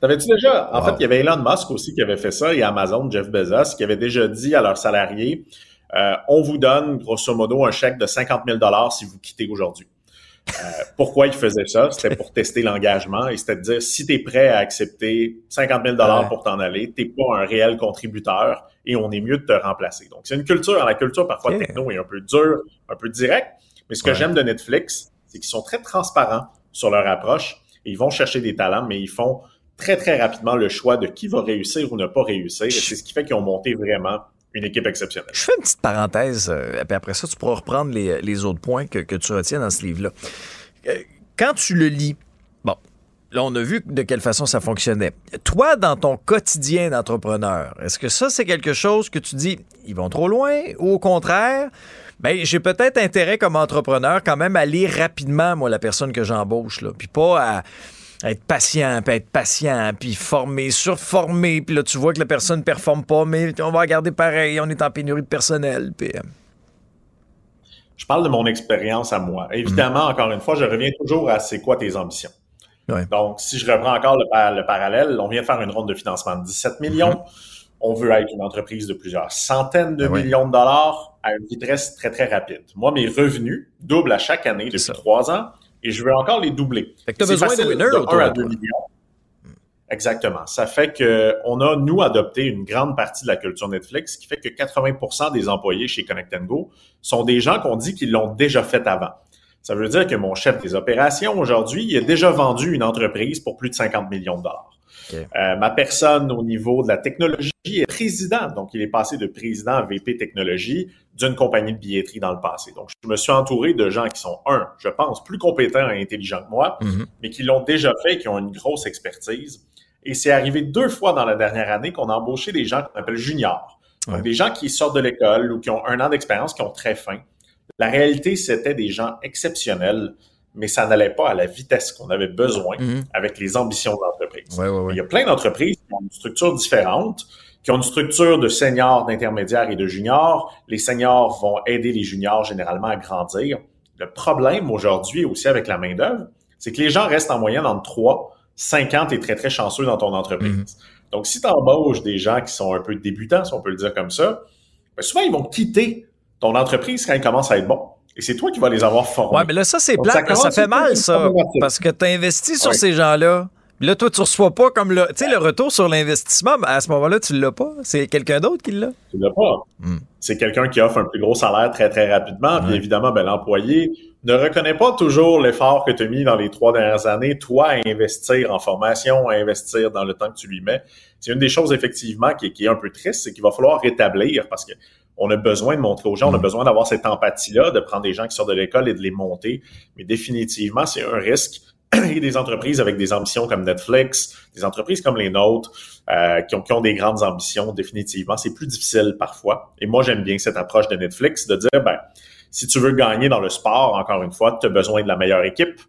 T'avais-tu déjà, en fait, il y avait Elon Musk aussi qui avait fait ça et Amazon, Jeff Bezos, qui avait déjà dit à leurs salariés, euh, on vous donne grosso modo un chèque de 50 000 si vous quittez aujourd'hui. Euh, pourquoi il faisait ça? C'était pour tester l'engagement et c'était de dire si tu es prêt à accepter 50 000 dollars pour t'en aller, t'es pas un réel contributeur et on est mieux de te remplacer. Donc, c'est une culture, la culture parfois techno est un peu dure, un peu direct, mais ce que j'aime de Netflix, c'est qu'ils sont très transparents sur leur approche et ils vont chercher des talents, mais ils font très, très rapidement le choix de qui va réussir ou ne pas réussir. C'est ce qui fait qu'ils ont monté vraiment une équipe exceptionnelle. Je fais une petite parenthèse, euh, puis après ça, tu pourras reprendre les, autres points que, tu retiens dans ce livre-là. Euh, quand tu le lis, bon, là, on a vu de quelle façon ça fonctionnait. Toi, dans ton quotidien d'entrepreneur, est-ce que ça, c'est quelque chose que tu dis, ils vont trop loin, ou au contraire, ben, j'ai peut-être intérêt comme entrepreneur quand même à lire rapidement, moi, la personne que j'embauche, là, puis pas à être patient, puis être patient, puis former, surformer, puis là, tu vois que la personne ne performe pas, mais on va regarder pareil, on est en pénurie de personnel, puis... Euh. Je parle de mon expérience à moi. Évidemment, mm. encore une fois, je reviens toujours à c'est quoi tes ambitions. Donc, si je reprends encore le, parallèle, on vient de faire une ronde de financement de 17 millions. Mm-hmm. On veut être une entreprise de plusieurs centaines de ben millions de dollars à une vitesse très, très rapide. Moi, mes revenus doublent à chaque année depuis trois ans et je veux encore les doubler. Fait que tu as besoin de winners de 1 à 2 millions. Exactement. Ça fait que on a, nous, adopté une grande partie de la culture Netflix, qui fait que 80% des employés chez Connect Go sont des gens qu'on dit qu'ils l'ont déjà fait avant. Ça veut dire que mon chef des opérations, aujourd'hui, il a déjà vendu une entreprise pour plus de 50 millions de dollars. Euh, ma personne au niveau de la technologie est président. Donc, il est passé de président à VP technologie d'une compagnie de billetterie dans le passé. Donc, je me suis entouré de gens qui sont, un, je pense, plus compétents et intelligents que moi, mm-hmm. mais qui l'ont déjà fait qui ont une grosse expertise. Et c'est arrivé deux fois dans la dernière année qu'on a embauché des gens qu'on appelle juniors. Donc, des gens qui sortent de l'école ou qui ont un an d'expérience, qui ont très faim. La réalité, c'était des gens exceptionnels, mais ça n'allait pas à la vitesse qu'on avait besoin mm-hmm. avec les ambitions de l'entreprise. Il y a plein d'entreprises qui ont une structure différente, qui ont une structure de seniors, d'intermédiaires et de juniors. Les seniors vont aider les juniors généralement à grandir. Le problème aujourd'hui aussi avec la main-d'œuvre, c'est que les gens restent en moyenne entre 3, 50 et très, très chanceux dans ton entreprise. Mhm. Donc, si tu embauches des gens qui sont un peu débutants, si on peut le dire comme ça, ben souvent, ils vont quitter ton entreprise quand ils commencent à être bons. Et c'est toi qui vas les avoir formés. Ouais, mais là, ça, c'est plat. Ça, fait mal, ça. Parce que tu as investi sur ces gens-là. Là, toi, tu reçois pas comme le. Tu sais, le retour sur l'investissement, à ce moment-là, tu l'as pas. C'est quelqu'un d'autre qui l'a. Tu l'as pas. Hmm. C'est quelqu'un qui offre un plus gros salaire très, très rapidement. Puis évidemment, ben, l'employé ne reconnaît pas toujours l'effort que tu as mis dans les trois dernières années, toi, à investir en formation, à investir dans le temps que tu lui mets. C'est une des choses, effectivement, qui, qui est un peu triste, c'est qu'il va falloir rétablir parce que on a besoin de montrer aux gens, on a hmm. besoin d'avoir cette empathie-là, de prendre des gens qui sortent de l'école et de les monter. Mais définitivement, c'est un risque et des entreprises avec des ambitions comme Netflix, des entreprises comme les nôtres, euh, qui, ont, qui, ont, des grandes ambitions, définitivement, c'est plus difficile parfois. Et moi, j'aime bien cette approche de Netflix de dire, ben, si tu veux gagner dans le sport, encore une fois, tu as besoin de la meilleure équipe.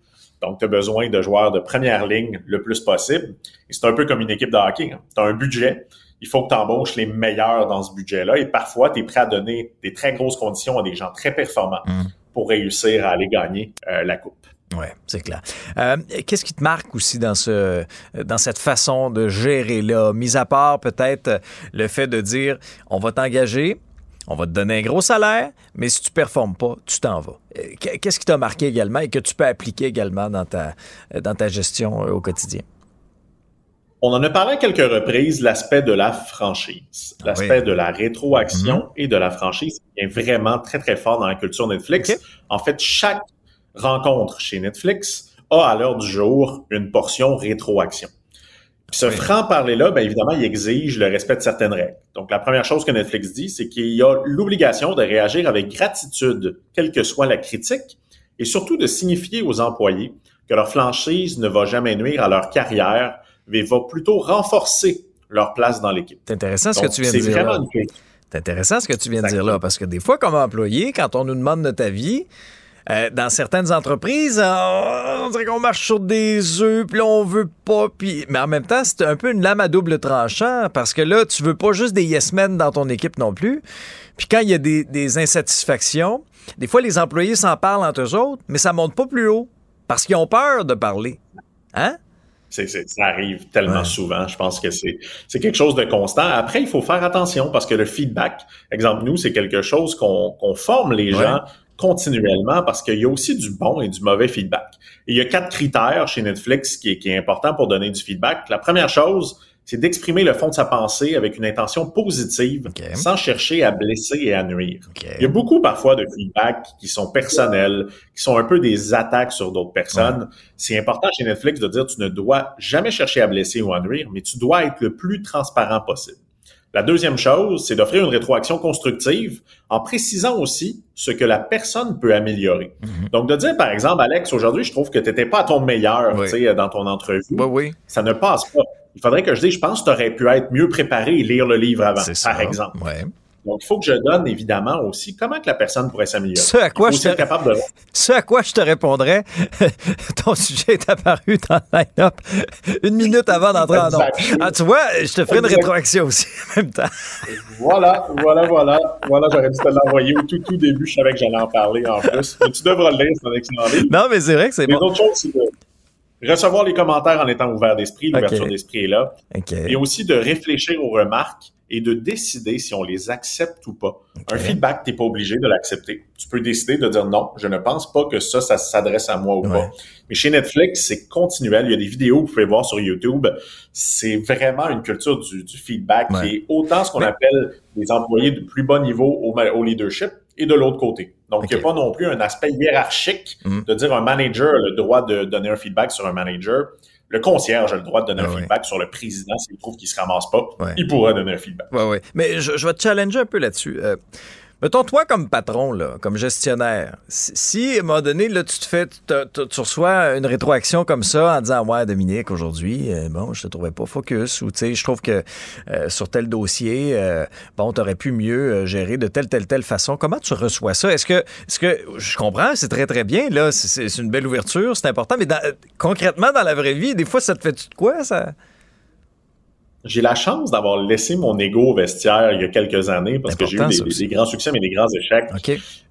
Donc, tu as besoin de joueurs de première ligne le plus possible. Et c'est un peu comme une équipe de hockey. Hein. Tu as un budget. Il faut que tu embauches les meilleurs dans ce budget-là. Et parfois, tu es prêt à donner des très grosses conditions à des gens très performants mmh. pour réussir à aller gagner euh, la coupe. Oui, c'est clair. Euh, qu'est-ce qui te marque aussi dans ce dans cette façon de gérer là, mis à part peut-être le fait de dire on va t'engager, on va te donner un gros salaire, mais si tu performes pas, tu t'en vas. Euh, qu'est-ce qui t'a marqué également et que tu peux appliquer également dans ta dans ta gestion au quotidien? On en a parlé à quelques reprises, l'aspect de la franchise, l'aspect de la rétroaction mm-hmm. et de la franchise est vraiment très, très fort dans la culture Netflix. En fait, chaque rencontre chez Netflix a à l'heure du jour une portion rétroaction. Puis ce franc-parler-là, bien évidemment, il exige le respect de certaines règles. Donc, la première chose que Netflix dit, c'est qu'il y a l'obligation de réagir avec gratitude, quelle que soit la critique, et surtout de signifier aux employés que leur franchise ne va jamais nuire à leur carrière, mais va plutôt renforcer leur place dans l'équipe. C'est intéressant ce que tu viens de dire. C'est intéressant ce que tu viens de dire là, parce que des fois, comme employé, quand on nous demande de ta vie, euh, dans certaines entreprises, on dirait qu'on marche sur des œufs, puis là, on veut pas. Puis... Mais en même temps, c'est un peu une lame à double tranchant parce que là, tu veux pas juste des yes men dans ton équipe non plus. Puis quand il y a des, insatisfactions, des fois, les employés s'en parlent entre eux autres, mais ça monte pas plus haut parce qu'ils ont peur de parler. Hein? Ça arrive tellement souvent. Je pense que c'est quelque chose de constant. Après, il faut faire attention parce que le feedback, exemple, nous, c'est quelque chose qu'on forme les gens continuellement parce qu'il y a aussi du bon et du mauvais feedback. il y a quatre critères chez Netflix qui est, qui est important pour donner du feedback. La première chose, c'est d'exprimer le fond de sa pensée avec une intention positive, sans chercher à blesser et à nuire. Il y a beaucoup parfois de feedback qui sont personnels, qui sont un peu des attaques sur d'autres personnes. C'est important chez Netflix de dire tu ne dois jamais chercher à blesser ou à nuire, mais tu dois être le plus transparent possible. La deuxième chose, c'est d'offrir une rétroaction constructive en précisant aussi ce que la personne peut améliorer. Mhm. Donc, de dire, par exemple, Alex, aujourd'hui, je trouve que tu n'étais pas à ton meilleur dans ton entrevue. Oui, Ça ne passe pas. Il faudrait que je dise, je pense que tu aurais pu être mieux préparé et lire le livre avant, par exemple. Donc, il faut que je donne évidemment aussi comment que la personne pourrait s'améliorer. Ce à quoi, je te... capable de... Ce à quoi je te répondrais, ton sujet est apparu dans le line-up une minute avant d'entrer en nombre. Ah, tu vois, je te ferai une rétroaction aussi en même temps. voilà, voilà, voilà. Voilà, j'aurais dû te l'envoyer au tout, tout début. Je savais que j'allais en parler en plus. Mais tu devras le lire, c'est un excellent livre. Non, mais c'est vrai que c'est bon. L'autre chose, c'est de recevoir les commentaires en étant ouvert d'esprit. L'ouverture d'esprit est là. Et aussi de réfléchir aux remarques et de décider si on les accepte ou pas. Un feedback, tu n'es pas obligé de l'accepter. Tu peux décider de dire non, je ne pense pas que ça, ça s'adresse à moi ou pas. Mais chez Netflix, c'est continuel. Il y a des vidéos que vous pouvez voir sur YouTube. C'est vraiment une culture du, feedback qui est autant ce qu'on appelle des employés de plus bas niveau au, au leadership et de l'autre côté. Donc, il n'y a pas non plus un aspect hiérarchique mm. de dire un manager a le droit de donner un feedback sur un manager Le concierge a le droit de donner un feedback sur le président s'il trouve qu'il se ramasse pas. Il pourra donner un feedback. Oui, oui. Mais je, vais te challenger un peu là-dessus. Euh, Mettons, toi, comme patron, là, comme gestionnaire, si, à un moment donné, là, tu te fais, tu reçois une rétroaction comme ça en disant, ouais, Dominique, aujourd'hui, euh, bon, je te trouvais pas focus, ou, tu sais, je trouve que euh, sur tel dossier, euh, bon, t'aurais pu mieux gérer de telle, telle, telle façon. Comment tu reçois ça? Est-ce que, est-ce que, je comprends, c'est très, très bien, là, c'est une belle ouverture, c'est important, mais concrètement, dans la vraie vie, des fois, ça te fait de quoi, ça? J'ai la chance d'avoir laissé mon ego au vestiaire il y a quelques années parce que j'ai eu des, grands succès mais des grands échecs.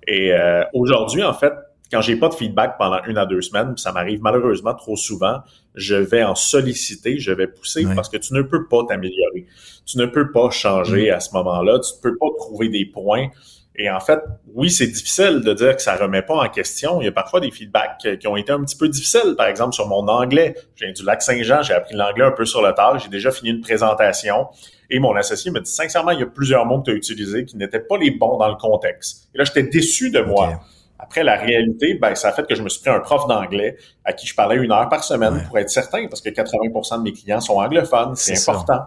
Et euh, aujourd'hui, en fait, quand j'ai pas de feedback pendant une à deux semaines, ça m'arrive malheureusement trop souvent, je vais en solliciter, je vais pousser parce que tu ne peux pas t'améliorer. Tu ne peux pas changer mm. à ce moment-là. Tu ne peux pas trouver des points et en fait, oui, c'est difficile de dire que ça remet pas en question. Il y a parfois des feedbacks qui ont été un petit peu difficiles. Par exemple, sur mon anglais. Je viens du lac Saint-Jean, j'ai appris l'anglais un peu sur le tard. J'ai déjà fini une présentation. Et mon associé me dit, sincèrement, il y a plusieurs mots que tu as utilisés qui n'étaient pas les bons dans le contexte. Et là, j'étais déçu de moi. Après, la réalité, ben, ça a fait que je me suis pris un prof d'anglais à qui je parlais une heure par semaine pour être certain, parce que 80% de mes clients sont anglophones. C'est important.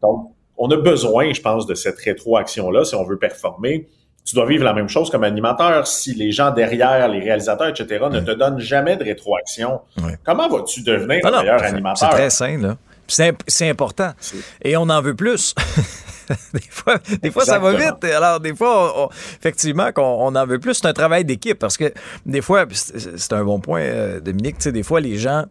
Donc, on a besoin, je pense, de cette rétroaction-là si on veut performer tu dois vivre la même chose comme animateur. Si les gens derrière, les réalisateurs, etc., ne te donnent jamais de rétroaction, comment vas-tu devenir un meilleur animateur? C'est très sain, là. C'est important. Et on en veut plus. des fois, des fois ça va vite. Alors, des fois, effectivement, qu'on on en veut plus. C'est un travail d'équipe parce que des fois, c'est un bon point, euh, Dominique, tu sais, des fois, les gens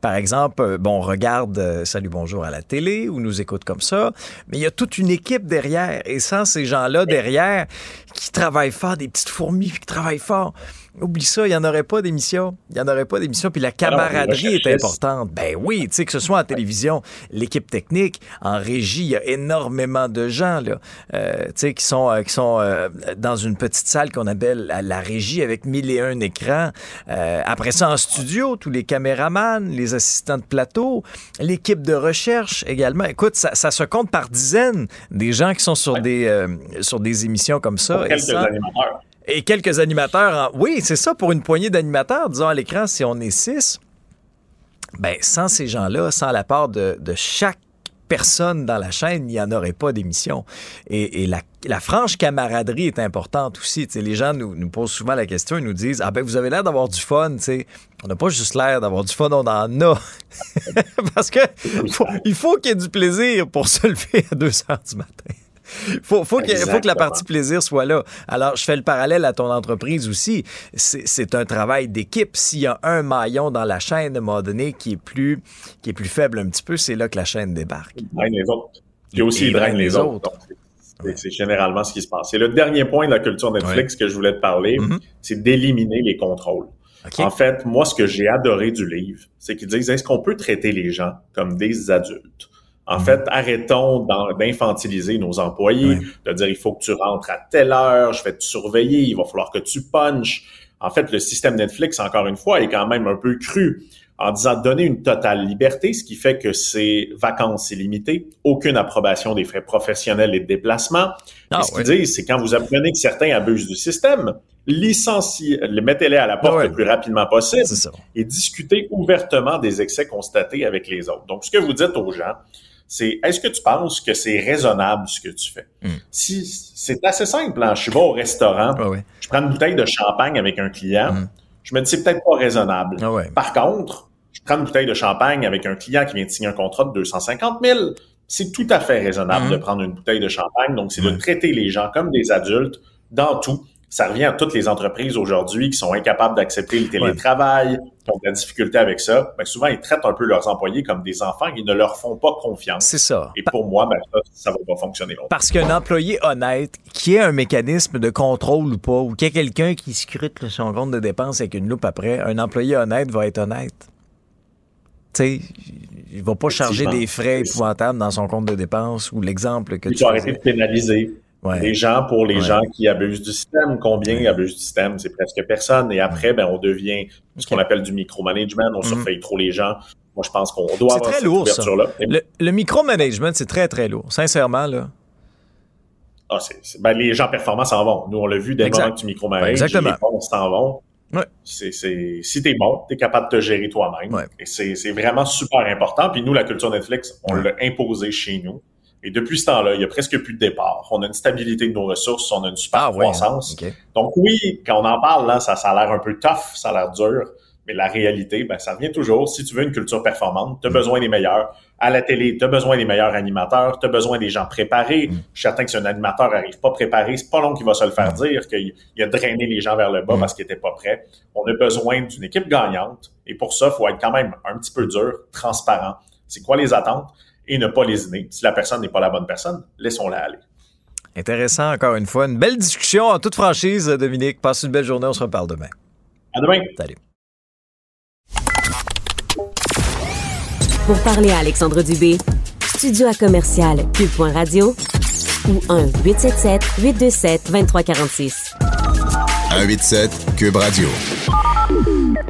par exemple, euh, bon, on regarde euh, Salut Bonjour à la télé ou nous écoute comme ça, mais il y a toute une équipe derrière. Et sans ces gens-là derrière qui travaillent fort, des petites fourmis qui travaillent fort, Oublie ça, il n'y en aurait pas d'émission. Il n'y en aurait pas d'émission. Puis la camaraderie est importante. Ben oui, tu sais, que ce soit en télévision, l'équipe technique, en régie, il y a énormément de gens, là, euh, tu sais, qui sont, euh, qui sont euh, dans une petite salle qu'on appelle la, régie avec mille et un écrans. après ça, en studio, tous les caméramans, les assistants de plateau, l'équipe de recherche également. Écoute, ça, se compte par dizaines des gens qui sont sur, des, sur des émissions comme ça. quelques animateurs. Et quelques animateurs. Oui, c'est ça, pour une poignée d'animateurs, disons à l'écran, si on est six, ben, sans ces gens-là, sans la part de, chaque personne dans la chaîne, il n'y en aurait pas d'émission. Et, la, franche camaraderie est importante aussi. les gens nous, posent souvent la question, ils nous disent Ah ben vous avez l'air d'avoir du fun, On n'a pas juste l'air d'avoir du fun, on en a. Parce que il faut qu'il y ait du plaisir pour se lever à 2 heures du matin faut, faut, que, faut que la partie plaisir soit là. Alors, je fais le parallèle à ton entreprise aussi. C'est un travail d'équipe. S'il y a un maillon dans la chaîne, à un moment donné, qui est plus, qui est plus faible un petit peu, c'est là que la chaîne débarque. Il draine les autres. Et aussi, il draine les, autres. C'est généralement ce qui se passe. C'est le dernier point de la culture Netflix que je voulais te parler, mm-hmm. c'est d'éliminer les contrôles. En fait, moi, ce que j'ai adoré du livre, c'est qu'ils disent, est-ce qu'on peut traiter les gens comme des adultes? En fait, arrêtons d'infantiliser nos employés, de dire il faut que tu rentres à telle heure, je vais te surveiller, il va falloir que tu punches. En fait, le système Netflix, encore une fois, est quand même un peu cru en disant donner une totale liberté, ce qui fait que c'est vacances illimitées, aucune approbation des frais professionnels et de déplacement. Ah, ce qu'ils disent, c'est quand vous apprenez que certains abusent du système, licenciez, mettez-les à la porte le plus rapidement possible et discutez ouvertement des excès constatés avec les autres. Donc, ce que vous dites aux gens, c'est est-ce que tu penses que c'est raisonnable ce que tu fais? Hmm. Si c'est assez simple, hein? je vais au restaurant, je prends une bouteille de champagne avec un client, hmm. je me dis c'est peut-être pas raisonnable. Ah Par contre, je prends une bouteille de champagne avec un client qui vient de signer un contrat de 250 000. C'est tout à fait raisonnable hmm. de prendre une bouteille de champagne. Donc, c'est de traiter les gens comme des adultes dans tout ça revient à toutes les entreprises aujourd'hui qui sont incapables d'accepter le télétravail, qui ont de la difficulté avec ça. Ben, souvent, ils traitent un peu leurs employés comme des enfants. Ils ne leur font pas confiance. C'est ça. Et pour moi, ben, ça, ne va pas fonctionner longtemps. Parce qu'un employé honnête, qui ait un mécanisme de contrôle ou pas, ou qui ait quelqu'un qui scrute son compte de dépenses avec une loupe après, un employé honnête va être honnête. Tu sais, il va pas charger des frais épouvantables dans son compte de dépenses ou l'exemple que tu Il faut arrêter de pénaliser. Les gens pour les gens qui abusent du système. Combien abusent du système? C'est presque personne. Et après, ben, on devient ce qu'on appelle du micromanagement. On mm-hmm. surveille trop les gens. Moi, je pense qu'on doit avoir très lourd, ça. Le, le micromanagement, c'est très, très lourd. Sincèrement, là. Ah, c'est, ben, les gens performants s'en vont. Nous, on l'a vu dès le moment que tu micromanages. Exactement. Les s'en vont. C'est, c'est, si t'es bon, t'es capable de te gérer toi-même. Et c'est, c'est vraiment super important. Puis nous, la culture Netflix, on l'a imposé chez nous. Et depuis ce temps-là, il y a presque plus de départ. On a une stabilité de nos ressources, on a une super ah, croissance. Donc oui, quand on en parle, là, ça, ça a l'air un peu tough, ça a l'air dur. Mais la réalité, ben, ça vient toujours. Si tu veux une culture performante, tu as mm. besoin des meilleurs. À la télé, tu as besoin des meilleurs animateurs, tu as besoin des gens préparés. Mm. Je suis certain que si un animateur n'arrive pas préparé, c'est pas long qu'il va se le faire mm. dire, qu'il a drainé les gens vers le bas parce qu'il était pas prêt. On a besoin d'une équipe gagnante. Et pour ça, il faut être quand même un petit peu dur, transparent. C'est quoi les attentes? Et ne pas lésiner. Si la personne n'est pas la bonne personne, laissons-la aller. Intéressant, encore une fois. Une belle discussion en toute franchise, Dominique. Passe une belle journée. On se reparle demain. À demain. Salut. Pour parler à Alexandre Dubé, studio à commercial cube.radio ou 1-877-827-2346. 187 Cube Radio.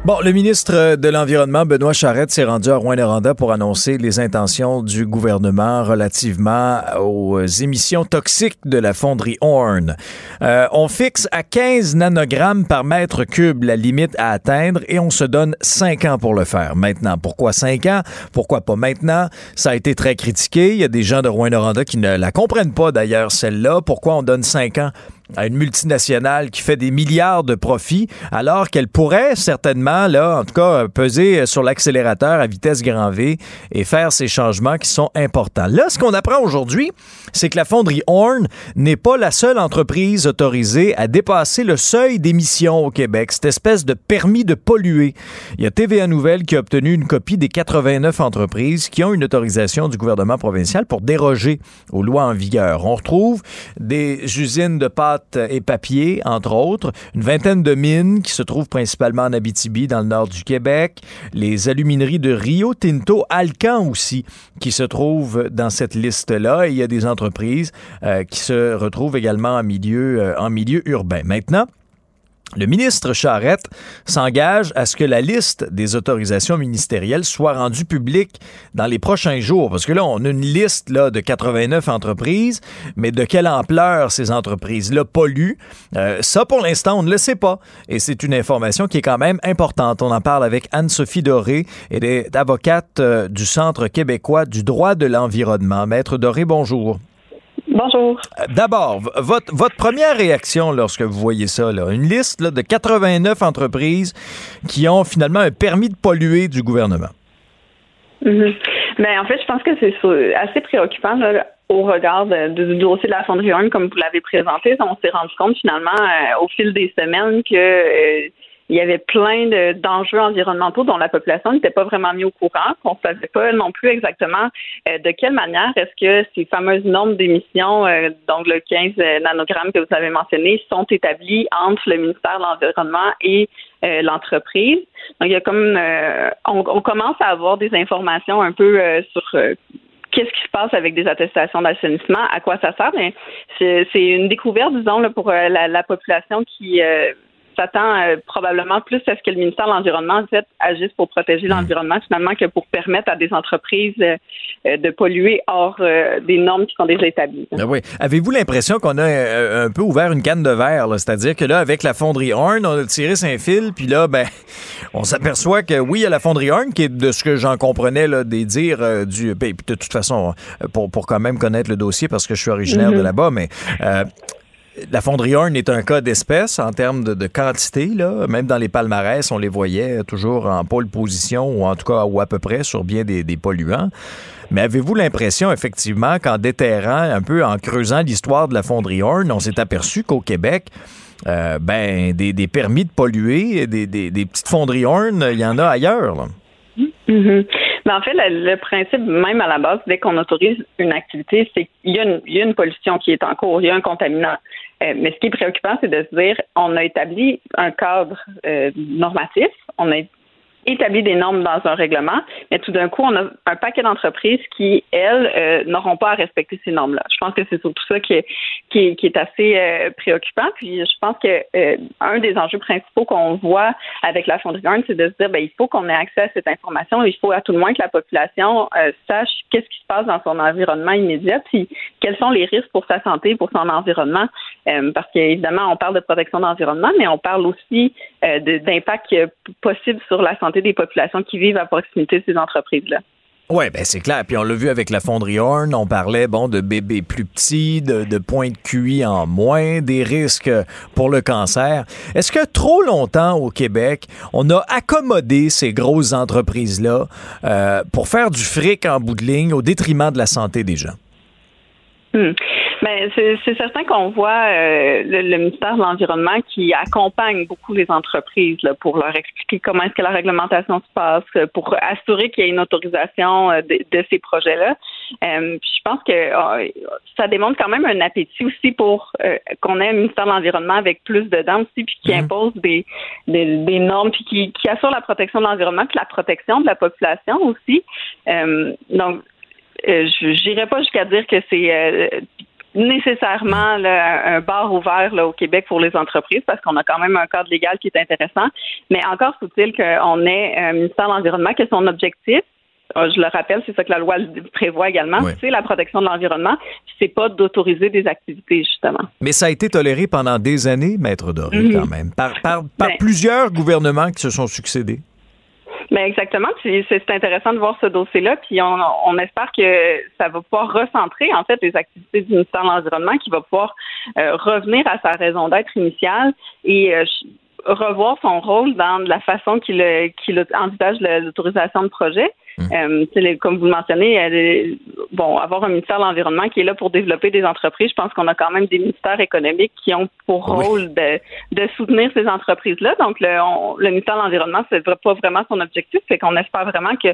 Bon, le ministre de l'Environnement, Benoît Charette, s'est rendu à Rouen-Noranda pour annoncer les intentions du gouvernement relativement aux émissions toxiques de la fonderie Horn. Euh, on fixe à 15 nanogrammes par mètre cube la limite à atteindre et on se donne 5 ans pour le faire. Maintenant, pourquoi 5 ans? Pourquoi pas maintenant? Ça a été très critiqué. Il y a des gens de Rouen-Noranda qui ne la comprennent pas d'ailleurs, celle-là. Pourquoi on donne 5 ans? À une multinationale qui fait des milliards de profits, alors qu'elle pourrait certainement, là, en tout cas, peser sur l'accélérateur à vitesse grand V et faire ces changements qui sont importants. Là, ce qu'on apprend aujourd'hui, c'est que la fonderie Horn n'est pas la seule entreprise autorisée à dépasser le seuil d'émission au Québec, cette espèce de permis de polluer. Il y a TVA Nouvelle qui a obtenu une copie des 89 entreprises qui ont une autorisation du gouvernement provincial pour déroger aux lois en vigueur. On retrouve des usines de pâtes et papier, entre autres, une vingtaine de mines qui se trouvent principalement en Abitibi, dans le nord du Québec, les alumineries de Rio Tinto, Alcan aussi, qui se trouvent dans cette liste-là. il y a des entreprises euh, qui se retrouvent également en milieu, euh, en milieu urbain. Maintenant, le ministre Charette s'engage à ce que la liste des autorisations ministérielles soit rendue publique dans les prochains jours. Parce que là, on a une liste là, de 89 entreprises, mais de quelle ampleur ces entreprises-là polluent, euh, ça, pour l'instant, on ne le sait pas. Et c'est une information qui est quand même importante. On en parle avec Anne-Sophie Doré, elle est avocate euh, du Centre québécois du droit de l'environnement. Maître Doré, bonjour. Bonjour. Euh, d'abord, votre, votre première réaction lorsque vous voyez ça, là, une liste de 89 entreprises qui ont finalement un permis de polluer du gouvernement. Mm en fait, je pense que c'est assez préoccupant au regard du dossier de la fonderie comme vous l'avez présenté. On s'est rendu compte finalement euh, au fil des semaines que euh, il y avait plein d'enjeux environnementaux dont la population n'était pas vraiment mis au courant, qu'on ne savait pas non plus exactement euh, de quelle manière est-ce que ces fameuses normes d'émissions, euh, donc le 15 nanogrammes que vous avez mentionné, sont établies entre le ministère de l'Environnement et euh, l'entreprise. Donc, il y a comme on, commence à avoir des informations un peu sur qu'est-ce qui se passe avec des attestations d'assainissement, à quoi ça sert. Mais c'est une découverte, disons, là, pour la, population qui s'attend euh, probablement plus à ce que le ministère de l'Environnement en agisse pour protéger hmm. l'environnement finalement que pour permettre à des entreprises euh, euh, de polluer hors des normes qui sont déjà établies. Ben oui. Avez-vous l'impression qu'on a un peu ouvert une canne de verre, c'est-à-dire que là, avec la fonderie Horn, on a tiré un fil, puis là, ben, on s'aperçoit que oui, il y a la fonderie Horn, qui est de ce que j'en comprenais là, des dires du. Ben, de toute façon, pour, pour quand même connaître le dossier, parce que je suis originaire de mm-hmm. là-bas, mais la fonderie Horn est un cas d'espèce en termes de, quantité. Même dans les palmarès, on les voyait toujours en pôle position ou en tout cas ou à peu près sur bien des, polluants. Mais avez-vous l'impression, effectivement, qu'en déterrant un peu, en creusant l'histoire de la fonderie Horn, on s'est aperçu qu'au Québec, euh, ben, des, permis de polluer, des, des, petites fonderies Horn, il y en a ailleurs. Mm-hmm. Mais en fait, le, principe, même à la base, dès qu'on autorise une activité, c'est qu'il y, a une pollution qui est en cours, il y a un contaminant. Euh, mais ce qui est préoccupant, c'est de se dire, on a établi un cadre euh, normatif, on a établi des normes dans un règlement, mais tout d'un coup, on a un paquet d'entreprises qui, elles, euh, n'auront pas à respecter ces normes-là. Je pense que c'est surtout ça qui est, qui est, assez euh, préoccupant. Puis je pense que euh, un des enjeux principaux qu'on voit avec la Fonderie c'est de se dire ben, il faut qu'on ait accès à cette information. Il faut à tout le moins que la population sache qu'est-ce qui se passe dans son environnement immédiat, puis quels sont les risques pour sa santé, pour son environnement. parce qu'évidemment, on parle de protection d'environnement, mais on parle aussi d'impact possible sur la santé des populations qui vivent à proximité de ces entreprises-là. Oui, ben c'est clair. Puis on l'a vu avec la fonderie Horn, on parlait bon de bébés plus petits, de, de points de QI en moins, des risques pour le cancer. Est-ce que trop longtemps au Québec, on a accommodé ces grosses entreprises-là euh, pour faire du fric en bout de ligne au détriment de la santé des gens? Hmm. Ben, c'est certain qu'on voit euh, le, ministère de l'Environnement qui accompagne beaucoup les entreprises là, pour leur expliquer comment est-ce que la réglementation se passe, pour assurer qu'il y ait une autorisation euh, de, ces projets-là. Euh, je pense que ça démontre quand même un appétit aussi pour qu'on ait un ministère de l'Environnement avec plus de dents aussi, puis qui mhm. impose des, des, normes, puis qui, qui assure la protection de l'environnement, puis la protection de la population aussi. donc, je n'irai pas jusqu'à dire que c'est nécessairement un bar ouvert là, au Québec pour les entreprises parce qu'on a quand même un cadre légal qui est intéressant. Mais encore faut-il qu'on ait un ministère de l'Environnement que son objectif, euh, je le rappelle, c'est ça que la loi prévoit également, c'est la protection de l'environnement, c'est pas d'autoriser des activités, justement. Mais ça a été toléré pendant des années, Maître Doré, mhm. quand même, par, par, par ben plusieurs gouvernements qui se sont succédés. Mais exactement. C'est intéressant de voir ce dossier-là. Puis on, on, espère que ça va pouvoir recentrer en fait les activités du ministère de l'Environnement, qui va pouvoir euh, revenir à sa raison d'être initiale et euh, revoir son rôle dans la façon qu'il qu'il envisage l'autorisation de projet. Mmh. Euh, comme vous le mentionnez, bon, avoir un ministère de l'Environnement qui est là pour développer des entreprises, je pense qu'on a quand même des ministères économiques qui ont pour rôle de, de, soutenir ces entreprises-là. Donc, le, le ministère de l'Environnement, c'est pas vraiment son objectif, c'est qu'on espère vraiment que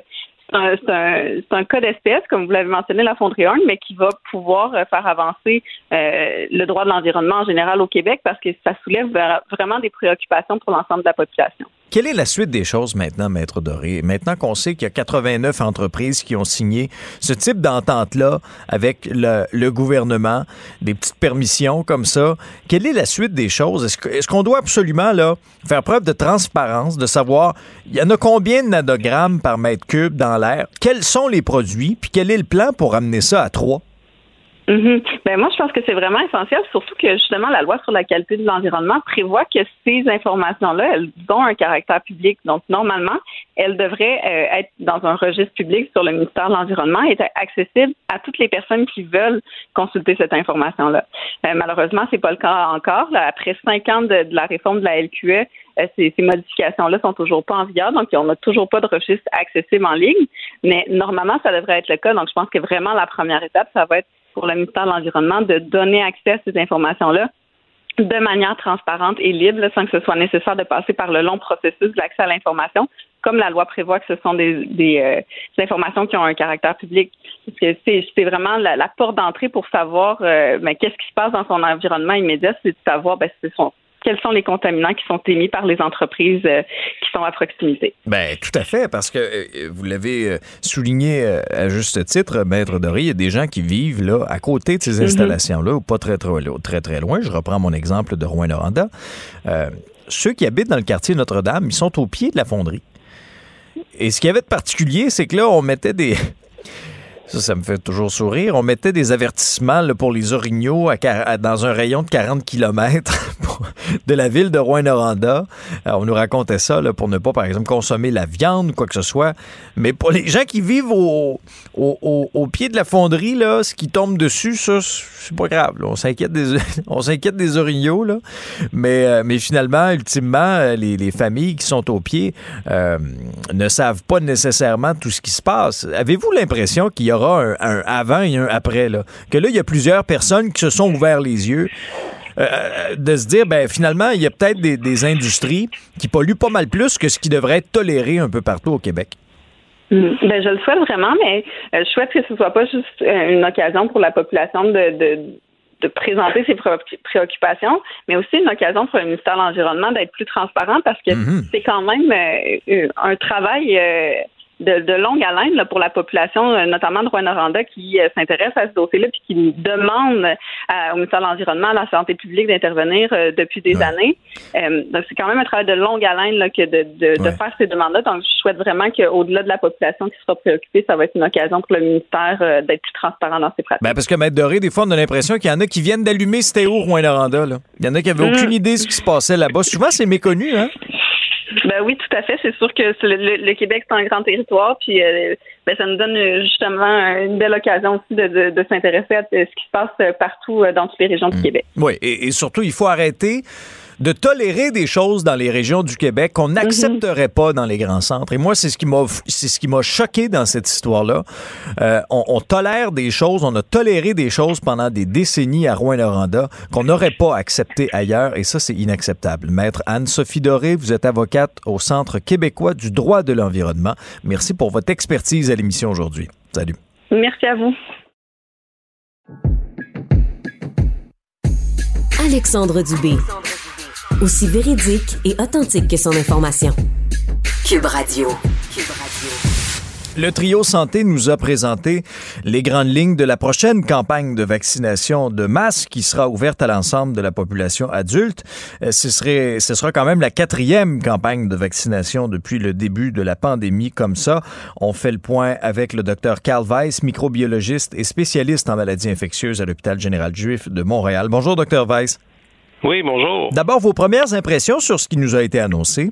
c'est un, un, cas d'espèce, comme vous l'avez mentionné, la fonderie Horn, mais qui va pouvoir euh, faire avancer euh, le droit de l'environnement en général au Québec parce que ça soulève vraiment des préoccupations pour l'ensemble de la population. Quelle est la suite des choses maintenant, Maître Doré? Maintenant qu'on sait qu'il y a 89 entreprises qui ont signé ce type d'entente-là avec le, gouvernement, des petites permissions comme ça, quelle est la suite des choses? Est-ce qu'on doit absolument là, faire preuve de transparence, de savoir il y en a combien de nanogrammes par mètre cube dans quels sont les produits, puis quel est le plan pour amener ça à 3? Mhm. Ben moi, je pense que c'est vraiment essentiel, surtout que justement la loi sur la qualité de l'environnement prévoit que ces informations-là, elles ont un caractère public. Donc normalement, elles devraient euh, être dans un registre public sur le ministère de l'environnement et être accessibles à toutes les personnes qui veulent consulter cette information-là. Euh, malheureusement, c'est pas le cas encore. après cinq ans de, la réforme de la LQE, ces, ces modifications-là sont toujours pas en vigueur, donc on n'a toujours pas de registre accessible en ligne. Mais normalement, ça devrait être le cas. Donc je pense que vraiment la première étape, ça va être pour le ministère de l'Environnement de donner accès à ces informations-là de manière transparente et libre, sans que ce soit nécessaire de passer par le long processus de l'accès à l'information, comme la loi prévoit que ce sont des, euh, informations qui ont un caractère public. C'est vraiment la, porte d'entrée pour savoir euh, ben, qu'est-ce qui se passe dans son environnement immédiat, c'est de savoir ben, ce sont quels sont les contaminants qui sont émis par les entreprises euh, qui sont à proximité. Ben tout à fait, parce que euh, vous l'avez euh, souligné à juste titre, Maître Doré, il y a des gens qui vivent là à côté de ces mhm. installations-là, ou pas très, très, très, très loin. Je reprends mon exemple de Rouen-Noranda. ceux qui habitent dans le quartier Notre-Dame, ils sont au pied de la fonderie. Et ce qu'il y avait de particulier, c'est que là, on mettait des, ça, ça me fait toujours sourire. On mettait des avertissements pour les orignaux dans un rayon de 40 km de la ville de Rouen-Noranda. Euh, on nous racontait ça pour ne pas, par exemple, consommer la viande ou quoi que ce soit. Mais pour les gens qui vivent au, au, pied de la fonderie, là, ce qui tombe dessus, ça, c'est pas grave. On s'inquiète des, on des orignaux, là. Mais, euh, mais finalement, ultimement, euh, les, familles qui sont au pied ne savent pas nécessairement tout ce qui se passe. Avez-vous l'impression qu'il y a aura un, avant et un après. Là. Que là, il y a plusieurs personnes qui se sont ouverts les yeux. Euh, euh, de se dire, ben finalement, il y a peut-être des, industries qui polluent pas mal plus que ce qui devrait être toléré un peu partout au Québec. Mm. Ben, je le souhaite vraiment, mais euh, je souhaite que ce soit pas juste une occasion pour la population de, de, présenter ses préoccupations, mais aussi une occasion pour le ministère de l'Environnement d'être plus transparent parce que mm-hmm. c'est quand même un travail de, longue haleine là, pour la population, euh, notamment de Rwanda, qui euh, s'intéresse à ce dossier-là puis qui demande euh, au ministère de l'Environnement, à la santé publique d'intervenir depuis des années. donc, c'est quand même un travail de longue haleine là, que de, de, faire ces demandes-là. Donc, je souhaite vraiment qu'au-delà de la population qui sera préoccupée, ça va être une occasion pour le ministère d'être plus transparent dans ses pratiques. Ben parce que, Maître Doré, des fois, on a l'impression qu'il y en a qui viennent d'allumer où Rwanda. Là? Il y en a qui n'avaient aucune mm. idée de ce qui se passait là-bas. Souvent, c'est méconnu, hein? Ben oui, tout à fait. C'est sûr que le, Québec, c'est un grand territoire, puis euh, ben, ça nous donne justement une belle occasion aussi de, s'intéresser à ce qui se passe partout dans toutes les régions du mmh. Québec. Oui, et surtout, il faut arrêter de tolérer des choses dans les régions du Québec qu'on mhm. n'accepterait pas dans les grands centres. Et moi, c'est ce qui m'a, c'est ce qui m'a choqué dans cette histoire-là. Euh, on, tolère des choses, on a toléré des choses pendant des décennies à Rouen-Noranda qu'on n'aurait pas accepté ailleurs, et ça, c'est inacceptable. Maître Anne-Sophie Doré, vous êtes avocate au Centre québécois du droit de l'environnement. Merci pour votre expertise à l'émission aujourd'hui. Salut. Merci à vous. Alexandre Dubé aussi véridique et authentique que son information. Cube Radio. Cube Radio. Le trio santé nous a présenté les grandes lignes de la prochaine campagne de vaccination de masse qui sera ouverte à l'ensemble de la population adulte. Euh, ce, serait, ce sera quand même la quatrième campagne de vaccination depuis le début de la pandémie comme ça. On fait le point avec le docteur Carl Weiss, microbiologiste et spécialiste en maladies infectieuses à l'hôpital général juif de Montréal. Bonjour, docteur Weiss. Oui, bonjour. D'abord, vos premières impressions sur ce qui nous a été annoncé?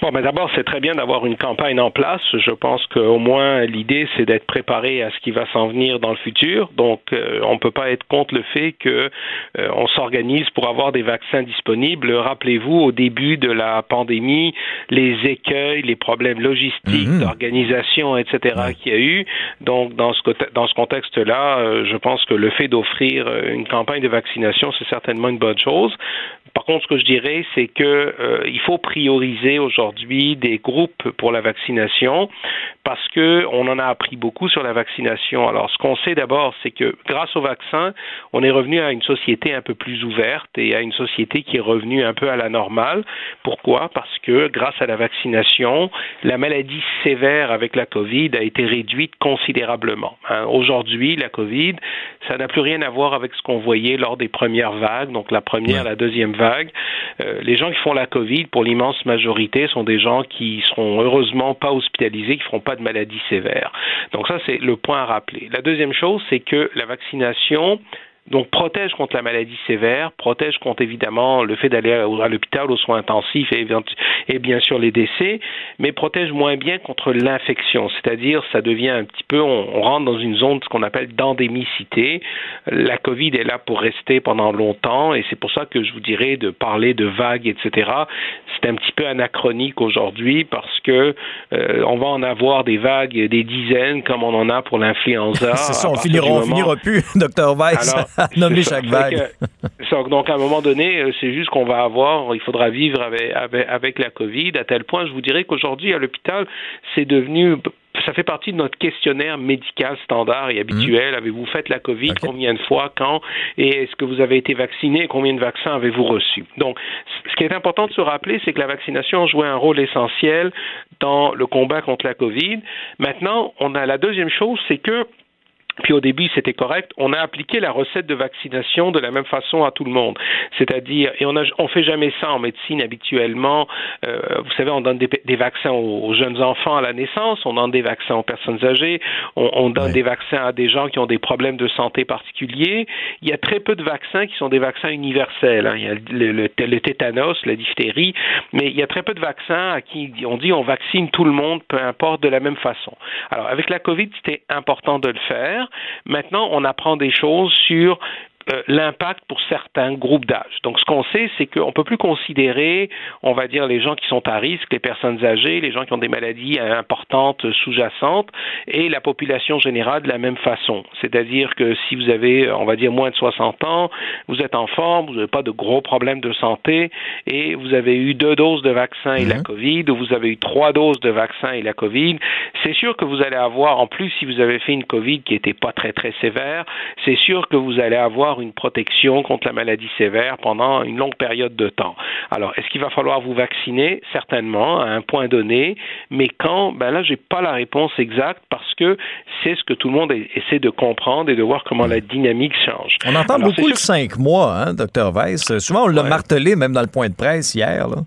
Bon, mais d'abord, c'est très bien d'avoir une campagne en place. Je pense qu'au moins l'idée, c'est d'être préparé à ce qui va s'en venir dans le futur. Donc, euh, on ne peut pas être contre le fait que euh, on s'organise pour avoir des vaccins disponibles. Rappelez-vous, au début de la pandémie, les écueils, les problèmes logistiques, mhm. d'organisation, etc., qu'il y a eu. Donc, dans ce, dans ce contexte-là, euh, je pense que le fait d'offrir une campagne de vaccination, c'est certainement une bonne chose. Par contre, ce que je dirais, c'est que il faut prioriser aujourd'hui des groupes pour la vaccination parce que on en a appris beaucoup sur la vaccination. Alors, ce qu'on sait d'abord, c'est que grâce au vaccin, on est revenu à une société un peu plus ouverte et à une société qui est revenue un peu à la normale. Pourquoi? Parce que grâce à la vaccination, la maladie sévère avec la COVID a été réduite considérablement. Hein. Aujourd'hui, la COVID, ça n'a plus rien à voir avec ce qu'on voyait lors des premières vagues, donc la première, la deuxième vague. Euh, les gens qui font la COVID, pour l'immense majorité, sont des gens qui seront heureusement pas hospitalisés, qui feront pas de maladies sévères. Donc ça, c'est le point à rappeler. La deuxième chose, c'est que la vaccination donc, protège contre la maladie sévère, protège contre évidemment le fait d'aller à l'hôpital aux soins intensifs et, et, bien sûr les décès, mais protège moins bien contre l'infection. C'est-à-dire, ça devient un petit peu, on, rentre dans une zone ce qu'on appelle d'endémicité. La COVID est là pour rester pendant longtemps et c'est pour ça que je vous dirais de parler de vagues, etc. C'est un petit peu anachronique aujourd'hui parce que euh, on va en avoir des vagues, des dizaines comme on en a pour l'influenza. c'est ça, on finira, on finira plus, docteur Weiss. Nommer chaque vague. donc, à un moment donné, euh, c'est juste qu'on va avoir, il faudra vivre avec, avec, la COVID, à tel point, je vous dirais qu'aujourd'hui, à l'hôpital, c'est devenu ça fait partie de notre questionnaire médical standard et habituel. Mmh. Avez-vous fait la COVID? Combien de fois? Quand? Et est-ce que vous avez été vacciné? Combien de vaccins avez-vous reçu? Donc, ce qui est important de se rappeler, c'est que la vaccination a joué un rôle essentiel dans le combat contre la COVID. Maintenant, on a la deuxième chose, c'est que puis au début, c'était correct. On a appliqué la recette de vaccination de la même façon à tout le monde. C'est-à-dire, et on ne on fait jamais ça en médecine habituellement. Euh, vous savez, on donne des, des vaccins aux, jeunes enfants à la naissance, on donne des vaccins aux personnes âgées, on, on donne des vaccins à des gens qui ont des problèmes de santé particuliers. Il y a très peu de vaccins qui sont des vaccins universels. Hein. Il y a le, le, le, tétanos, la diphtérie, mais il y a très peu de vaccins à qui on dit on vaccine tout le monde, peu importe, de la même façon. Alors, avec la COVID, c'était important de le faire. Maintenant, on apprend des choses sur euh, l'impact pour certains groupes d'âge. Donc, ce qu'on sait, c'est qu'on ne peut plus considérer, on va dire, les gens qui sont à risque, les personnes âgées, les gens qui ont des maladies importantes sous-jacentes, et la population générale de la même façon. C'est-à-dire que si vous avez, on va dire, moins de 60 ans, vous êtes en forme, vous n'avez pas de gros problèmes de santé, et vous avez eu deux doses de vaccin et la mhm. COVID, ou vous avez eu trois doses de vaccin et la COVID, c'est sûr que vous allez avoir, en plus, si vous avez fait une COVID qui n'était pas très, très sévère, c'est sûr que vous allez avoir une protection contre la maladie sévère pendant une longue période de temps. Alors, est-ce qu'il va falloir vous vacciner? Certainement, à un point donné, mais quand? Ben là, j'ai pas la réponse exacte parce que c'est ce que tout le monde essaie de comprendre et de voir comment la dynamique change. On entend beaucoup de cinq mois, hein, docteur Weiss. Souvent, on l'a martelé même dans le point de presse hier. Là.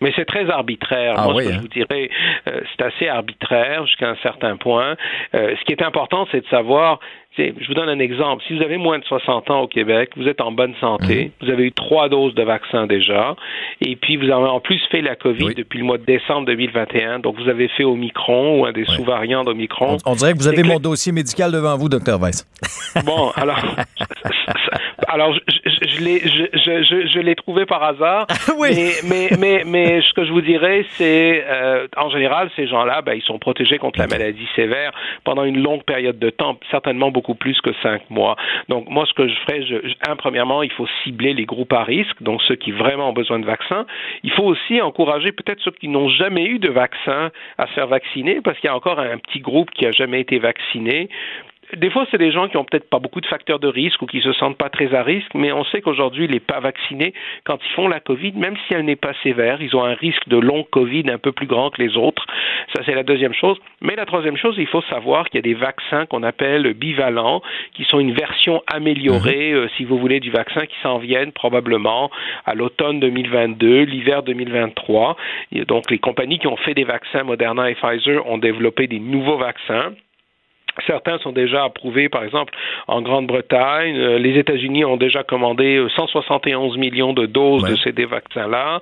Mais c'est très arbitraire. Ah Moi, ce que je hein? vous dirais, euh, c'est assez arbitraire jusqu'à un certain point. Euh, ce qui est important, c'est de savoir je vous donne un exemple. Si vous avez moins de 60 ans au Québec, vous êtes en bonne santé, mhm. vous avez eu trois doses de vaccin déjà, et puis vous avez en plus fait la COVID depuis le mois de décembre 2021, donc vous avez fait Omicron ou un des sous-variants d'Omicron. On, dirait que vous avez mon dossier médical devant vous, docteur Weiss. Bon, alors, alors je, je, l'ai, je, je, l'ai trouvé par hasard. oui. Mais, mais, mais, ce que je vous dirais, c'est, euh, en général, ces gens-là, ben, ils sont protégés contre la maladie sévère pendant une longue période de temps, certainement beaucoup plus que cinq mois. Donc, moi, ce que je ferais, je, un, premièrement, il faut cibler les groupes à risque, donc ceux qui vraiment ont besoin de vaccins. Il faut aussi encourager peut-être ceux qui n'ont jamais eu de vaccin à se faire vacciner, parce qu'il y a encore un petit groupe qui a jamais été vacciné des fois, c'est des gens qui ont peut-être pas beaucoup de facteurs de risque ou qui se sentent pas très à risque, mais on sait qu'aujourd'hui, les pas vaccinés, quand ils font la COVID, même si elle n'est pas sévère, ils ont un risque de long COVID un peu plus grand que les autres. Ça, c'est la deuxième chose. Mais la troisième chose, il faut savoir qu'il y a des vaccins qu'on appelle bivalents, qui sont une version améliorée, mhm. euh, si vous voulez, du vaccin qui s'en viennent probablement à l'automne 2022, l'hiver 2023. Et donc, les compagnies qui ont fait des vaccins, Moderna et Pfizer, ont développé des nouveaux vaccins Certains sont déjà approuvés, par exemple, en Grande-Bretagne. Euh, les États-Unis ont déjà commandé 171 euh, millions de doses de ces vaccins-là.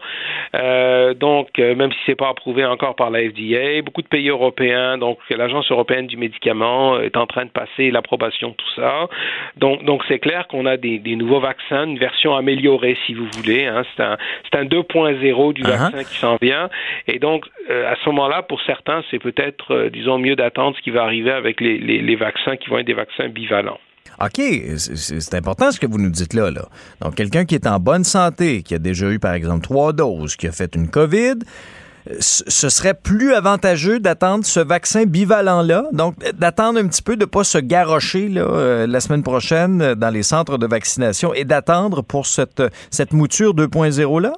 Euh, donc, même si c'est pas approuvé encore par la FDA, beaucoup de pays européens, donc l'Agence européenne du médicament est en train de passer l'approbation de tout ça. Donc, donc c'est clair qu'on a des, des, nouveaux vaccins, une version améliorée, si vous voulez. Hein. C'est un, c'est un 2.0 du uh-huh. vaccin qui s'en vient. Et donc, à ce moment-là, pour certains, c'est peut-être, disons, mieux d'attendre ce qui va arriver avec les les, vaccins qui vont être des vaccins bivalents. OK, c'est important ce que vous nous dites là. Donc, quelqu'un qui est en bonne santé, qui a déjà eu, par exemple, trois doses, qui a fait une COVID, ce serait plus avantageux d'attendre ce vaccin bivalent-là, donc d'attendre un petit peu, de ne pas se garrocher euh, la semaine prochaine dans les centres de vaccination et d'attendre pour cette, cette mouture 2.0-là?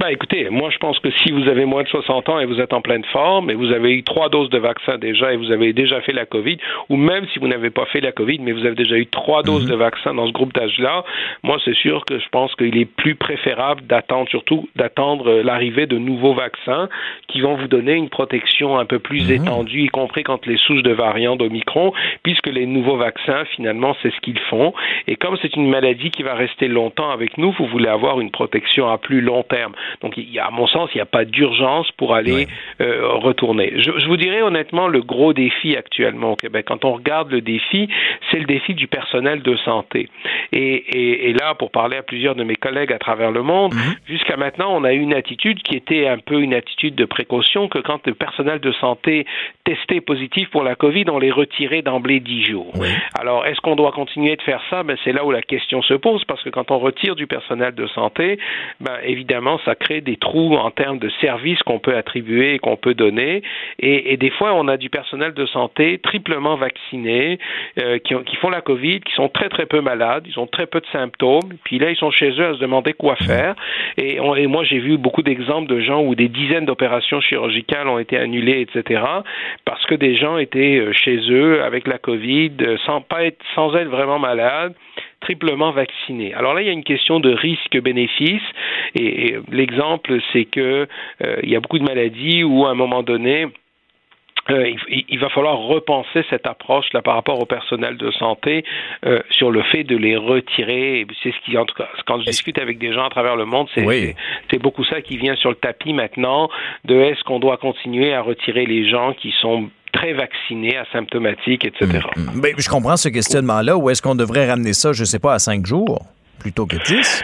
Ben, écoutez, moi, je pense que si vous avez moins de 60 ans et vous êtes en pleine forme et vous avez eu trois doses de vaccin déjà et vous avez déjà fait la COVID, ou même si vous n'avez pas fait la COVID, mais vous avez déjà eu trois doses mhm. de vaccin dans ce groupe d'âge-là, moi, c'est sûr que je pense qu'il est plus préférable d'attendre, surtout d'attendre l'arrivée de nouveaux vaccins qui vont vous donner une protection un peu plus mhm. étendue, y compris quand les souches de variants d'Omicron, puisque les nouveaux vaccins, finalement, c'est ce qu'ils font. Et comme c'est une maladie qui va rester longtemps avec nous, vous voulez avoir une protection à plus long terme. Donc, il y a, à mon sens, il n'y a pas d'urgence pour aller euh, retourner. Je, je, vous dirais honnêtement, le gros défi actuellement au Québec, quand on regarde le défi, c'est le défi du personnel de santé. Et, et, et, là, pour parler à plusieurs de mes collègues à travers le monde, mhm. jusqu'à maintenant, on a eu une attitude qui était un peu une attitude de précaution que quand le personnel de santé testait positif pour la COVID, on les retirait d'emblée dix jours. Alors, est-ce qu'on doit continuer de faire ça? Ben, c'est là où la question se pose, parce que quand on retire du personnel de santé, ben, évidemment, ça crée des trous en termes de services qu'on peut attribuer et qu'on peut donner. Et, et, des fois, on a du personnel de santé triplement vacciné, euh, qui, qui, font la COVID, qui sont très, très peu malades, ils ont très peu de symptômes. Puis là, ils sont chez eux à se demander quoi faire. Et, on, et moi, j'ai vu beaucoup d'exemples de gens où des dizaines d'opérations chirurgicales ont été annulées, etc., parce que des gens étaient euh, chez eux avec la COVID, euh, sans, pas être, sans être vraiment malades triplement vaccinés. Alors là, il y a une question de risque-bénéfice, et, l'exemple, c'est que euh, il y a beaucoup de maladies où, à un moment donné, euh, il, va falloir repenser cette approche là par rapport au personnel de santé euh, sur le fait de les retirer. C'est ce qui, en tout cas, quand je discute avec des gens à travers le monde, c'est c'est beaucoup ça qui vient sur le tapis maintenant. De est-ce qu'on doit continuer à retirer les gens qui sont très vaccinés, asymptomatiques, etc. Mm, mm. Ben, je comprends ce questionnement-là. Où est-ce qu'on devrait ramener ça, je ne sais pas, à cinq jours plutôt que dix?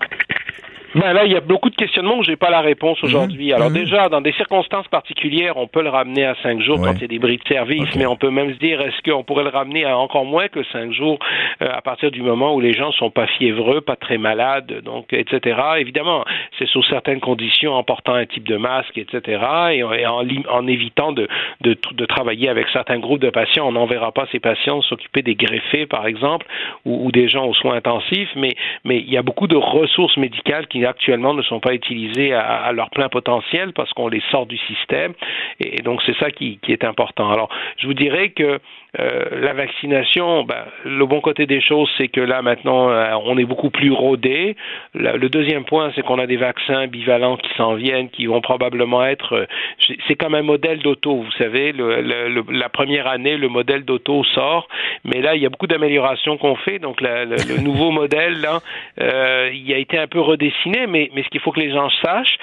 Ben là, il y a beaucoup de questionnements où j'ai pas la réponse mhm. aujourd'hui. Alors mhm. déjà, dans des circonstances particulières, on peut le ramener à cinq jours quand il y a des bris de service, mais on peut même se dire est-ce qu'on pourrait le ramener à encore moins que cinq jours euh, à partir du moment où les gens sont pas fiévreux, pas très malades, donc etc. Évidemment, c'est sous certaines conditions en portant un type de masque, etc. Et, en, en, évitant de, de, de, travailler avec certains groupes de patients. On n'enverra pas ces patients s'occuper des greffés, par exemple, ou, ou des gens aux soins intensifs, mais mais il y a beaucoup de ressources médicales qui actuellement ne sont pas utilisés à, leur plein potentiel parce qu'on les sort du système. Et donc c'est ça qui, est important. Alors je vous dirais que la vaccination, ben, le bon côté des choses, c'est que là maintenant, on est beaucoup plus rodé. Le deuxième point, c'est qu'on a des vaccins bivalents qui s'en viennent, qui vont probablement être. C'est comme un modèle d'auto, vous savez. la première année, le modèle d'auto sort, mais là, il y a beaucoup d'améliorations qu'on fait. Donc, le, nouveau modèle, il a été un peu redessiné, mais ce qu'il faut que les gens sachent,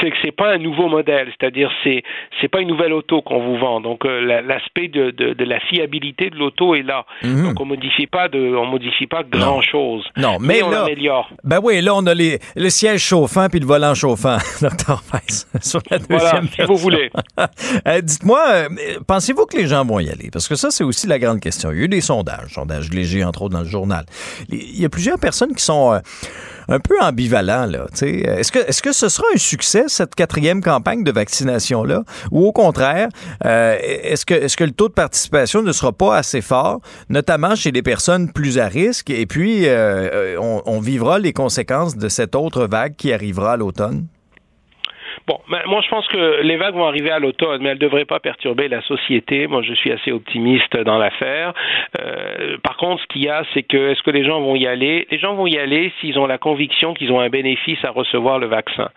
c'est que c'est pas un nouveau modèle, c'est-à-dire c'est c'est pas une nouvelle auto qu'on vous vend. Donc euh, l'aspect de, de, de, la fiabilité de l'auto est là. Mhm. Donc on modifie pas de on modifie pas grand chose. Non, mais, on là, améliore. Ben oui, là on a les le siège chauffant puis le volant chauffant, docteur sur la deuxième voilà, si vous voulez. Euh, dites-moi, euh, pensez-vous que les gens vont y aller? Parce que ça c'est aussi la grande question. Il y a eu des sondages, sondages légers entre autres dans le journal. Il y a plusieurs personnes qui sont un peu ambivalent. Là, est-ce, que, est-ce que ce sera un succès, cette quatrième campagne de vaccination-là? Ou au contraire, euh, est-ce, que, est-ce que le taux de participation ne sera pas assez fort, notamment chez les personnes plus à risque, et puis euh, on, on vivra les conséquences de cette autre vague qui arrivera à l'automne? Bon, moi je pense que les vagues vont arriver à l'automne, mais elles ne devraient pas perturber la société. Moi je suis assez optimiste dans l'affaire. Euh, par contre, ce qu'il y a, c'est que est-ce que les gens vont y aller? Les gens vont y aller s'ils ont la conviction qu'ils ont un bénéfice à recevoir le vaccin.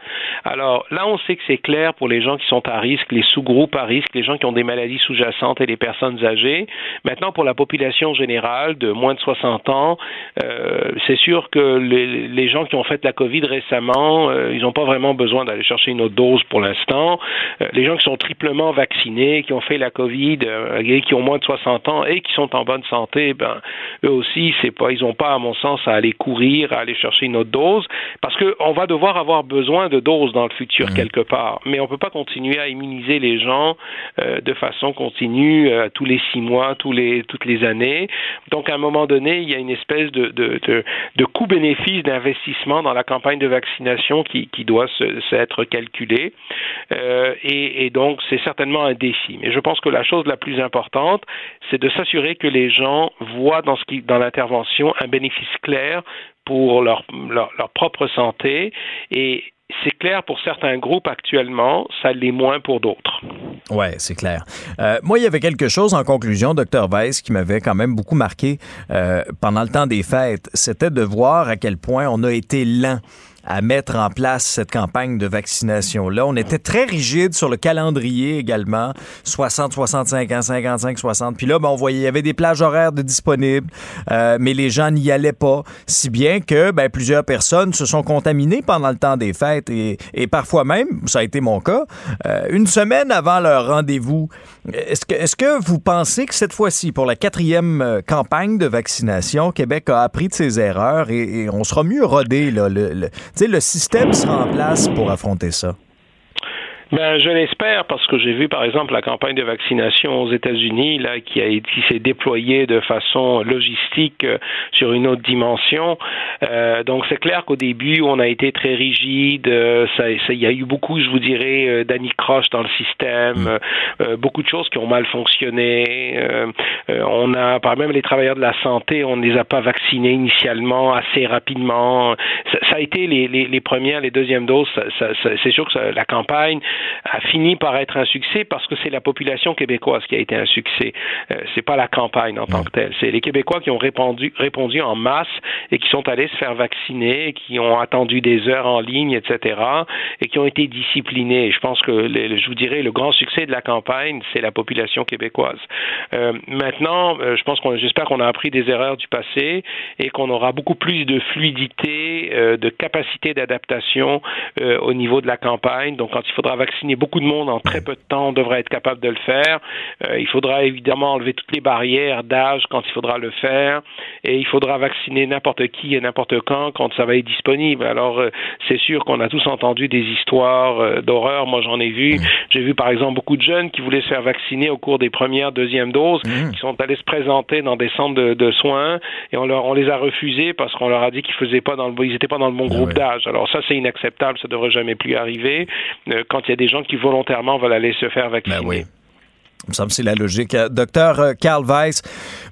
Alors là, on sait que c'est clair pour les gens qui sont à risque, les sous-groupes à risque, les gens qui ont des maladies sous-jacentes et les personnes âgées. Maintenant, pour la population générale de moins de 60 ans, euh, c'est sûr que les, gens qui ont fait la COVID récemment, euh, ils n'ont pas vraiment besoin d'aller chercher une autre pour l'instant. Euh, les gens qui sont triplement vaccinés, qui ont fait la COVID, euh, qui ont moins de 60 ans et qui sont en bonne santé, ben eux aussi, c'est pas, ils n'ont pas, à mon sens, à aller courir, à aller chercher une autre dose, parce qu'on va devoir avoir besoin de doses dans le futur mmh. quelque part. Mais on peut pas continuer à immuniser les gens euh, de façon continue tous les six mois, tous les toutes les années. Donc à un moment donné, il y a une espèce de de, de, coût-bénéfice d'investissement dans la campagne de vaccination qui, qui doit s'être euh, et, donc, c'est certainement un défi. Mais je pense que la chose la plus importante, c'est de s'assurer que les gens voient dans, l'intervention un bénéfice clair pour leur, leur, propre santé et c'est clair pour certains groupes actuellement, ça l'est moins pour d'autres. Oui, c'est clair. Euh, moi, il y avait quelque chose en conclusion, docteur Weiss, qui m'avait quand même beaucoup marqué euh, pendant le temps des fêtes. C'était de voir à quel point on a été lent à mettre en place cette campagne de vaccination-là. On était très rigide sur le calendrier également, 60, 65 ans, 55, 60. Puis là, ben, on voyait, il y avait des plages horaires de disponibles, euh, mais les gens n'y allaient pas, si bien que ben, plusieurs personnes se sont contaminées pendant le temps des fêtes et, et parfois même, ça a été mon cas, euh, une semaine avant leur rendez-vous. Est-ce que, vous pensez que cette fois-ci, pour la quatrième euh, campagne de vaccination, Québec a appris de ses erreurs et, on sera mieux rodé, le le système sera en place pour affronter ça? Ben, je l'espère parce que j'ai vu par exemple la campagne de vaccination aux États-Unis là qui a qui s'est déployée de façon logistique euh, sur une autre dimension. Euh, donc c'est clair qu'au début on a été très rigide. Euh, ça, il y a eu beaucoup, je vous dirais, euh, d'anicroche dans le système, mm. beaucoup de choses qui ont mal fonctionné. on a, par même les travailleurs de la santé, on ne les a pas vaccinés initialement assez rapidement. Ça, ça a été les, les, les, premières, les deuxièmes doses. Ça, c'est sûr que la campagne a fini par être un succès parce que c'est la population québécoise qui a été un succès. Euh, c'est pas la campagne en tant que telle. C'est les Québécois qui ont répondu, répondu en masse et qui sont allés se faire vacciner, qui ont attendu des heures en ligne, etc., et qui ont été disciplinés. je pense que, je vous dirais, le grand succès de la campagne, c'est la population québécoise. Euh, maintenant, euh, je pense qu'on, j'espère qu'on a appris des erreurs du passé et qu'on aura beaucoup plus de fluidité, euh, de capacité d'adaptation euh, au niveau de la campagne. Donc, quand il faudra vacciner vacciner beaucoup de monde en très peu de temps, on devrait être capable de le faire. Euh, il faudra évidemment enlever toutes les barrières d'âge quand il faudra le faire, et il faudra vacciner n'importe qui et n'importe quand quand ça va être disponible. Alors euh, c'est sûr qu'on a tous entendu des histoires euh, d'horreur. Moi j'en ai vu. J'ai vu par exemple beaucoup de jeunes qui voulaient se faire vacciner au cours des premières, deuxièmes doses, qui sont allés se présenter dans des centres de, soins et on, leur, on les a refusés parce qu'on leur a dit qu'ils faisaient pas dans le, ils étaient pas dans le bon ah groupe d'âge. Alors ça c'est inacceptable, ça devrait jamais plus arriver. quand il y a des gens qui volontairement veulent aller se faire vacciner. Ben oui. Il me semble que c'est la logique. Euh, docteur euh, Karl Weiss,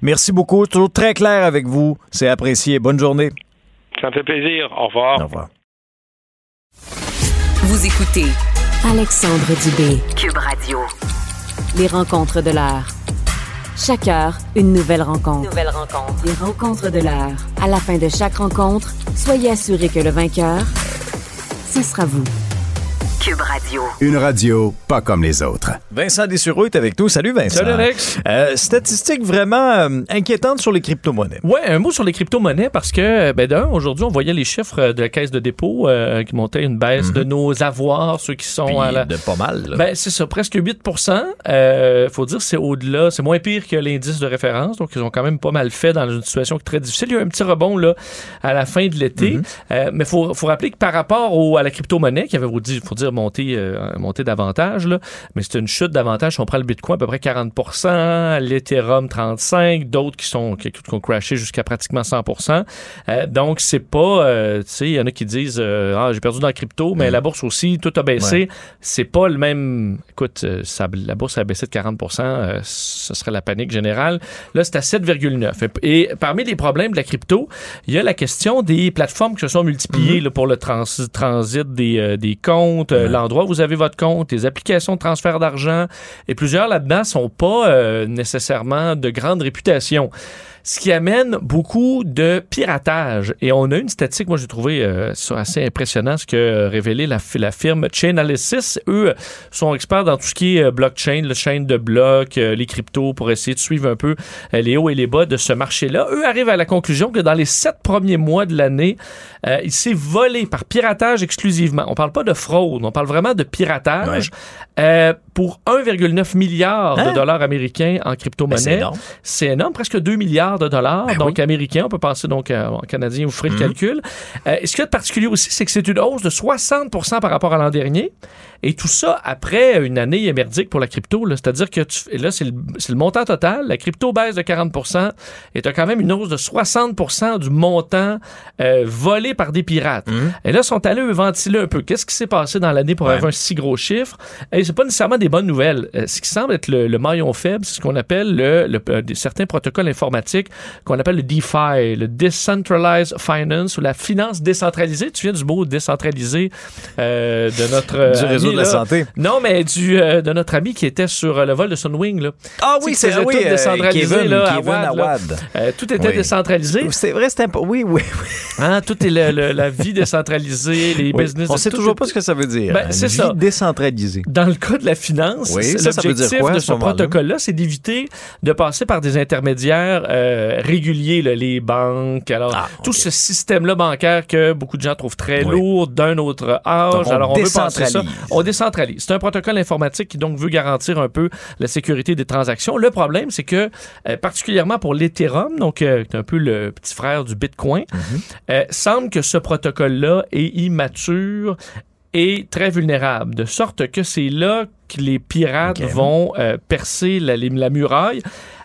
merci beaucoup. Toujours très clair avec vous. C'est apprécié. Bonne journée. Ça me fait plaisir. Au revoir. Au revoir. Vous écoutez Alexandre Dubé, Cube Radio. Les rencontres de l'heure. Chaque heure, une nouvelle rencontre. Nouvelle rencontre. Les rencontres de l'heure. À la fin de chaque rencontre, soyez assurés que le vainqueur, ce sera vous. Cube Radio. Une radio pas comme les autres. Vincent Dessureau est avec nous. Salut Vincent. Salut Alex. Euh, statistique vraiment euh, inquiétante sur les crypto-monnaies. Ouais, un mot sur les crypto-monnaies parce que, ben d'un, aujourd'hui, on voyait les chiffres de la caisse de dépôt euh, qui montaient une baisse de nos avoirs, ceux qui sont à la... de pas mal. là. Ben, c'est ça, presque 8 euh, faut dire, c'est au-delà, c'est moins pire que l'indice de référence, donc ils ont quand même pas mal fait dans une situation très difficile. Il y a eu un petit rebond là à la fin de l'été, Euh, mais faut, faut rappeler que par rapport au, à la crypto-monnaie, qui avait, faut dire monter, euh, monter davantage, là, mais c'est une chute davantage. Si on prend le Bitcoin, à peu près 40% l'Ethereum 35 d'autres qui sont qui, qui ont crashé jusqu'à pratiquement 100% Euh, Donc, c'est pas, euh, tu sais, il y en a qui disent, euh, ah, j'ai perdu dans la crypto, mais la bourse aussi, tout a baissé. Ouais. C'est pas le même. Écoute, ça- la bourse a baissé de 40% euh, ce serait la panique générale. Là, c'est à 7,9. Et, et parmi les problèmes de la crypto, il y a la question des plateformes qui se sont multipliées là, pour le trans- transit des, euh, des comptes, l'endroit où vous avez votre compte, les applications de transfert d'argent. Et plusieurs là-dedans sont pas euh, nécessairement de grande réputation. Ce qui amène beaucoup de piratage. Et on a une statistique, moi j'ai trouvé euh, ça assez impressionnant, ce que euh, révélé la, la firme Chainalysis. Eux sont experts dans tout ce qui est euh, blockchain, le chaîne de blocs, euh, les cryptos, pour essayer de suivre un peu euh, les hauts et les bas de ce marché-là. Eux arrivent à la conclusion que dans les sept premiers mois de l'année, euh, il s'est volé par piratage exclusivement. On parle pas de fraude, on parle vraiment de piratage euh, pour 1,9 milliard Hein? de dollars américains en Ben, c'est crypto-monnaie. énorme. C'est énorme, presque 2 milliards de dollars, Ben donc américains. On peut penser donc euh, en canadien, vous ferez le calcul. Euh, ce qu'il y a de particulier aussi, c'est que c'est une hausse de 60% par rapport à l'an dernier. Et tout ça après une année émerdique pour la crypto. C'est-à-dire que tu, là, c'est le, montant total. La crypto baisse de 40 et tu as quand même une hausse de 60% du montant euh, volé par des pirates. Et là, ils sont allés ventiler un peu. Qu'est-ce qui s'est passé dans l'année pour Ouais. avoir un si gros chiffre? Et c'est pas nécessairement des bonnes nouvelles. Euh, ce qui semble être le, le maillon faible, c'est ce qu'on appelle le, le- euh, certains protocoles informatiques qu'on appelle le DeFi, le Decentralized Finance ou la finance décentralisée. Tu viens du mot décentralisé euh, de notre euh, Du réseau ami, de la là. santé. Non, mais du euh, de notre ami qui était sur euh, le vol de Sunwing là. Ah oui, c'est oui, tout euh, décentralisé, Kevin, là, Kevin là. Euh, tout était Oui. décentralisé. C'est vrai, peu. Oui, oui, oui. Hein, tout est le- le- la vie décentralisée, les Oui. business. On sait tout toujours pas ce que ça veut dire. Ben, c'est ça. décentralisée. Dans le cas de la finance, l'objectif de ce protocole-là, c'est d'éviter de passer par des intermédiaires euh, réguliers, là, les banques. Alors, Ah, tout ce système-là bancaire que beaucoup de gens trouvent très Oui. lourd, d'un autre âge. Donc, on Alors, on veut passer ça. décentralise. On décentralise. C'est un protocole informatique qui donc veut garantir un peu la sécurité des transactions. Le problème, c'est que, euh, particulièrement pour l'Ethereum, donc euh, qui est un peu le petit frère du Bitcoin, euh, semble que ce protocole-là est immature et très vulnérable, de sorte que c'est là que les pirates vont euh, percer la, les- la muraille.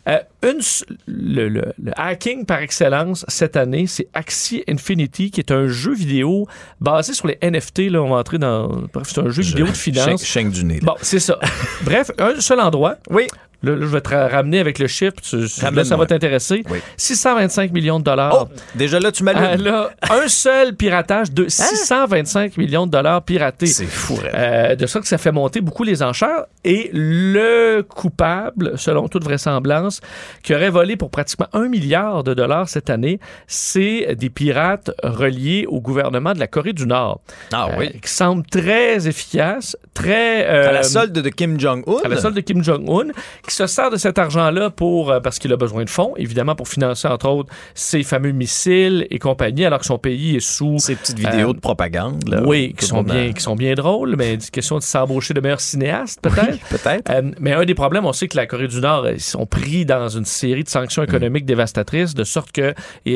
Euh, une le, le- le hacking par excellence cette année, c'est Axie Infinity, qui est un jeu vidéo basé sur les NFT. Là, on va entrer dans. Bref, c'est un jeu vidéo de finance. Chaîne du nez. là. Bon, c'est ça. Bref, un seul endroit. Oui. Là, là, je vais te ra- ramener avec le chiffre. Tu- là, ça va t'intéresser. Oui. 625 millions de dollars. Oh, déjà là, tu m'allumes. là, un seul piratage de 625 millions de dollars piratés. C'est fou. Euh, de sorte que ça fait monter beaucoup les enchères. Et le coupable, selon toute vraisemblance, qui aurait volé pour pratiquement un milliard de dollars cette année, c'est des pirates reliés au gouvernement de la Corée du Nord. Ah Euh, oui. qui semble très efficace, très... À la euh, solde de Kim Jong-un. à la solde de Kim Jong-un, qui se sert de cet argent-là pour euh, parce qu'il a besoin de fonds, évidemment pour financer entre autres ses fameux missiles et compagnie, alors que son pays est sous Ces petites vidéos Euh, de propagande. Là, oui, qui sont bien, en- qui sont bien drôles, mais une question de s'embaucher de meilleurs cinéastes peut-être? Peut-être. Euh, mais un des problèmes, on sait que la Corée du Nord, ils sont pris dans une série de sanctions Mm. économiques dévastatrices, de sorte que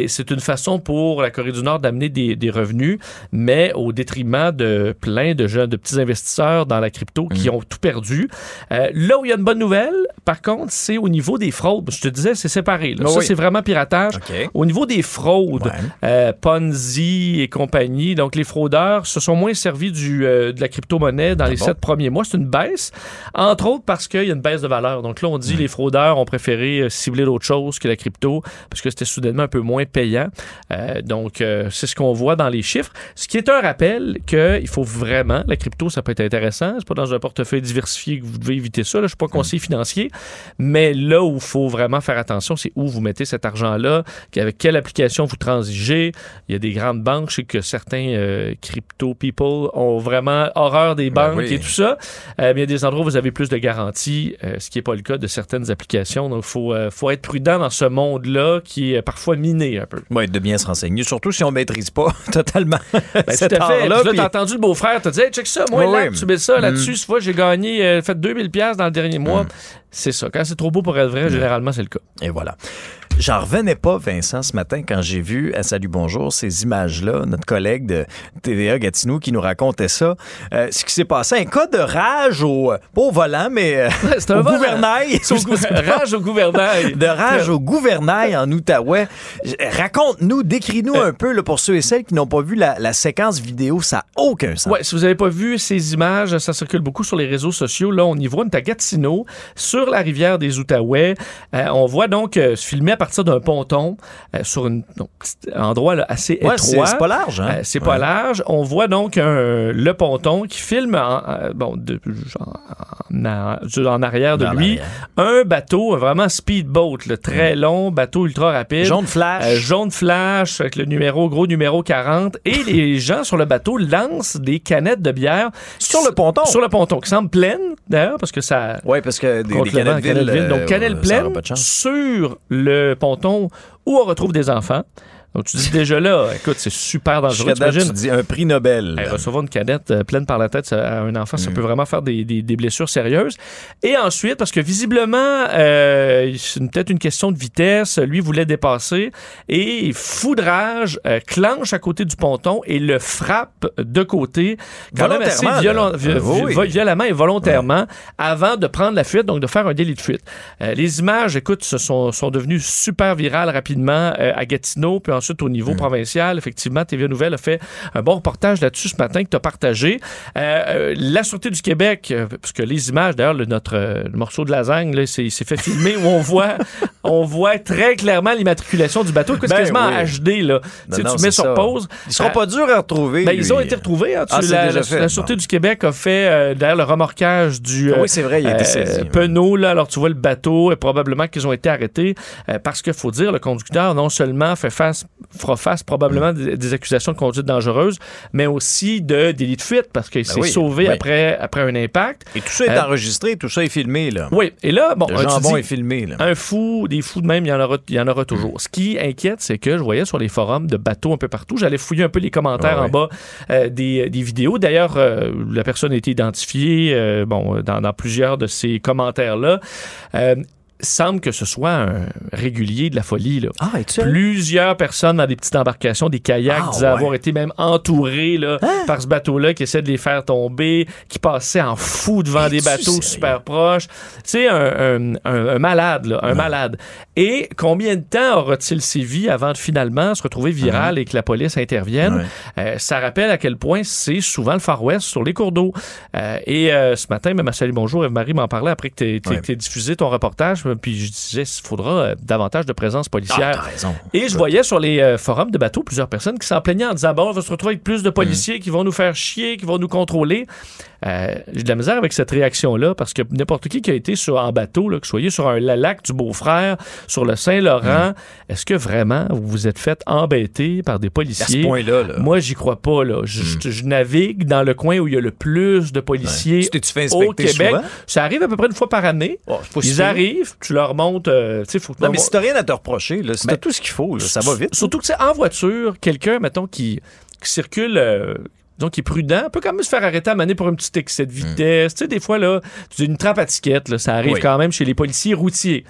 c'est une façon pour la Corée du Nord d'amener des, des revenus, mais au détriment de plein de jeunes, de petits investisseurs dans la crypto qui Mm. ont tout perdu. Euh, là où il y a une bonne nouvelle, par contre, c'est au niveau des fraudes. Je te disais, c'est séparé. là. Ah Ça, oui. c'est vraiment piratage. Au niveau des fraudes, Ouais. euh, Ponzi et compagnie, donc les fraudeurs se sont moins servis du, de la crypto-monnaie dans les bon? sept premiers mois. C'est une baisse, entre autres parce qu'il y a une baisse de valeur. Donc là, on dit les fraudeurs ont préféré euh, cibler d'autres choses que la crypto parce que c'était soudainement un peu moins payant. Euh, donc, euh, c'est ce qu'on voit dans les chiffres. Ce qui est un rappel qu'il faut vraiment, la crypto, ça peut être intéressant. C'est pas dans un portefeuille diversifié que vous devez éviter ça. Là, je suis pas conseiller financier. Mais là où il faut vraiment faire attention, c'est où vous mettez cet argent-là, avec quelle application vous transigez. Il y a des grandes banques, je sais que certains euh, crypto people ont vraiment horreur des Ben banques oui. et tout ça. Mais il y a des endroits où vous avez plus de garanties, euh, ce qui n'est pas le cas de certaines applications. Donc, il faut, euh, faut être prudent dans ce monde-là qui est parfois miné un peu. Oui, de bien se renseigner, surtout si on maîtrise pas totalement Ben, cet tout à fait. art-là. Puis là, puis- t'as entendu le beau-frère te dire, hey, check ça, moi, là, tu mets ça là-dessus. Mm. Tu vois, j'ai gagné, euh, fait 2000 pièces dans le dernier mois. C'est ça. Quand c'est trop beau pour être vrai, généralement, c'est le cas. Et voilà. J'en revenais pas, Vincent, ce matin, quand j'ai vu à Salut Bonjour ces images-là, notre collègue de TVA Gatineau qui nous racontait ça. Euh, ce qui s'est passé, un cas de rage au, pas au volant, mais euh, C'est un au gouvernail. C'est au gou- rage au gouvernail. De rage au gouvernail en Outaouais. Raconte-nous, décris-nous Euh. un peu, là, pour ceux et celles qui n'ont pas vu la, la séquence vidéo, ça n'a aucun sens. Ouais, si vous n'avez pas vu ces images, ça circule beaucoup sur les réseaux sociaux. Là, on y voit, on est à Gatineau, sur la rivière des Outaouais. Euh, on voit donc euh, se filmer à partir d'un ponton euh, sur un endroit là, assez Ouais, étroit. c'est pas large, hein? Euh, c'est pas Ouais. large. On voit donc un- le ponton qui filme en, bon, de- en, en- en arrière de Dans lui un bateau, vraiment speedboat, là, très long, bateau ultra rapide. Mm. Jaune flash. Jaune flash avec le numéro, gros numéro 40. Et les gens sur le bateau lancent des canettes de bière. Sur le ponton? Sur le ponton, qui semble pleine, d'ailleurs, parce que ça. Oui, parce que des Donc, euh, cannelle ça pleine sur le ponton où on retrouve des enfants. Donc, tu dis déjà là, écoute, c'est super dangereux. Date, tu dis un prix Nobel. Hey, recevoir une canette euh, pleine par la tête ça, à un enfant, Mm. ça peut vraiment faire des, des- des blessures sérieuses. Et ensuite, parce que visiblement, euh, c'est peut-être une question de vitesse, lui voulait dépasser et foudrage, euh, clenche à côté du ponton et le frappe de côté, quand même assez Volontairement, violent- là. vi- oui, vi- oui. violemment et volontairement avant de prendre la fuite, donc de faire un délit de fuite. Euh, les images, écoute, se sont, sont devenues super virales rapidement euh, à Gatineau, puis ensuite au Mm. niveau provincial. Effectivement, TVA Nouvelle a fait un bon reportage là-dessus ce matin que tu as partagé. Euh, euh, la Sûreté du Québec, euh, parce que les images, d'ailleurs, le, notre le morceau de lasagne, là, c'est, il s'est fait filmer où on voit, on voit très clairement l'immatriculation du bateau. C'est Ben quasiment oui. en HD. Là. Non, non, tu mets c'est sur ça. pause. Ils seront pas durs à retrouver. ben, ils ont été retrouvés. hein. Ah, c'est la, déjà la- fait. la Sûreté du Québec a fait euh, d'ailleurs le remorquage du Ah oui, c'est vrai, il a été saisi. Penaud. Là, alors tu vois le bateau et probablement qu'ils ont été arrêtés parce qu'il faut dire le conducteur non seulement fait face, fera face probablement des, des accusations de conduite dangereuse, mais aussi de délit de fuite parce qu'il Ben s'est oui, sauvé oui. après après un impact. Et tout ça est Euh, enregistré, tout ça est filmé, là. Oui, et là bon, Le jambon dis- est filmé, là. un fou, des fous de même, il y en aura, il y en aura toujours. Ce qui inquiète, c'est que je voyais sur les forums de bateaux un peu partout, j'allais fouiller un peu les commentaires Ah en bas euh, des, des vidéos. D'ailleurs, euh, la personne a été identifiée bon, dans, dans plusieurs de ces commentaires-là. Semble que ce soit un régulier de la folie. Là. Ah? Plusieurs personnes dans des petites embarcations, des kayaks, Ah, disaient ouais. avoir été même entourés là, par ce bateau-là qui essaie de les faire tomber, qui passait en fou devant des bateaux sérieux? super proches. Sais, un, un- un- un malade, là, un malade. Et combien de temps aura-t-il sévi avant de finalement se retrouver viral et que la police intervienne? Euh, ça rappelle à quel point c'est souvent le Far West sur les cours d'eau. Euh, et euh, ce matin, même à Salut Bonjour, Eve-Marie m'en parlait après que tu aies diffusé ton reportage. Puis je disais, il faudra euh, davantage de présence Ah, policière. raison. Et je voyais sur les euh, forums de bateaux plusieurs personnes qui s'en plaignaient en disant bon, on va se retrouver avec plus de policiers qui vont nous faire chier, qui vont nous contrôler. Euh, J'ai de la misère avec cette réaction-là parce que n'importe qui qui a été sur, en bateau, là, que soyez sur un la- lac du Beau-Frère, sur le Saint-Laurent, est-ce que vraiment vous vous êtes fait embêter par des À ce policiers? point-là, là. Moi, j'y crois pas. Là. Je, je- je navigue dans le coin où il y a le plus de policiers Tu t'es-tu fait au Québec. souvent? Ça arrive à peu près une fois par année. Oh, Ils arrivent, tu leur montes. euh, faut Non, mais si t'as rien à te reprocher, là, si Ben, t'as tout ce qu'il faut, là, ça va vite. Surtout que c'est en voiture, quelqu'un, mettons, qui, qui circule. euh, disons, qui est prudent, peut quand même se faire arrêter à maner pour un petit excès de vitesse. Tu sais, des fois, là, tu as une trappe à ticket, là, ça arrive Oui. quand même chez les policiers routiers.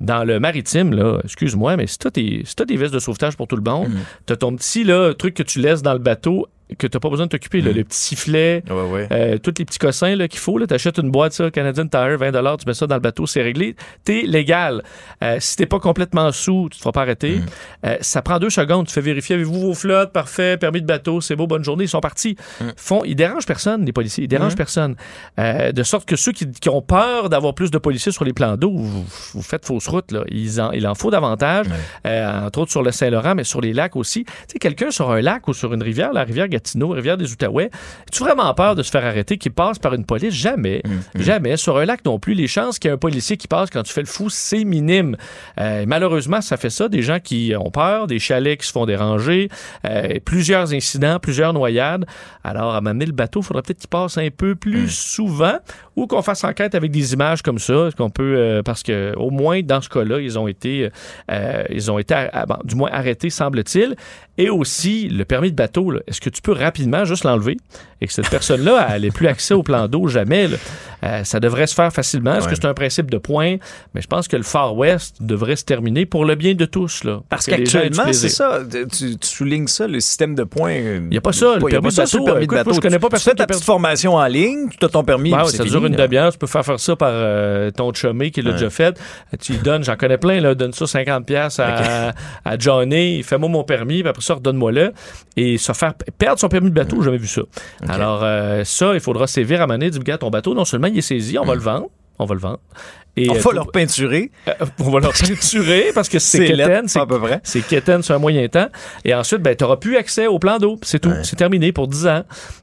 Dans le maritime, là, excuse-moi, mais si t'as tes- si t'as des vestes de sauvetage pour tout le monde, t'as ton petit là, truc que tu laisses dans le bateau que t'as pas besoin de t'occuper, là, le petit sifflet, Ouais, ouais. euh, tous les petits cossins qu'il faut. Là, t'achètes une boîte ça, Canadian Tire, 20 tu mets ça dans le bateau, c'est réglé. T'es légal. Euh, si t'es pas complètement sous, tu te feras pas arrêter. Euh, ça prend deux secondes. Tu fais vérifier, avez-vous vos flottes? Parfait, permis de bateau, c'est beau, bonne journée. Ils sont partis. Font, ils dérangent personne, les policiers. Ils dérangent personne. Euh, de sorte que ceux qui, qui ont peur d'avoir plus de policiers sur les plans d'eau, vous, vous faites fausse route. Là. Ils en- il en faut davantage, entre autres sur le Saint-Laurent, mais sur les lacs aussi. Tu sais, quelqu'un sur un lac ou sur une rivière, la rivière Gatineau, Rivière-des-Outaouais. As-tu vraiment peur de se faire arrêter qui passe par une police? Jamais. Mm, Jamais. Sur un lac non plus. Les chances qu'il y ait un policier qui passe quand tu fais le fou, c'est minime. Euh, malheureusement, ça fait ça. Des gens qui ont peur, des chalets qui se font déranger, euh, plusieurs incidents, plusieurs noyades. Alors, à m'amener le bateau, il faudrait peut-être qu'il passe un peu plus souvent ou qu'on fasse enquête avec des images comme ça, qu'on peut, euh, parce que au moins dans ce cas-là, ils ont été, euh, ils ont été, bon, du moins arrêtés, semble-t-il. Et aussi, le permis de bateau, là, est-ce que tu peux rapidement juste l'enlever et que cette personne-là, elle n'ait plus accès au plan d'eau jamais? là? Euh, ça devrait se faire facilement. Est-ce que c'est un principe de point? Mais je pense que le Far West devrait se terminer pour le bien de tous. Là, Parce qu'actuellement, c'est ça. Tu, tu soulignes ça, le système de points. Il n'y a pas ça, le permis de bateau. permis de Écoute, moi, bateau. je connais pas Tu personne fais ta petite formation en ligne, tu as ton permis. Ouais, ça une demi-heure. Tu peux faire faire ça par euh, ton chumé qui l'a déjà fait. Tu lui donnes, j'en connais plein, là, donne ça 50$ piastres à, à Johnny, fais-moi mon permis, puis après ça, redonne-moi-le. Et se faire perdre son permis de bateau, j'ai jamais vu ça. Alors, euh, ça, il faudra sévir à dire, gars, ton bateau, non seulement il est saisi, on va le vendre. On va le vendre. Et, On euh, va tout- leur peinturer. euh, on va leur peinturer parce que c'est lettre, C'est à peu près. c'est quétaine sur un moyen temps. Et ensuite, ben, tu n'auras plus accès au plan d'eau. C'est tout. C'est terminé pour 10 ans.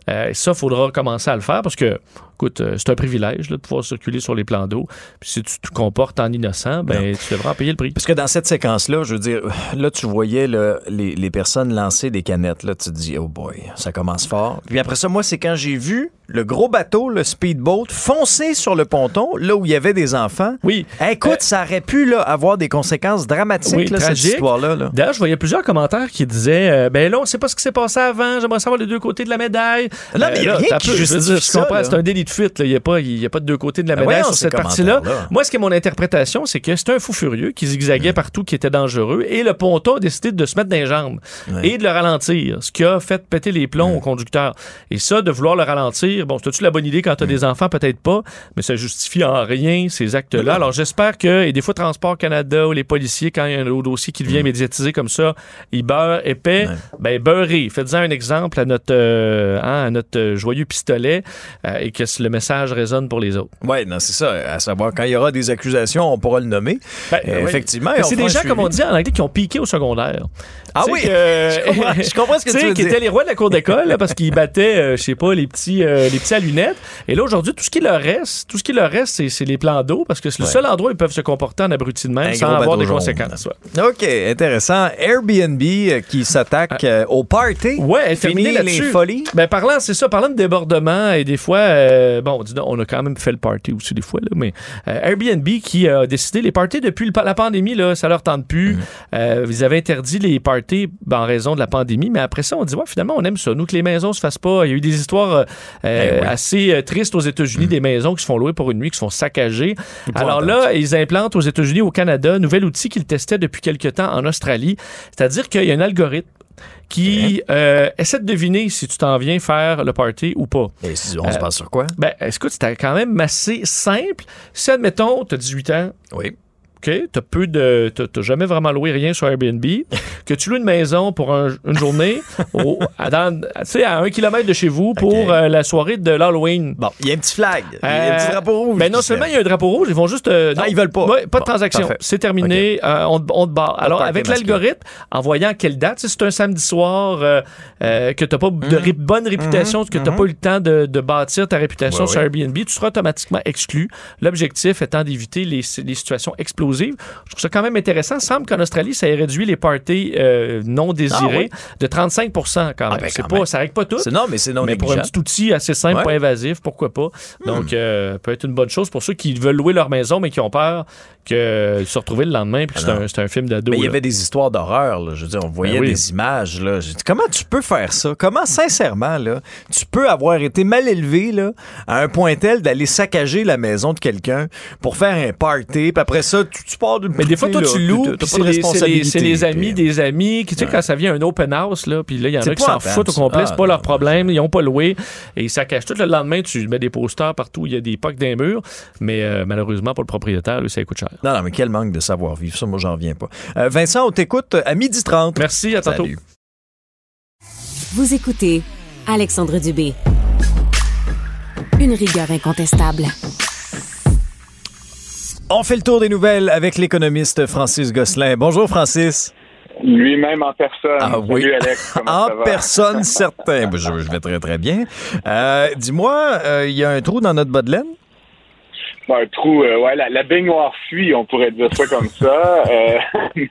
Euh, et ça, il faudra commencer à le faire parce que, écoute, euh, c'est un privilège là, de pouvoir circuler sur les plans d'eau. Puis si tu te comportes en innocent, ben, tu devras en payer le prix. Parce que dans cette séquence-là, je veux dire, là, tu voyais là, les, les personnes lancer des canettes. Là, tu te dis, oh boy, ça commence fort. Puis après ça, moi, c'est quand j'ai vu le gros bateau, le speedboat, foncer sur le ponton, là où il y avait des enfants. Oui. Écoute, ça aurait pu là, avoir des conséquences dramatiques, Oui, là, cette histoire-là. là. D'ailleurs, je voyais plusieurs commentaires qui disaient euh, Ben là, on sait pas ce qui s'est passé avant, j'aimerais savoir les deux côtés de la médaille. Non, mais il y a là, rien qui justifie ça, c'est un délit de fuite. Il n'y a, pas- il y a pas de deux côtés de la Ben médaille sur cette partie-là. Moi, ce qui est mon interprétation, c'est que c'était un fou furieux qui zigzaguait partout, qui était dangereux, et le ponton a décidé de se mettre dans les jambes et de le ralentir, ce qui a fait péter les plombs au conducteur. Et ça, de vouloir le ralentir, bon, c'est-tu la bonne idée quand tu as des enfants? Peut-être pas, mais ça justifie en rien ces actes-là. Alors, j'espère que, et des fois, Transport Canada ou les policiers, quand il y a un autre dossier qui devient médiatisé comme ça, ils beurrent épais, ben, beurrez. Faites-en un exemple à notre, euh, hein, à notre euh, joyeux pistolet euh, et que le message résonne pour les autres. Oui, non, c'est ça. À savoir, quand il y aura des accusations, on pourra le nommer. Ben, Euh. Effectivement. C'est des gens, comme on dit en anglais, qui ont piqué au secondaire. Ah oui! que- Je comprends- je comprends ce que tu veux qui étaient les rois de la cour d'école parce qu'ils battaient, je sais pas, les petits, les petits à lunettes. Et là, aujourd'hui, tout ce qui leur reste, tout ce qui leur reste, c'est, c'est les plans d'eau parce que c'est le Ouais. seul endroit où ils peuvent se comporter en abruti de même Un sans avoir des jaune. conséquences. ouais. OK, intéressant. Airbnb euh, qui s'attaque euh, au party. Ouais, Fini les folies. Ben, parlant, c'est ça, parlant de débordement et des fois, euh, bon, dis donc, on a quand même fait le party aussi des fois, là, mais euh, Airbnb qui a décidé, les parties depuis le- la pandémie, là, ça leur tente plus. Euh, ils avaient interdit les parties ben, en raison de la pandémie, mais après ça, on dit, ouais, finalement, on aime ça. Nous, que les maisons se fassent pas. Il y a eu des histoires euh, euh, Eh assez euh, tristes aux États-Unis, des maisons qui se font louer pour une nuit, qui se font saccager. Alors là, ils implantent aux États-Unis, au Canada, un nouvel outil qu'ils testaient depuis quelques temps en Australie. C'est-à-dire qu'il y a un algorithme qui euh, essaie de deviner si tu t'en viens faire le party ou pas. Et si on se Euh, passe sur quoi? Ben, écoute, c'était quand même assez simple. Si, admettons, tu as 18 ans, Oui. OK, t'as peu de. t'as- t'as jamais vraiment loué rien sur Airbnb, que tu loues une maison pour un- une journée au- à, dans- tu sais, à un kilomètre de chez vous pour euh, la soirée de l'Halloween. Bon, il y a un petit flag. Il y a un Euh, petit drapeau rouge. Ben non seulement il y a un drapeau rouge, ils vont juste. euh, Ah, non. ils veulent pas. Ouais, pas de Bon, transaction. C'est terminé. euh, on, on te barre. Alors, avec l'algorithme, en voyant quelle date, si c'est un samedi soir euh, euh, que tu n'as pas de Mhm. ré- bonne réputation, que tu n'as pas eu le temps de, de bâtir ta réputation Ouais, sur. Airbnb, tu seras automatiquement exclu. L'objectif étant d'éviter les, les situations explosives. Je trouve ça quand même intéressant. Il semble qu'en Australie, ça ait réduit les parties euh, non désirées Ah, de 35 quand même. Ah, ben, quand pas, même. ça règle pas tout. Non, mais c'est non Mais pour un petit outil assez simple, Ouais. Hmm. pas invasif, pourquoi pas? Donc, euh, peut être une bonne chose pour ceux qui veulent louer leur maison, mais qui ont peur que se retrouver le lendemain, puis que Ah un, film d'ado. Mais il y là. avait des histoires d'horreur, là. Je veux dire, on voyait Ben oui. des images, là. Dit, comment tu peux faire ça? Comment, sincèrement, là, tu peux avoir été mal élevé, là, à un point tel d'aller saccager la maison de quelqu'un pour faire un party, puis après ça, tu, tu pars d'une Mais des fois, toi, party, tu là, loues, c'est pas de les, les- responsabilité. c'est les amis des amis. qui, Tu sais, quand ça vient un open house, là, puis là, il y en a qui s'en foutent au complet, Ah, c'est pas non, leur problème, ils ont pas loué, et ils saccagent tout. Le lendemain, tu mets des posters partout, il y a des pocs d'un mur, mais euh, malheureusement, pour le propriétaire, lui, ça coûte cher. Non, non, mais quel manque de savoir-vivre. Ça, moi, j'en reviens pas. Euh, Vincent, on t'écoute à 12h30. Merci, à tantôt. Salut. Vous écoutez Alexandre Dubé. Une rigueur incontestable. On fait le tour des nouvelles avec l'économiste Francis Gosselin. Bonjour, Francis. Lui-même en personne. Ah oui. Salut Alex. Comment en ça va? personne, certain. Ben, Je, je vais très, très bien. Euh, Dis-moi, euh, il y a un trou dans notre bas de laine? Un trou, euh, ouais, la, la baignoire fuit, on pourrait dire ça comme ça. Euh,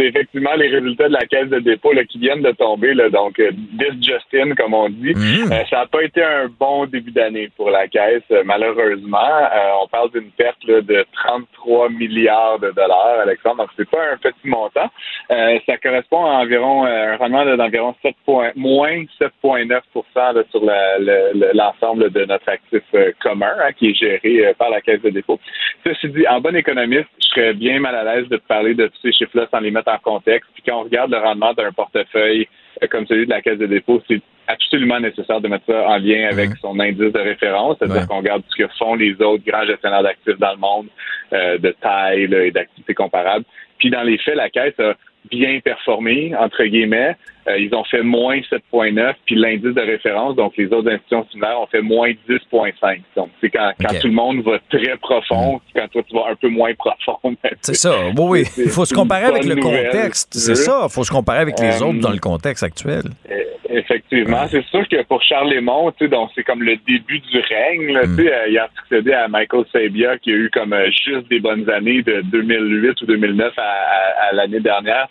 c'est effectivement les résultats de la caisse de dépôt là, qui viennent de tomber. Là, donc, euh, this Justin, comme on dit. Mhm. Euh, ça n'a pas été un bon début d'année pour la caisse, euh, malheureusement. Euh, on parle d'une perte là, de 33 milliards de dollars, Alexandre. Donc, c'est pas un petit montant. Euh, ça correspond à environ un rendement d'environ 7 points, moins 7,9 là, sur le- l'ensemble de notre actif commun hein, qui est géré par la Caisse de dépôt. Ceci dit, en bon économiste, je serais bien mal à l'aise de parler de tous ces chiffres-là sans les mettre en contexte. Puis quand on regarde le rendement d'un portefeuille euh, comme celui de la Caisse de dépôt, c'est absolument nécessaire de mettre ça en lien avec son indice de référence, c'est-à-dire Ouais. qu'on regarde ce que font les autres grands gestionnaires d'actifs dans le monde euh, de taille là, et d'activités comparables. Puis dans les faits, la Caisse a bien performé, entre guillemets. Euh, ils ont fait moins 7,9, puis l'indice de référence, donc les autres institutions similaires, ont fait moins 10,5. Donc, c'est quand, tout le monde va très profond, quand toi, tu vas un peu moins profond. C'est ça. Oui, oui. Il faut se comparer avec le nouvelle, contexte. C'est veux. ça. Il faut se comparer avec les Euh, autres dans le contexte actuel. Euh, Effectivement, c'est sûr que pour Charles Lemont, tu sais, donc c'est comme le début du règne. là, Mm. Tu sais, euh, il a succédé à Michael Sabia qui a eu comme euh, juste des bonnes années de 2008 ou 2009 à, à- à l'année dernière.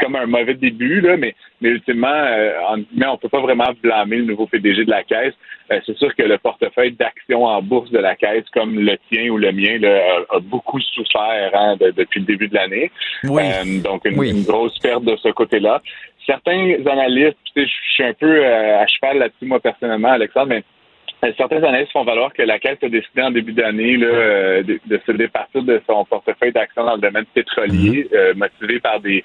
Comme un mauvais début, là, mais, mais ultimement, euh, en, mais on peut pas vraiment blâmer le nouveau PDG de la caisse. Euh, c'est sûr que le portefeuille d'actions en bourse de la caisse, comme le tien ou le mien, là, a, a beaucoup souffert hein, de- depuis le début de l'année. Oui. Euh, donc, une, Oui. une grosse perte de ce côté-là. Certains analystes, tu sais, je suis un peu à cheval là-dessus, moi, personnellement, Alexandre, mais certains analystes font valoir que la Caisse a décidé en début d'année de, de se départir de son portefeuille d'actions dans le domaine pétrolier, euh, motivé par des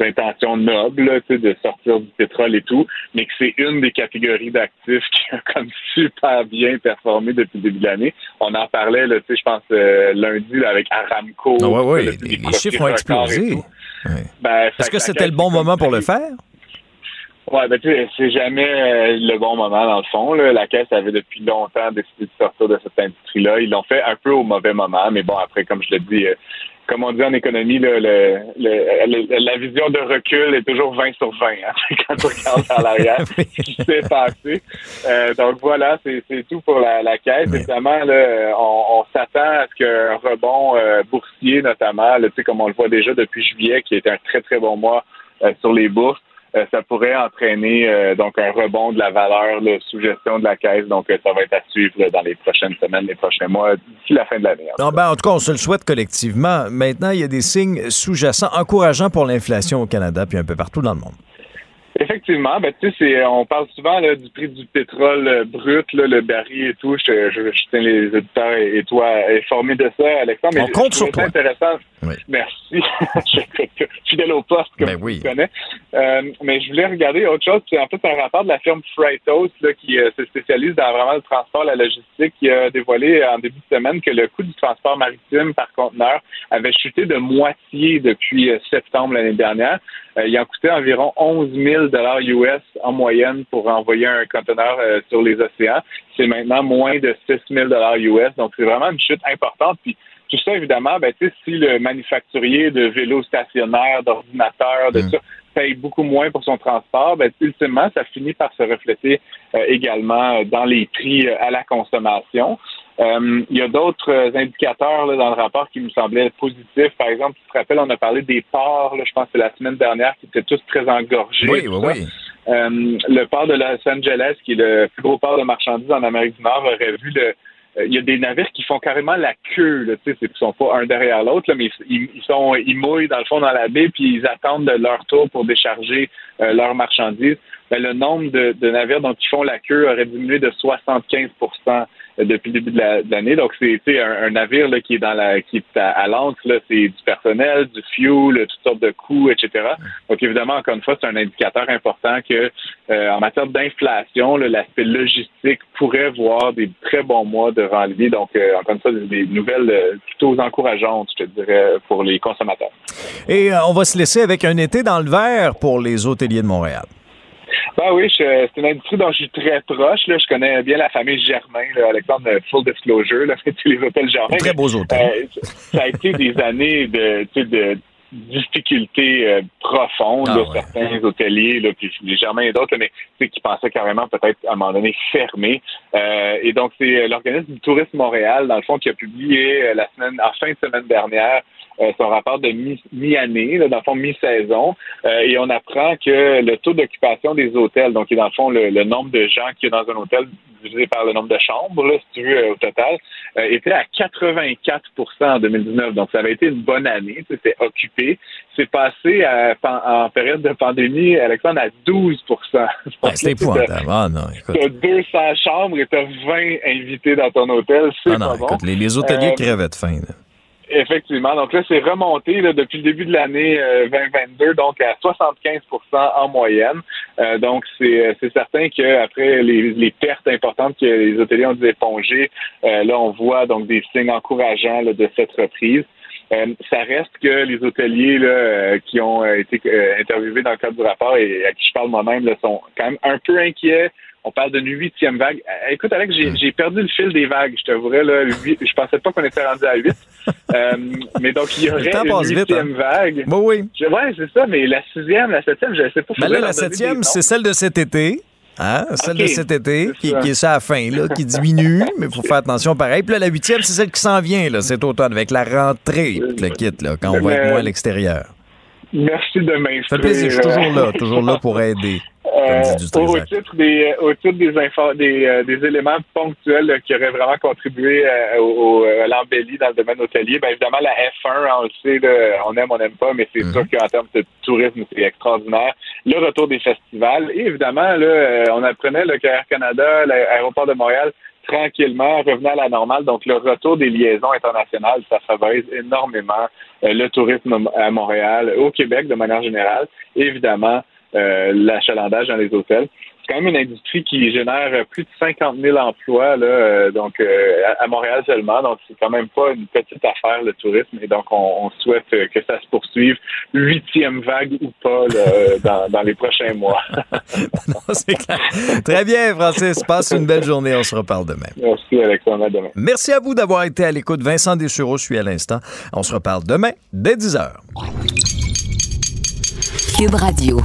intentions nobles, là, de sortir du pétrole et tout, mais que c'est une des catégories d'actifs qui a comme super bien performé depuis le début de l'année. On en parlait, là, je pense, euh, lundi là, avec Aramco. Ah, ouais, ouais. là, Les, chiffres ont explosé. Ouais. Ben, Est-ce que c'était le bon moment pour le faire? Ouais, ben tu sais, c'est jamais euh, le bon moment dans le fond. Là. La Caisse avait depuis longtemps décidé de sortir de cette industrie-là. Ils l'ont fait un peu au mauvais moment, mais bon, après, comme je le dis, euh, comme on dit en économie, là, le, le- le- la vision de recul est toujours 20 sur 20 hein, quand tu regardes à l'arrière ce qui s'est passé. Euh, donc voilà, c'est tout pour la, la Caisse. Oui. Évidemment, là, on, on s'attend à ce qu'un rebond euh, boursier, notamment, là, tu sais, comme on le voit déjà depuis juillet, qui a été un très, très bon mois euh, sur les bourses, ça pourrait entraîner euh, donc un rebond de la valeur là, sous gestion de la caisse. Donc, euh, ça va être à suivre là, dans les prochaines semaines, les prochains mois, d'ici la fin de l'année. Non, ben, en tout cas, on se le souhaite collectivement. Maintenant, il y a des signes sous-jacents encourageants pour l'inflation au Canada puis un peu partout dans le monde. Effectivement, ben tu sais, c'est- on parle souvent là, du prix du pétrole euh, brut, là, le baril et tout. Je, je, je tiens les auditeurs et, et toi informés de ça, Alexandre. Mais On compte sur toi. intéressant. Oui. Merci. Je suis Fidèle au poste, comme Ben tu oui. connais. Euh, mais je voulais regarder autre chose. C'est en fait un rapport de la firme Freightos là, qui euh, se spécialise dans vraiment le transport, la logistique, qui a dévoilé en début de semaine que le coût du transport maritime par conteneur avait chuté de moitié depuis euh, septembre l'année dernière. Euh, il en coûtait environ 11 000 US en moyenne pour envoyer un conteneur euh, sur les océans. C'est maintenant moins de 6 000 US. Donc, c'est vraiment une chute importante. Puis, tout ça, évidemment, ben, si le manufacturier de vélos stationnaires, d'ordinateurs, de Mm. ça, paye beaucoup moins pour son transport, ben, ultimement, ça finit par se refléter euh, également euh, dans les prix à la consommation. Euh, il y a d'autres euh, indicateurs là, dans le rapport qui me semblaient positifs. Par exemple, tu te rappelles, on a parlé des ports, là, je pense que c'est la semaine dernière, qui étaient tous très engorgés. Oui, oui, oui. Euh, le port de Los Angeles, qui est le plus gros port de marchandises en Amérique du Nord, aurait vu le. Il y a des navires qui font carrément la queue, là, tu sais, ils sont pas un derrière l'autre, mais ils, ils sont, ils mouillent dans le fond dans la baie, puis ils attendent de leur tour pour décharger euh, leurs marchandises. Ben, le nombre de, de navires dont ils font la queue aurait diminué de 75 depuis le début de la- l'année. Donc, c'est un, un navire là, qui est dans la qui est à, à c'est du personnel, du fuel, toutes sortes de coûts, etc. Donc, évidemment, encore une fois, c'est un indicateur important que euh, en matière d'inflation, l'aspect logistique pourrait voir des très bons mois de rallye. Donc, euh, encore une fois, des nouvelles euh, plutôt encourageantes, je te dirais, pour les consommateurs. Et euh, on va se laisser avec un été dans le vert pour les hôteliers de Montréal. Ben oui, c'est une industrie dont je suis très proche. Là. Je connais bien la famille Germain, là, Alexandre, euh, full disclosure, là, tous les hôtels Germain. Très beaux hôtels. Euh, ça a été des années de, tu de difficultés euh, profondes, Ah certains hôteliers, là, puis et d'autres, mais qui pensaient carrément peut-être à un moment donné fermer. Euh, et donc, c'est l'organisme du Tourisme Montréal, dans le fond, qui a publié la semaine, en fin de semaine dernière, son rapport de mi-année, dans le fond mi-saison, et on apprend que le taux d'occupation des hôtels, donc qui est dans le fond le, nombre de gens qui est dans un hôtel divisé par le nombre de chambres, là, si tu veux, au total, était à 84 en 2019. Donc, ça avait été une bonne année, c'était occupé. C'est passé en période de pandémie, Alexandre, à 12 C'est épouvantable. Ah non, écoute. Tu as 200 chambres et tu as 20 invités dans ton hôtel. C'est ah non, pas écoute, bon. les, les hôteliers Euh, crevaient de faim. là. Effectivement. Donc là, c'est remonté là, depuis le début de l'année euh, 2022, donc à 75% en moyenne. Euh, donc, c'est euh, certain qu'après les, les pertes importantes que les hôteliers ont dû éponger, euh, là, on voit donc des signes encourageants là, de cette reprise. Euh, ça reste que les hôteliers là, euh, qui ont euh, été euh, interviewés dans le cadre du rapport et à qui je parle moi-même sont quand même un peu inquiets. On parle d'une huitième vague. Euh, Écoute, Alex, j'ai perdu le fil des vagues, je t'avouerais. Là, huit- je pensais pas qu'on était rendu à huit. Euh, mais donc, il y aurait une vite, huitième vague. Oui, oui. Ouais, c'est ça, mais la sixième, la septième, je sais pas. Mais là, la septième, c'est celle de cet été. Hein? Celle de cet été, qui, est ça à la fin, là, qui diminue, mais il faut faire attention pareil. Puis là, la huitième, c'est celle qui s'en vient là, cet automne, avec la rentrée, le kit, là, quand on va être moins à l'extérieur. Merci de m'instruire. Ça fait plaisir, je suis toujours là, toujours là pour aider. Euh, du au, titre des, au titre des, infos, des, euh, des éléments ponctuels qui auraient vraiment contribué euh, au, à l'embellie dans le domaine hôtelier, bien évidemment, la F1, on le sait, là, on aime, on n'aime pas, mais c'est sûr qu'en termes de tourisme, c'est extraordinaire. Le retour des festivals, et évidemment, là, euh, on apprenait là, qu'Air Canada, l'aéroport de Montréal, tranquillement revenait à la normale. Donc, le retour des liaisons internationales, ça favorise énormément euh, le tourisme à Montréal, au Québec de manière générale, évidemment euh, l'achalandage dans les hôtels. C'est quand même une industrie qui génère plus de 50 000 emplois, là, euh, donc euh, à Montréal seulement. Donc, c'est quand même pas une petite affaire, le tourisme. Et donc, on, on souhaite euh, que ça se poursuive, huitième vague ou pas, là, euh, dans, dans les prochains mois. Non, c'est clair. Très bien, Francis. Passe une belle journée. On se reparle demain. Merci, Alexandre. À demain. Merci à vous d'avoir été à l'écoute. Vincent Dessureau suit à l'instant. On se reparle demain dès 10 h. Cube Radio.